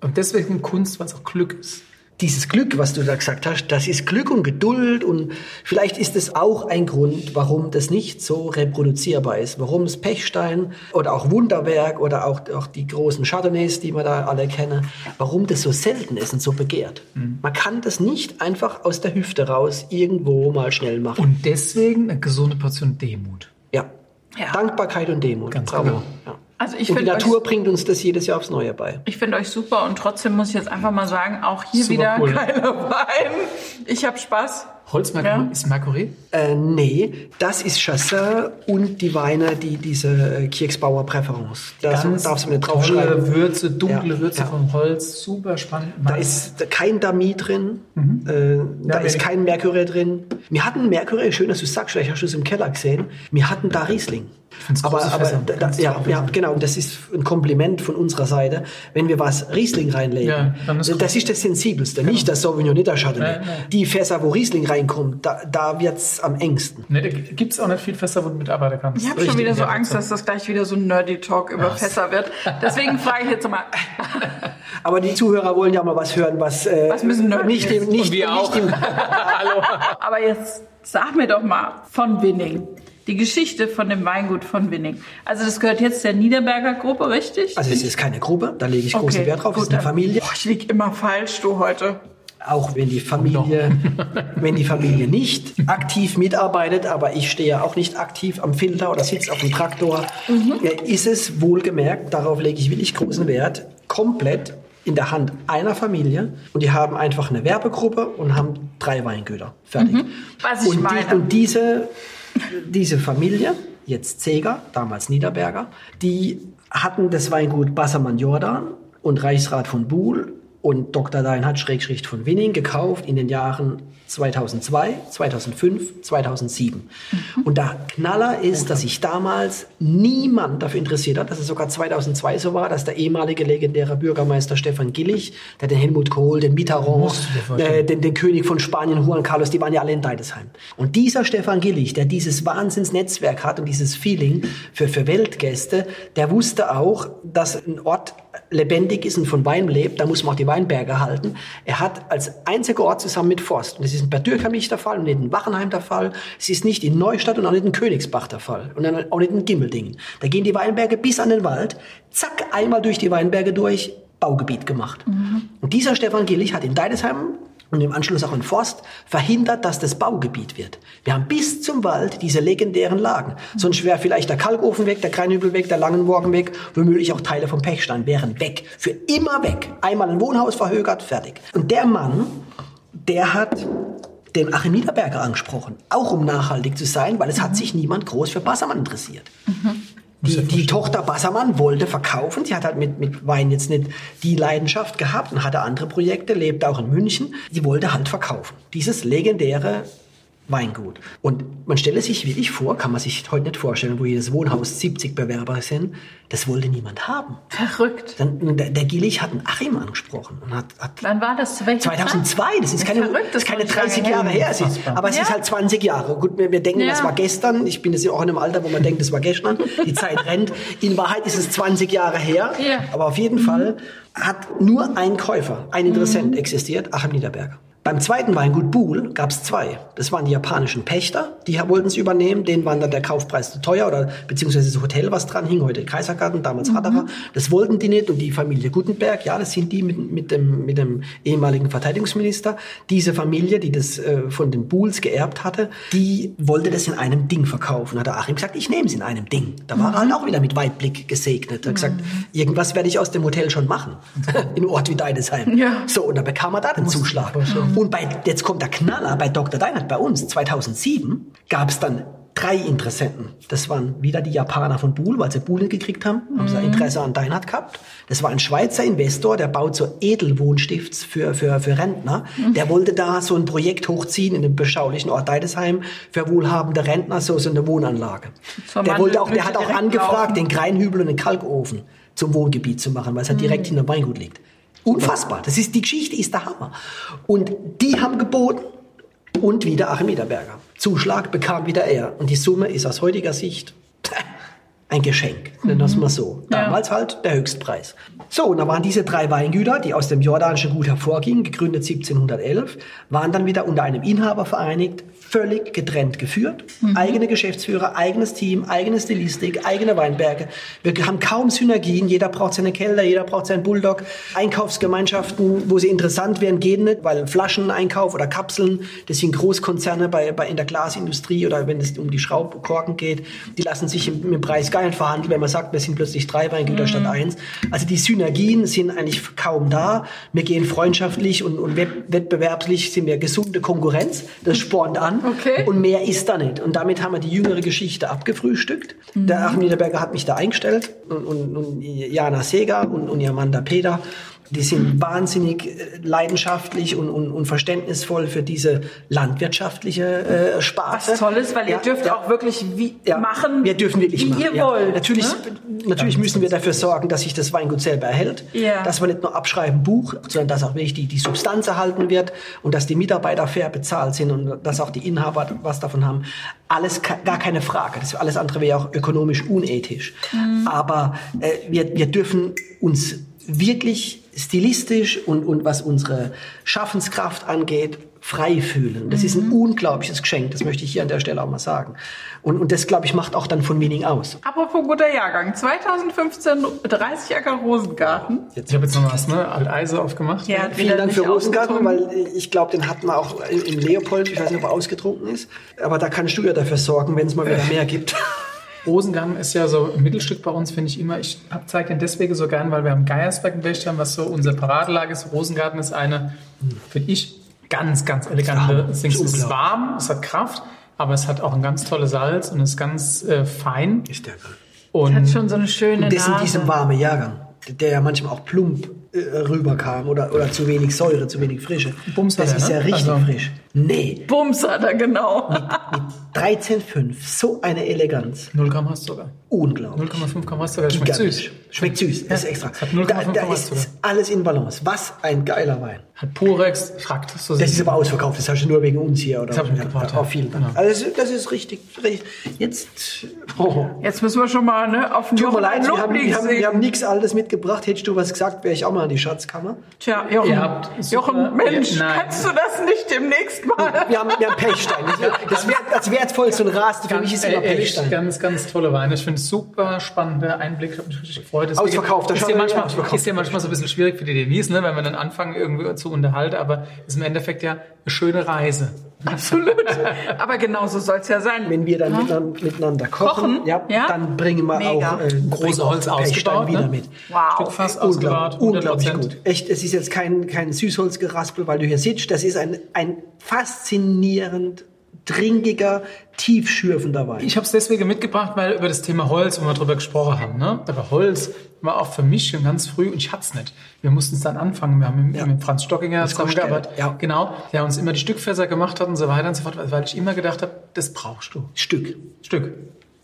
und deswegen Kunst, weil es auch Glück ist. Dieses Glück, was du da gesagt hast, das ist Glück und Geduld und vielleicht ist es auch ein Grund, warum das nicht so reproduzierbar ist, warum es Pechstein oder auch Wunderwerk oder auch, auch die großen Chardonnays, die wir da alle kennen, warum das so selten ist und so begehrt. Man kann das nicht einfach aus der Hüfte raus irgendwo mal schnell machen. Und deswegen eine gesunde Portion Demut. ja. Ja. Dankbarkeit und Demut. Ganz Bravo. genau. Ja. Also ich und die finde Natur euch, bringt uns das jedes Jahr aufs Neue bei. ich finde euch super und trotzdem muss ich jetzt einfach mal sagen, auch hier Super wieder cool. geiler Wein. Ich habe Spaß. Holzmarguerite Ja. ist Marguerite? Äh, nee, das ist Chassin und die Weine, die diese Kirchsbauer Präference. Da darfst du mir tolle draufschreiben. Würze, dunkle Ja, Würze ja. vom Holz, super spannend. Da ist kein Dami drin, äh, da Mhm. Ja, ist kein Mercury drin. Wir hatten Mercury, schön, dass du sagst, vielleicht hast du es im Keller gesehen. Wir hatten da Riesling. Aber, aber da, ja, ja, genau, und das ist ein Kompliment von unserer Seite. Wenn wir was Riesling reinlegen, Ja, ist das ist das Sensibelste, nicht das Sauvignon, nicht das Chardonnay. Nein, nein. Die Fässer, wo Riesling reinkommt, da, da wird's am engsten. Ne, da gibt es auch nicht viel Fässer, wo du mitarbeiten kannst. Ich habe schon wieder so Angst, so. dass das gleich wieder so ein Nerdy Talk über Fässer wird. Deswegen frage ich jetzt mal, Aber die Zuhörer wollen ja mal was hören, was, äh, Was müssen Nerds nicht, wissen? nicht, Und wir nicht auch. im, aber jetzt sag mir doch mal von Winning. Die Geschichte von dem Weingut von Winning. Also das gehört jetzt der Niederberger Gruppe, richtig? Also es ist keine Gruppe, da lege ich großen Okay, Wert drauf, es ist eine Familie. Boah, ich lieg immer falsch, du heute. Auch wenn die Familie, wenn die Familie nicht aktiv mitarbeitet, aber ich stehe ja auch nicht aktiv am Filter oder sitze auf dem Traktor, ja, ist es wohlgemerkt, darauf lege ich wirklich großen Wert, komplett in der Hand einer Familie und die haben einfach eine Werbegruppe und haben drei Weingüter. Fertig. Was ich und, meine. Die, und diese, diese Familie, jetzt Zeger, damals Niederberger, die hatten das Weingut Bassermann Jordan und Reichsrat von Buhl und Dr. Deinhard Schrägschricht von Winning gekauft in den Jahren 2002, 2005, 2007. Und der Knaller ist, dass sich damals niemand dafür interessiert hat, dass es sogar 2002 so war, dass der ehemalige legendäre Bürgermeister Stefan Gillig, der den Helmut Kohl, den Mitterrand, äh, den, den König von Spanien, Juan Carlos, die waren ja alle in Deidesheim. Und dieser Stefan Gillig, der dieses Wahnsinnsnetzwerk hat und dieses Feeling für, für Weltgäste, der wusste auch, dass ein Ort lebendig ist und von Wein lebt, da muss man auch die Weinberge halten. Er hat als einziger Ort zusammen mit Forst, und das ist in Bad Dürkheim nicht der Fall und nicht in Wachenheim der Fall, es ist nicht in Neustadt und auch nicht in Königsbach der Fall und auch nicht in Gimmeldingen. Da gehen die Weinberge bis an den Wald, zack, einmal durch die Weinberge durch, Baugebiet gemacht. Und dieser Stefan Gillig hat in Deidesheim und im Anschluss auch in Forst verhindert, dass das Baugebiet wird. Wir haben bis zum Wald diese legendären Lagen. Sonst wäre vielleicht der Kalkofen weg, der Kreinhübel weg, der Langenmorgen weg, womöglich auch Teile vom Pechstein wären weg. Für immer weg. Einmal ein Wohnhaus verhögert, fertig. Und der Mann, der hat den Achim Niederberger angesprochen, auch um nachhaltig zu sein, weil es hat sich niemand groß für Bassermann interessiert. Die, die Tochter Bassermann wollte verkaufen. Sie hat halt mit, mit Wein jetzt nicht die Leidenschaft gehabt und hatte andere Projekte, lebte auch in München. Sie wollte halt verkaufen. Dieses legendäre Weingut. Und man stelle sich wirklich vor, kann man sich heute nicht vorstellen, wo jedes Wohnhaus 70 Bewerber sind. Das wollte niemand haben. Verrückt. Dann, der, der Gillig hat einen Achim angesprochen und hat, hat Wann war das? Zu welcher 2002, das ist keine, verrückt, das ist keine ist noch nicht 30 lange Jahre her. Es ist, aber es Ja. ist halt 20 Jahre. Gut, wir, wir denken, Ja. das war gestern. Ich bin jetzt auch in einem Alter, wo man denkt, das war gestern. Die Zeit rennt. In Wahrheit ist es 20 Jahre her. Ja. Aber auf jeden Fall hat nur ein Käufer, ein Interessent existiert, Achim Niederberger. Beim zweiten Weingut Buhl gab es zwei. Das waren die japanischen Pächter, die wollten es übernehmen. Denen war dann der Kaufpreis zu teuer oder beziehungsweise das Hotel, was dran hing, heute Kaisergarten, damals Ratterer. Das wollten die nicht und die Familie Gutenberg, ja, das sind die mit, mit, dem, mit dem ehemaligen Verteidigungsminister. Diese Familie, die das äh, von den Buhls geerbt hatte, die wollte das in einem Ding verkaufen. Hat der Achim gesagt, ich nehme es in einem Ding. Da war er halt auch wieder mit Weitblick gesegnet. Er hat gesagt, irgendwas werde ich aus dem Hotel schon machen. in einem Ort wie Deidesheim. Ja. So, und da bekam er da den Zuschlag. Und bei, jetzt kommt der Knaller, bei Dr. Deinert, bei uns, 2007, gab es dann drei Interessenten. Das waren wieder die Japaner von Buhl, weil sie Buhl nicht gekriegt haben, haben sie Interesse an Deinert gehabt. Das war ein Schweizer Investor, der baut so Edelwohnstifts für, für, für Rentner. Der wollte da so ein Projekt hochziehen in dem beschaulichen Ort Deidesheim für wohlhabende Rentner, so, so eine Wohnanlage. Zur Der wollte auch, der hat auch angefragt, laufen. den Kreinhübel und den Kalkofen zum Wohngebiet zu machen, weil es ja direkt hinter Weingut liegt. Unfassbar. Das ist, die Geschichte ist der Hammer. Und die haben geboten und wieder Achim Niederberger. Zuschlag bekam wieder er. Und die Summe ist aus heutiger Sicht ein Geschenk, nennen wir es mal so. Damals halt der Höchstpreis. So, und da waren diese drei Weingüter, die aus dem jordanischen Gut hervorgingen, gegründet 1711, waren dann wieder unter einem Inhaber vereinigt, völlig getrennt geführt. Eigene Geschäftsführer, eigenes Team, eigene Stilistik, eigene Weinberge. Wir haben kaum Synergien. Jeder braucht seine Keller, jeder braucht seinen Bulldog. Einkaufsgemeinschaften, wo sie interessant wären, gehen nicht, weil Flascheneinkauf oder Kapseln, das sind Großkonzerne bei, bei in der Glasindustrie oder wenn es um die Schraubkorken geht, die lassen sich im, im Preis geil verhandeln, wenn man sagt, wir sind plötzlich drei Weingüter statt eins. Also die Synergien sind eigentlich kaum da. Wir gehen freundschaftlich und, und wett- wettbewerbslich sind wir gesunde Konkurrenz. Das spornt an. Okay. Und mehr ist da nicht. Und damit haben wir die jüngere Geschichte abgefrühstückt. Der Achim Niederberger hat mich da eingestellt und, und, und Jana Seger und, und Amanda Peter. Die sind wahnsinnig äh, leidenschaftlich und, und, und verständnisvoll für diese landwirtschaftliche äh, Sparte. Was toll ist, weil ihr Ja, dürft ja. auch wirklich wie Ja, machen, wir dürfen wirklich wie machen, ihr wollt. Natürlich, ne? natürlich müssen wir dafür sorgen, dass sich das Weingut selber erhält. Ja. Dass wir nicht nur abschreiben Buch, sondern dass auch wirklich die, die Substanz erhalten wird und dass die Mitarbeiter fair bezahlt sind und dass auch die Inhaber was davon haben. Alles gar keine Frage. Das alles andere wäre auch ökonomisch unethisch. Mhm. Aber äh, wir, wir dürfen uns wirklich stilistisch und, und was unsere Schaffenskraft angeht, frei fühlen. Das ist Mhm. ein unglaubliches Geschenk, das möchte ich hier an der Stelle auch mal sagen. Und, und das, glaube ich, macht auch dann von Winning aus. Apropos guter Jahrgang. 2015 30 Acker Rosengarten. Ich habe jetzt noch was, ne? Alteise aufgemacht. Ja, Vielen Dank für Rosengarten, weil ich glaube, den hatten wir auch in Leopold. Ich weiß nicht, ob er ausgetrunken ist. Aber da kannst du ja dafür sorgen, wenn es mal wieder mehr gibt. Rosengarten ist ja so ein Mittelstück bei uns, finde ich immer. Ich zeige den deswegen so gern, weil wir am Geiersberg in Wächtern, was so unser Paradelage ist. Rosengarten ist eine, finde ich, ganz, ganz elegante. Ist Es ist warm, es hat Kraft, aber es hat auch ein ganz tolles Salz und ist ganz äh, fein. Ist der Und Hat schon so eine schöne Und das in Nase. diesem warmen Jahrgang, der ja manchmal auch plump rüberkam oder, oder zu wenig Säure, zu wenig Frische. Bums hat das er, ist ne? ja richtig Also- frisch. Nee, Bums hat er, genau. 13,5, so eine Eleganz. 0 Gramm hast du sogar. Unglaublich. 0,5 Gramm hast du sogar. Schmeckt süß. Schmeckt süß, das ist extra. hat 0,5 da, da ist, sogar. alles in Balance. Was ein geiler Wein. Hat Purex, fragt so Das ist aber ausverkauft, das hast du nur wegen uns hier. Oder? Das hab ich mitgebracht, Ja, ja. oh, vielen Dank. Genau. Also das, ist richtig, richtig. Jetzt, oh. Jetzt müssen wir schon mal ne, auf den Tut mir leid, wir haben, wir, haben, wir haben nichts Altes mitgebracht. Hättest du was gesagt, wäre ich auch mal in die Schatzkammer. Tja, Jochen, Ihr habt Jochen Mensch, Ja, kannst du das nicht demnächst mal? Wir haben, wir haben Pechstein. Das, wär- das wertvollste und Raste für mich ist immer Pechstein. ganz, ganz tolle Weine. Ich finde es super spannender Einblick. Ich habe mich richtig gefreut. Ausverkauft, das ist ja, manchmal, ist ja manchmal so ein bisschen schwierig für die Denise, ne, wenn wir dann anfangen, irgendwie zu unterhalten. Aber es ist im Endeffekt ja schöne Reise. Absolut. Aber genau so soll es ja sein. Wenn wir dann miteinander, miteinander kochen, Kochen, ja, ja? dann bringen wir Mega. auch äh, Große Holz ausgebaut, wieder ne? mit. Wow. Stückfass ausgebaut, Unglaublich, 100%. unglaublich gut. Echt, es ist jetzt kein, kein Süßholzgeraspel, weil du hier sitzt. Das ist ein, ein faszinierend trinkiger, tiefschürfender Wein. Ich habe es deswegen mitgebracht, weil über das Thema Holz, wo wir drüber gesprochen haben. Ne? Aber Holz war auch für mich schon ganz früh und ich hatte es nicht. Wir mussten es dann anfangen. Wir haben mit, Ja. mit Franz Stockinger zusammengearbeitet. Ja. Genau, der uns immer die Stückfässer gemacht hat und so weiter und so fort, weil ich immer gedacht habe, das brauchst du. Stück. Stück.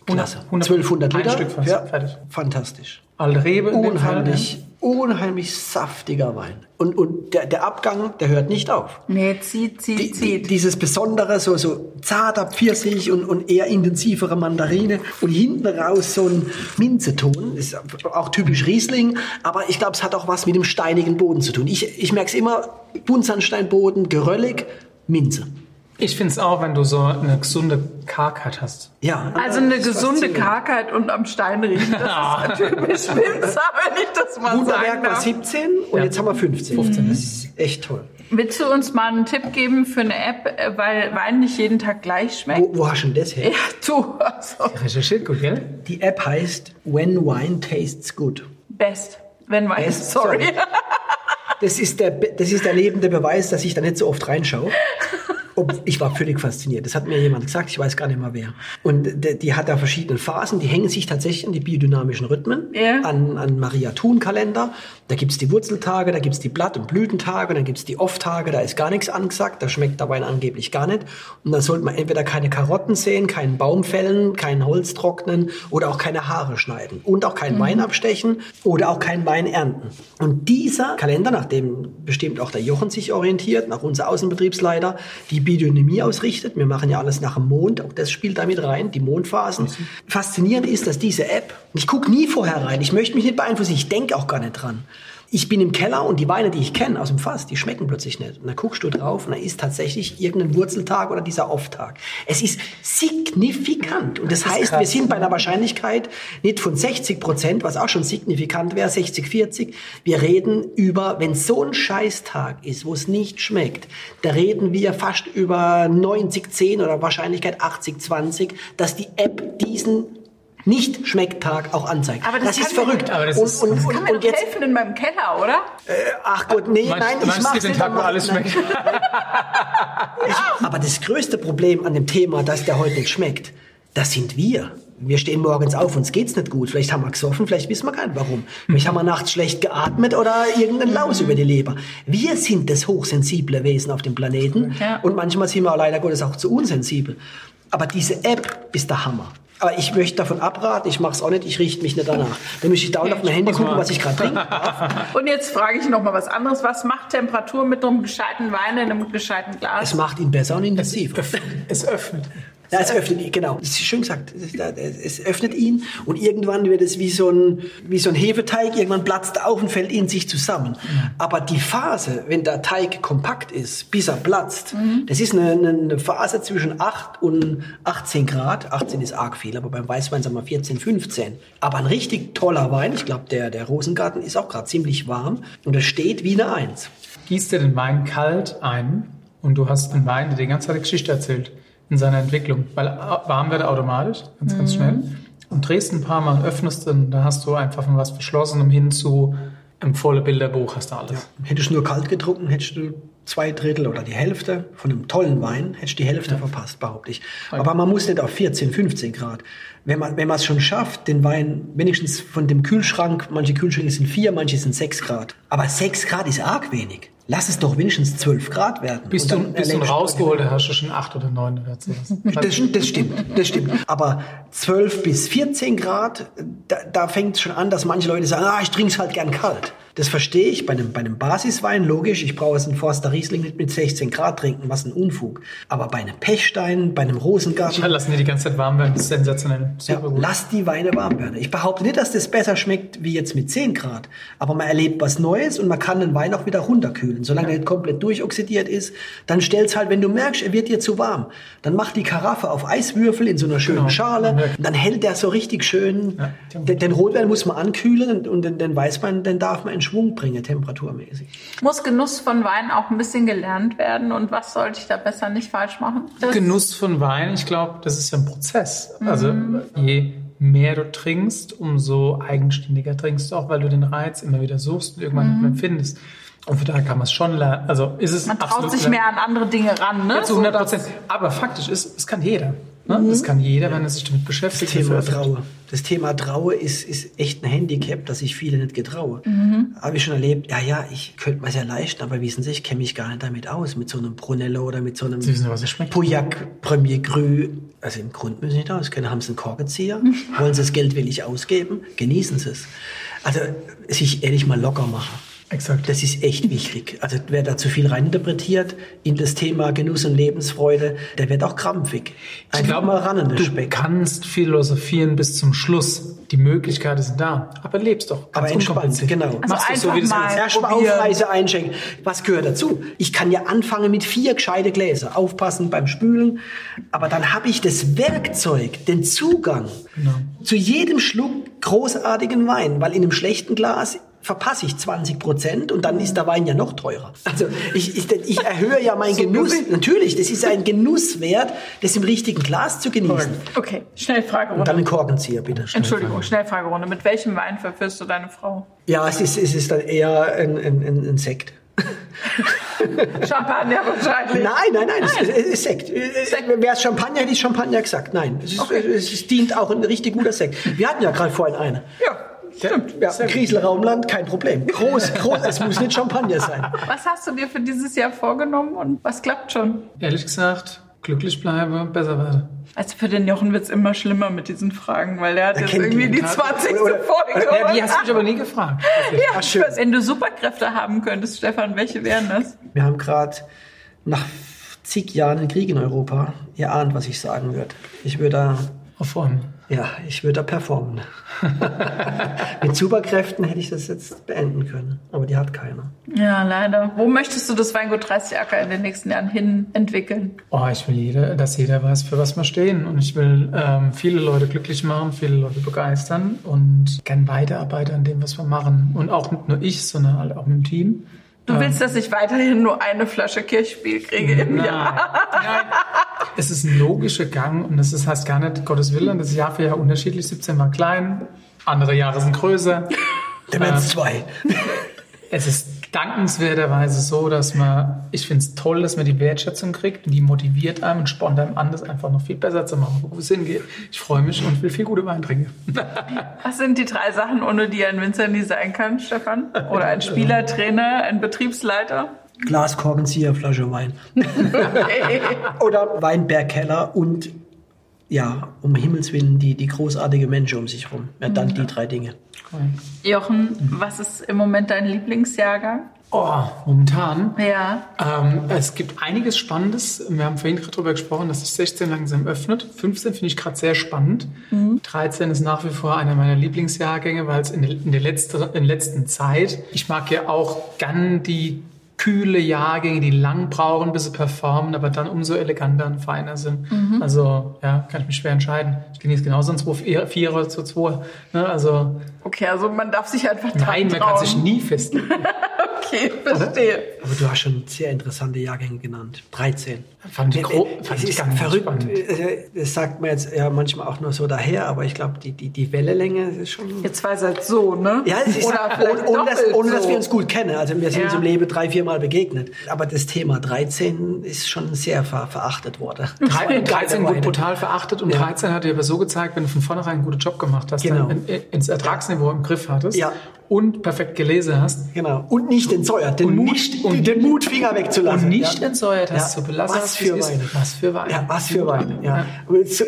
Klasse. 100, 1200 Ein Liter. Stückfass. Ja, Fertig. fantastisch. Alte Rebe. Unheimlich, unheimlich saftiger Wein. Und, und der, der Abgang, der hört nicht auf. Nee, zieht, zieht, Die, zieht. dieses besondere, so, so zarter Pfirsich und, und eher intensivere Mandarine und hinten raus so ein Minzeton, ist auch typisch Riesling, aber ich glaube, es hat auch was mit dem steinigen Boden zu tun. Ich, ich merke es immer, Buntsandsteinboden, geröllig, Minze. Ich finde es auch, wenn du so eine gesunde Kargheit hast. Ja, Also eine gesunde. Kargheit und am Stein riechen, das ist typisch Winzer, wenn ich das mal sagen Wunderwerk war darf. 17 und Ja. jetzt haben wir 15. 15. Das ist echt toll. Willst du uns mal einen Tipp geben für eine App, äh, weil Wein nicht jeden Tag gleich schmeckt? Wo, wo hast du denn das her? Ja, du, also Recherchiert gut, gell? Die App heißt When Wine Tastes Good. best, wenn Wein, Best, sorry. sorry. Das ist, der, das ist der lebende Beweis, dass ich da nicht so oft reinschaue. Ich war völlig fasziniert. Das hat mir jemand gesagt, ich weiß gar nicht mehr wer. Und die, hat da verschiedene Phasen, die hängen sich tatsächlich an die biodynamischen Rhythmen, Ja. an, an Maria Thun-Kalender. Da gibt's die Wurzeltage, da gibt's die Blatt- und Blütentage, dann gibt's die Off-Tage, da ist gar nichts angesagt, da schmeckt dabei angeblich gar nicht. Und dann sollte man entweder keine Karotten sehen, keinen Baum fällen, kein Holz trocknen oder auch keine Haare schneiden und auch keinen Wein abstechen oder auch keinen Wein ernten. Und dieser Kalender, nach dem bestimmt auch der Jochen sich orientiert, nach unser Außenbetriebsleiter, die Biodynamie ausrichtet. Wir machen ja alles nach dem Mond, auch das spielt damit rein, die Mondphasen. Faszinierend ist, dass diese App, ich gucke nie vorher rein, ich möchte mich nicht beeinflussen, ich denke auch gar nicht dran. Ich bin im Keller und die Weine, die ich kenne aus dem Fass, die schmecken plötzlich nicht. Und dann guckst du drauf und da ist tatsächlich irgendein Wurzeltag oder dieser Off-Tag. Es ist signifikant. Und das, Das heißt, wir krass. sind bei einer Wahrscheinlichkeit nicht von 60 Prozent, was auch schon signifikant wäre, 60, 40. Wir reden über, wenn so ein Scheißtag ist, wo es nicht schmeckt, da reden wir fast über 90, 10 oder Wahrscheinlichkeit 80, 20, dass die App diesen nicht-Schmecktag auch anzeigt. Aber das ist kann mir- verrückt. Aber das und, ist- und, das und, Kann mir und doch jetzt, helfen in meinem Keller, oder? ach Gott, nee, Meinst- nein, ich meinst du mach's den nicht. Tag, wo aber- alles schmeckt? Aber das größte Problem an dem Thema, dass der heute nicht schmeckt, das sind wir. Wir stehen morgens auf, uns geht's nicht gut. Vielleicht haben wir gesoffen, vielleicht wissen wir gar nicht warum. Vielleicht haben wir nachts schlecht geatmet oder irgendeinen Laus über die Leber. Wir sind das hochsensible Wesen auf dem Planeten. Ja. Und manchmal sind wir leider Gottes auch zu unsensibel. Aber diese App ist der Hammer. Aber ich möchte davon abraten, ich mache es auch nicht, ich richte mich nicht danach. Dann möchte ich dauernd auf mein Handy gucken, was ich gerade trinke. Und jetzt frage ich noch mal was anderes. Was macht Temperatur mit einem gescheiten Wein in einem gescheiten Glas? Es macht ihn besser und intensiver. Es öffnet. Ja, es öffnet ihn, genau. Das ist schön gesagt. Es öffnet ihn und irgendwann wird es wie so ein, wie so ein Hefeteig. Irgendwann platzt er auf und fällt in sich zusammen. Aber die Phase, wenn der Teig kompakt ist, bis er platzt, das ist eine, eine- Phase zwischen 8 und 18 Grad. 18 ist arg viel, aber beim Weißwein sagen wir 14, 15. Aber ein richtig toller Wein, ich glaube, der, der Rosengarten ist auch gerade ziemlich warm und er steht wie eine Eins. Gießt dir den Wein kalt ein und du hast einen Wein, der die ganze Zeit Geschichte erzählt in seiner Entwicklung. Weil warm wird er automatisch, ganz, ganz schnell. Und drehst ein paar Mal, öffnest den, da hast du einfach von was Verschlossenem hin zu einem volle Bilderbuch, hast du alles. Hättest du nur kalt getrunken, hättest du zwei Drittel oder die Hälfte von einem tollen Wein, hättest du die Hälfte verpasst, behaupte ich. Aber man muss nicht auf 14, 15 Grad. Wenn man wenn man es schon schafft, den Wein wenigstens von dem Kühlschrank, manche Kühlschränke sind 4, manche sind 6 Grad. Aber 6 Grad ist arg wenig. Lass es doch wenigstens 12 Grad werden. Bis Und du, dann bis du rausgeholt hast, hast du schon acht oder neun oder sowas. das, das stimmt, das stimmt. Aber 12 bis 14 Grad, da, da fängt es schon an, dass manche Leute sagen, ah, ich trinke es halt gern kalt. Das verstehe ich bei einem, bei einem Basiswein, logisch. Ich brauche es einen Forster Riesling nicht mit 16 Grad trinken, was ein Unfug. Aber bei einem Pechstein, bei einem Rosengarten, Ja, lassen die die ganze Zeit warm werden, das ist sensationell. ja, Super gut. lass die Weine warm werden. Ich behaupte nicht, dass das besser schmeckt wie jetzt mit 10 Grad. Aber man erlebt was Neues und man kann den Wein auch wieder runterkühlen. Solange er nicht komplett durchoxidiert ist, dann stell's halt, wenn du merkst, er wird dir zu warm, dann mach die Karaffe auf Eiswürfel in so einer schönen Genau. Schale. Ja. Dann hält der so richtig schön. Ja. Den, den Rotwein muss man ankühlen und, und den, den Weißwein, den darf man in Schwung bringen, temperaturmäßig. Muss Genuss von Wein auch ein bisschen gelernt werden? Und was sollte ich da besser nicht falsch machen? Das- Genuss von Wein, ich glaube, das ist ja ein Prozess. Also je mehr du trinkst, umso eigenständiger trinkst du auch, weil du den Reiz immer wieder suchst und irgendwann nicht mehr findest. Und von daher kann man es schon lernen. Also ist es Man traut sich lern- mehr an andere Dinge ran, ne? Ja, zu 100 Prozent. Aber faktisch ist, es kann jeder. Ne? Das kann jeder, wenn er sich damit beschäftigt. Das Thema Traue. Das Thema Traue ist, ist echt ein Handicap, das ich viele nicht getraue. Mhm. Habe ich schon erlebt, ja, ja, ich könnte mir sehr leisten, aber wissen Sie, ich kenne mich gar nicht damit aus, mit so einem Brunello oder mit so einem. Pauillac Premier Cru. Also im Grund müssen Sie nicht auskennen. Haben Sie einen Korkenzieher? Wollen Sie das Geld willig ausgeben? Genießen Sie es. Also sich ehrlich mal locker machen. Exakt. Das ist echt wichtig. Also wer da zu viel reininterpretiert in das Thema Genuss und Lebensfreude, der wird auch krampfig. Ich Einfach glaube, mal ran an den du Speck. kannst philosophieren bis zum Schluss. Die Möglichkeiten sind da. Aber lebst doch. Aber ganz entspannt, unkompliziert. genau. Also Machst du so, einfach wie du es. Erstmal. Aufreise einschenken. Was gehört dazu? Ich kann ja anfangen mit vier gescheite Gläser. Aufpassen beim Spülen. Aber dann habe ich das Werkzeug, den Zugang zu jedem Schluck großartigen Wein. Weil in einem schlechten Glas verpasse ich 20 Prozent und dann ist der Wein ja noch teurer. Also ich, ich, ich erhöhe ja meinen Genuss. Natürlich, das ist ein Genusswert, das im richtigen Glas zu genießen. Okay, Schnellfragerunde. Und dann einen Korkenzieher, bitte. Entschuldigung, Schnellfragerunde. Mit welchem Wein verführst du deine Frau? Ja, es ist, es ist dann eher ein, ein, ein, ein Sekt. Champagner wahrscheinlich. Nein, nein, nein, es ist, es ist Sekt. Wäre es Champagner, hätte ich Champagner gesagt. Nein, es, ist, Okay. es, es dient auch ein richtig guter Sekt. Wir hatten ja gerade vorhin eine. Ja, stimmt. Ja, Kriselraumland, kein Problem. Groß, groß, es muss nicht Champagner sein. Was hast du dir für dieses Jahr vorgenommen und was klappt schon? Ehrlich gesagt, glücklich bleibe, besser werde. Also für den Jochen wird's immer schlimmer mit diesen Fragen, weil der hat jetzt irgendwie die Ja, 20. oder- Folge. Ja, die hast du mich aber nie gefragt. Ach, schön. Wenn du Superkräfte haben könntest, Stefan, welche wären das? Wir haben gerade nach zig Jahren einen Krieg in Europa. Ihr ahnt, was ich sagen würde. Ich würde da, Auf Form. Ja, ich würde da performen. Mit Superkräften hätte ich das jetzt beenden können, aber die hat keiner. Ja, leider. Wo möchtest du das Weingut 30 Acker in den nächsten Jahren hin entwickeln? Oh, ich will, jeder, dass jeder weiß, für was wir stehen. Und ich will ähm, viele Leute glücklich machen, viele Leute begeistern und gern weiterarbeiten an dem, was wir machen. Und auch nicht nur ich, sondern halt auch mit dem Team. Du willst, dass ich weiterhin nur eine Flasche Kirchspiel kriege im Nein, Jahr? nein. Es ist ein logischer Gang und das ist, heißt gar nicht Gottes Willen. Das ist Jahr für Jahr unterschiedlich. 17 war klein, andere Jahre sind größer. Demenz 2. Es ist dankenswerterweise so, dass man, ich finde es toll, dass man die Wertschätzung kriegt und die motiviert einem und spornt einem an, das einfach noch viel besser zu machen, wo es hingeht. Ich freue mich und will viel gute Wein trinken. Was sind die drei Sachen, ohne die ein Winzer nie sein kann, Stefan? Oder ein Spielertrainer, ein Betriebsleiter? Glas, Korkenzieher, Flasche Wein. Oder Weinbergkeller und ja, um Himmels Willen die, die großartige Menschen um sich rum. Ja, dann die drei Dinge. Jochen, was ist im Moment dein Lieblingsjahrgang? Oh, momentan. Ja. Ähm, es gibt einiges Spannendes. Wir haben vorhin gerade darüber gesprochen, dass sich 16 langsam öffnet. 15 finde ich gerade sehr spannend. 13 ist nach wie vor einer meiner Lieblingsjahrgänge, weil es in der, in der letzten, in der letzten Zeit, ich mag ja auch gern die kühle Jahrgänge, die lang brauchen, bis sie performen, aber dann umso eleganter und feiner sind. Also, ja, kann ich mich schwer entscheiden. Ich genieße genauso ein 2 4 oder 2 2. Ne? Also, Okay, also man darf sich einfach nein, man kann trauen. sich nie festlegen. Okay, verstehe. Aber du hast schon sehr interessante Jahrgänge genannt. 13. Fand ich, gro- fand Es ich ist ganz verrückt. spannend. Äh, Das sagt man jetzt ja manchmal auch nur so daher, aber ich glaube, die, die, die Wellenlänge ist schon. Ihr zwei seid so, ne? Ja, es ist, Oder vielleicht ohne, ohne, dass, ohne dass wir uns gut kennen. Also wir sind Ja. uns im Leben drei, vier Mal begegnet. Aber das Thema 13 ist schon sehr ver verachtet worden. Drei- 13 Weine. wurde brutal verachtet und Ja. 13 13 hat dir aber so gezeigt, wenn du von vornherein einen guten Job gemacht hast, Genau. dann in, ins Ertragsniveau im Griff hattest Ja. und perfekt gelesen hast Genau. Und nicht entsäuert, den, Und Mut, nicht- und- den Mutfinger wegzulassen. und nicht ja. entsäuert hast, Ja. so belassen Was für Weine. ist. Was für Weine. Ja, was für Weine. Ja.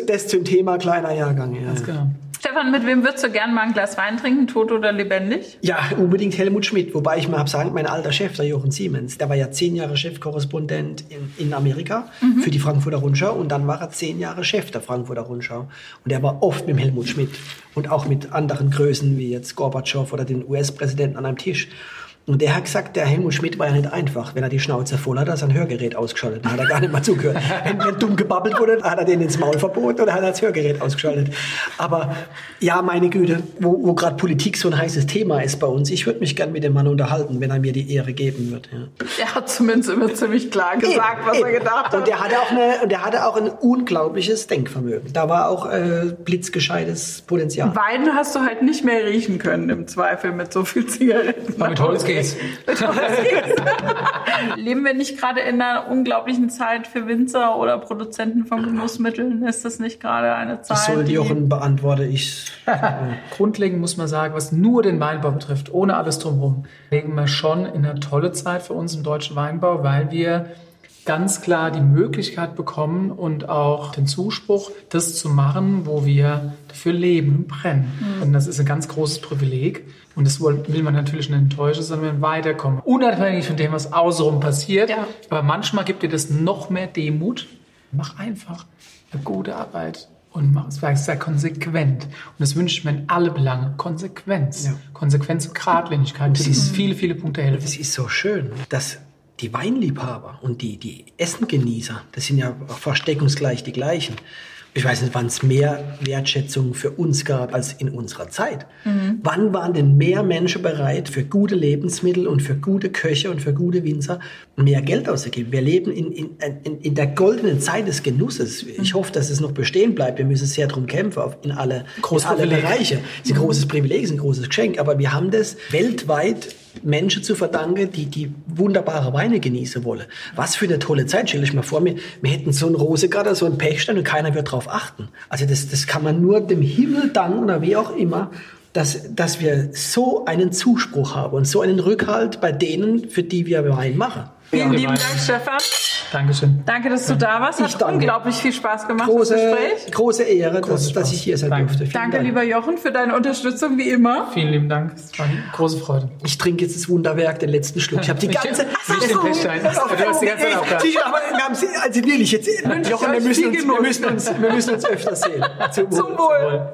Das zum Thema kleiner Jahrgang. Ja. Ganz genau. Stefan, mit wem würdest du gern mal ein Glas Wein trinken, tot oder lebendig? Ja, unbedingt Helmut Schmidt. Wobei ich mal habe sagen, mein alter Chef, der Jochen Siemens, der war ja zehn Jahre Chefkorrespondent in, in Amerika für die Frankfurter Rundschau und dann war er zehn Jahre Chef der Frankfurter Rundschau. Und er war oft mit Helmut Schmidt und auch mit anderen Größen wie jetzt Gorbatschow oder den US-Präsidenten an einem Tisch. Und der hat gesagt, der Helmut Schmidt war ja nicht einfach. Wenn er die Schnauze voll hat, hat er sein Hörgerät ausgeschaltet. Da hat er gar nicht mal zugehört. wenn, wenn dumm gebabbelt wurde, hat er den ins Maul verboten oder hat er das Hörgerät ausgeschaltet. Aber ja, meine Güte, wo, wo gerade Politik so ein heißes Thema ist bei uns, ich würde mich gern mit dem Mann unterhalten, wenn er mir die Ehre geben wird. Ja. Er hat zumindest immer ziemlich klar gesagt, was er Eben. gedacht hat. Und der hatte auch, eine, und der hatte auch ein unglaubliches Denkvermögen. Da war auch äh, blitzgescheites Potenzial. Wein hast du halt nicht mehr riechen können im Zweifel mit so viel Zigaretten. Aber mit Holz geht's. Leben wir nicht gerade in einer unglaublichen Zeit für Winzer oder Produzenten von Genussmitteln? Ist das nicht gerade eine Zeit? Das soll die- Jochen beantworte ich. Grundlegend muss man sagen, was nur den Weinbau betrifft, ohne alles drumherum, legen wir schon in eine tolle Zeit für uns im deutschen Weinbau, weil wir ganz klar die Möglichkeit bekommen und auch den Zuspruch, das zu machen, wo wir dafür leben und brennen. Und das ist ein ganz großes Privileg. Und das will will man natürlich nicht enttäuschen, sondern wir weiterkommen. Unabhängig von dem, was außenrum passiert. Ja. Aber manchmal gibt dir das noch mehr Demut. Mach einfach eine gute Arbeit und mach es sei konsequent. Und das wünsche ich mir in alle Belange. Konsequenz. Ja. Konsequenz und Geradlinigkeit. Das ist viele, viele Punkte helfen. Es ist so schön, dass die Weinliebhaber und die, die Essengenießer, das sind ja fast deckungsgleich die gleichen. Ich weiß nicht, wann es mehr Wertschätzung für uns gab als in unserer Zeit. Wann waren denn mehr Menschen bereit, für gute Lebensmittel und für gute Köche und für gute Winzer mehr Geld auszugeben? Wir leben in, in, in, in der goldenen Zeit des Genusses. Ich hoffe, dass es noch bestehen bleibt. Wir müssen sehr darum kämpfen, in alle, in alle. Bereiche. Es ist ein großes Privileg, es ist ein großes Geschenk, aber wir haben das weltweit Menschen zu verdanken, die die wunderbare Weine genießen wollen. Was für eine tolle Zeit. Stell dich mal vor, wir, wir hätten so einen Rosegarten, so einen Pechstein und keiner wird darauf achten. Also das, das kann man nur dem Himmel danken oder wie auch immer, dass, dass wir so einen Zuspruch haben und so einen Rückhalt bei denen, für die wir Wein machen. Vielen lieben Dank, Stefan. Dankeschön. Danke, dass du da warst. Hat unglaublich viel Spaß gemacht, Große, das Gespräch. große Ehre, dass, dass ich hier sein Danke. durfte. Vielen Danke, Dank. lieber Jochen, für deine Unterstützung, wie immer. Vielen lieben Dank. Es war eine große Freude. Ich trinke jetzt das Wunderwerk, den letzten Schluck. Ich habe die Ich- ganze... nicht den Pechstein. Du hast die ganze Zeit aufgehört. Aber also wirklich, jetzt, Jochen, wir müssen, uns, wir, müssen uns, wir müssen uns öfter sehen. Zum Zum Wohl. Wohl.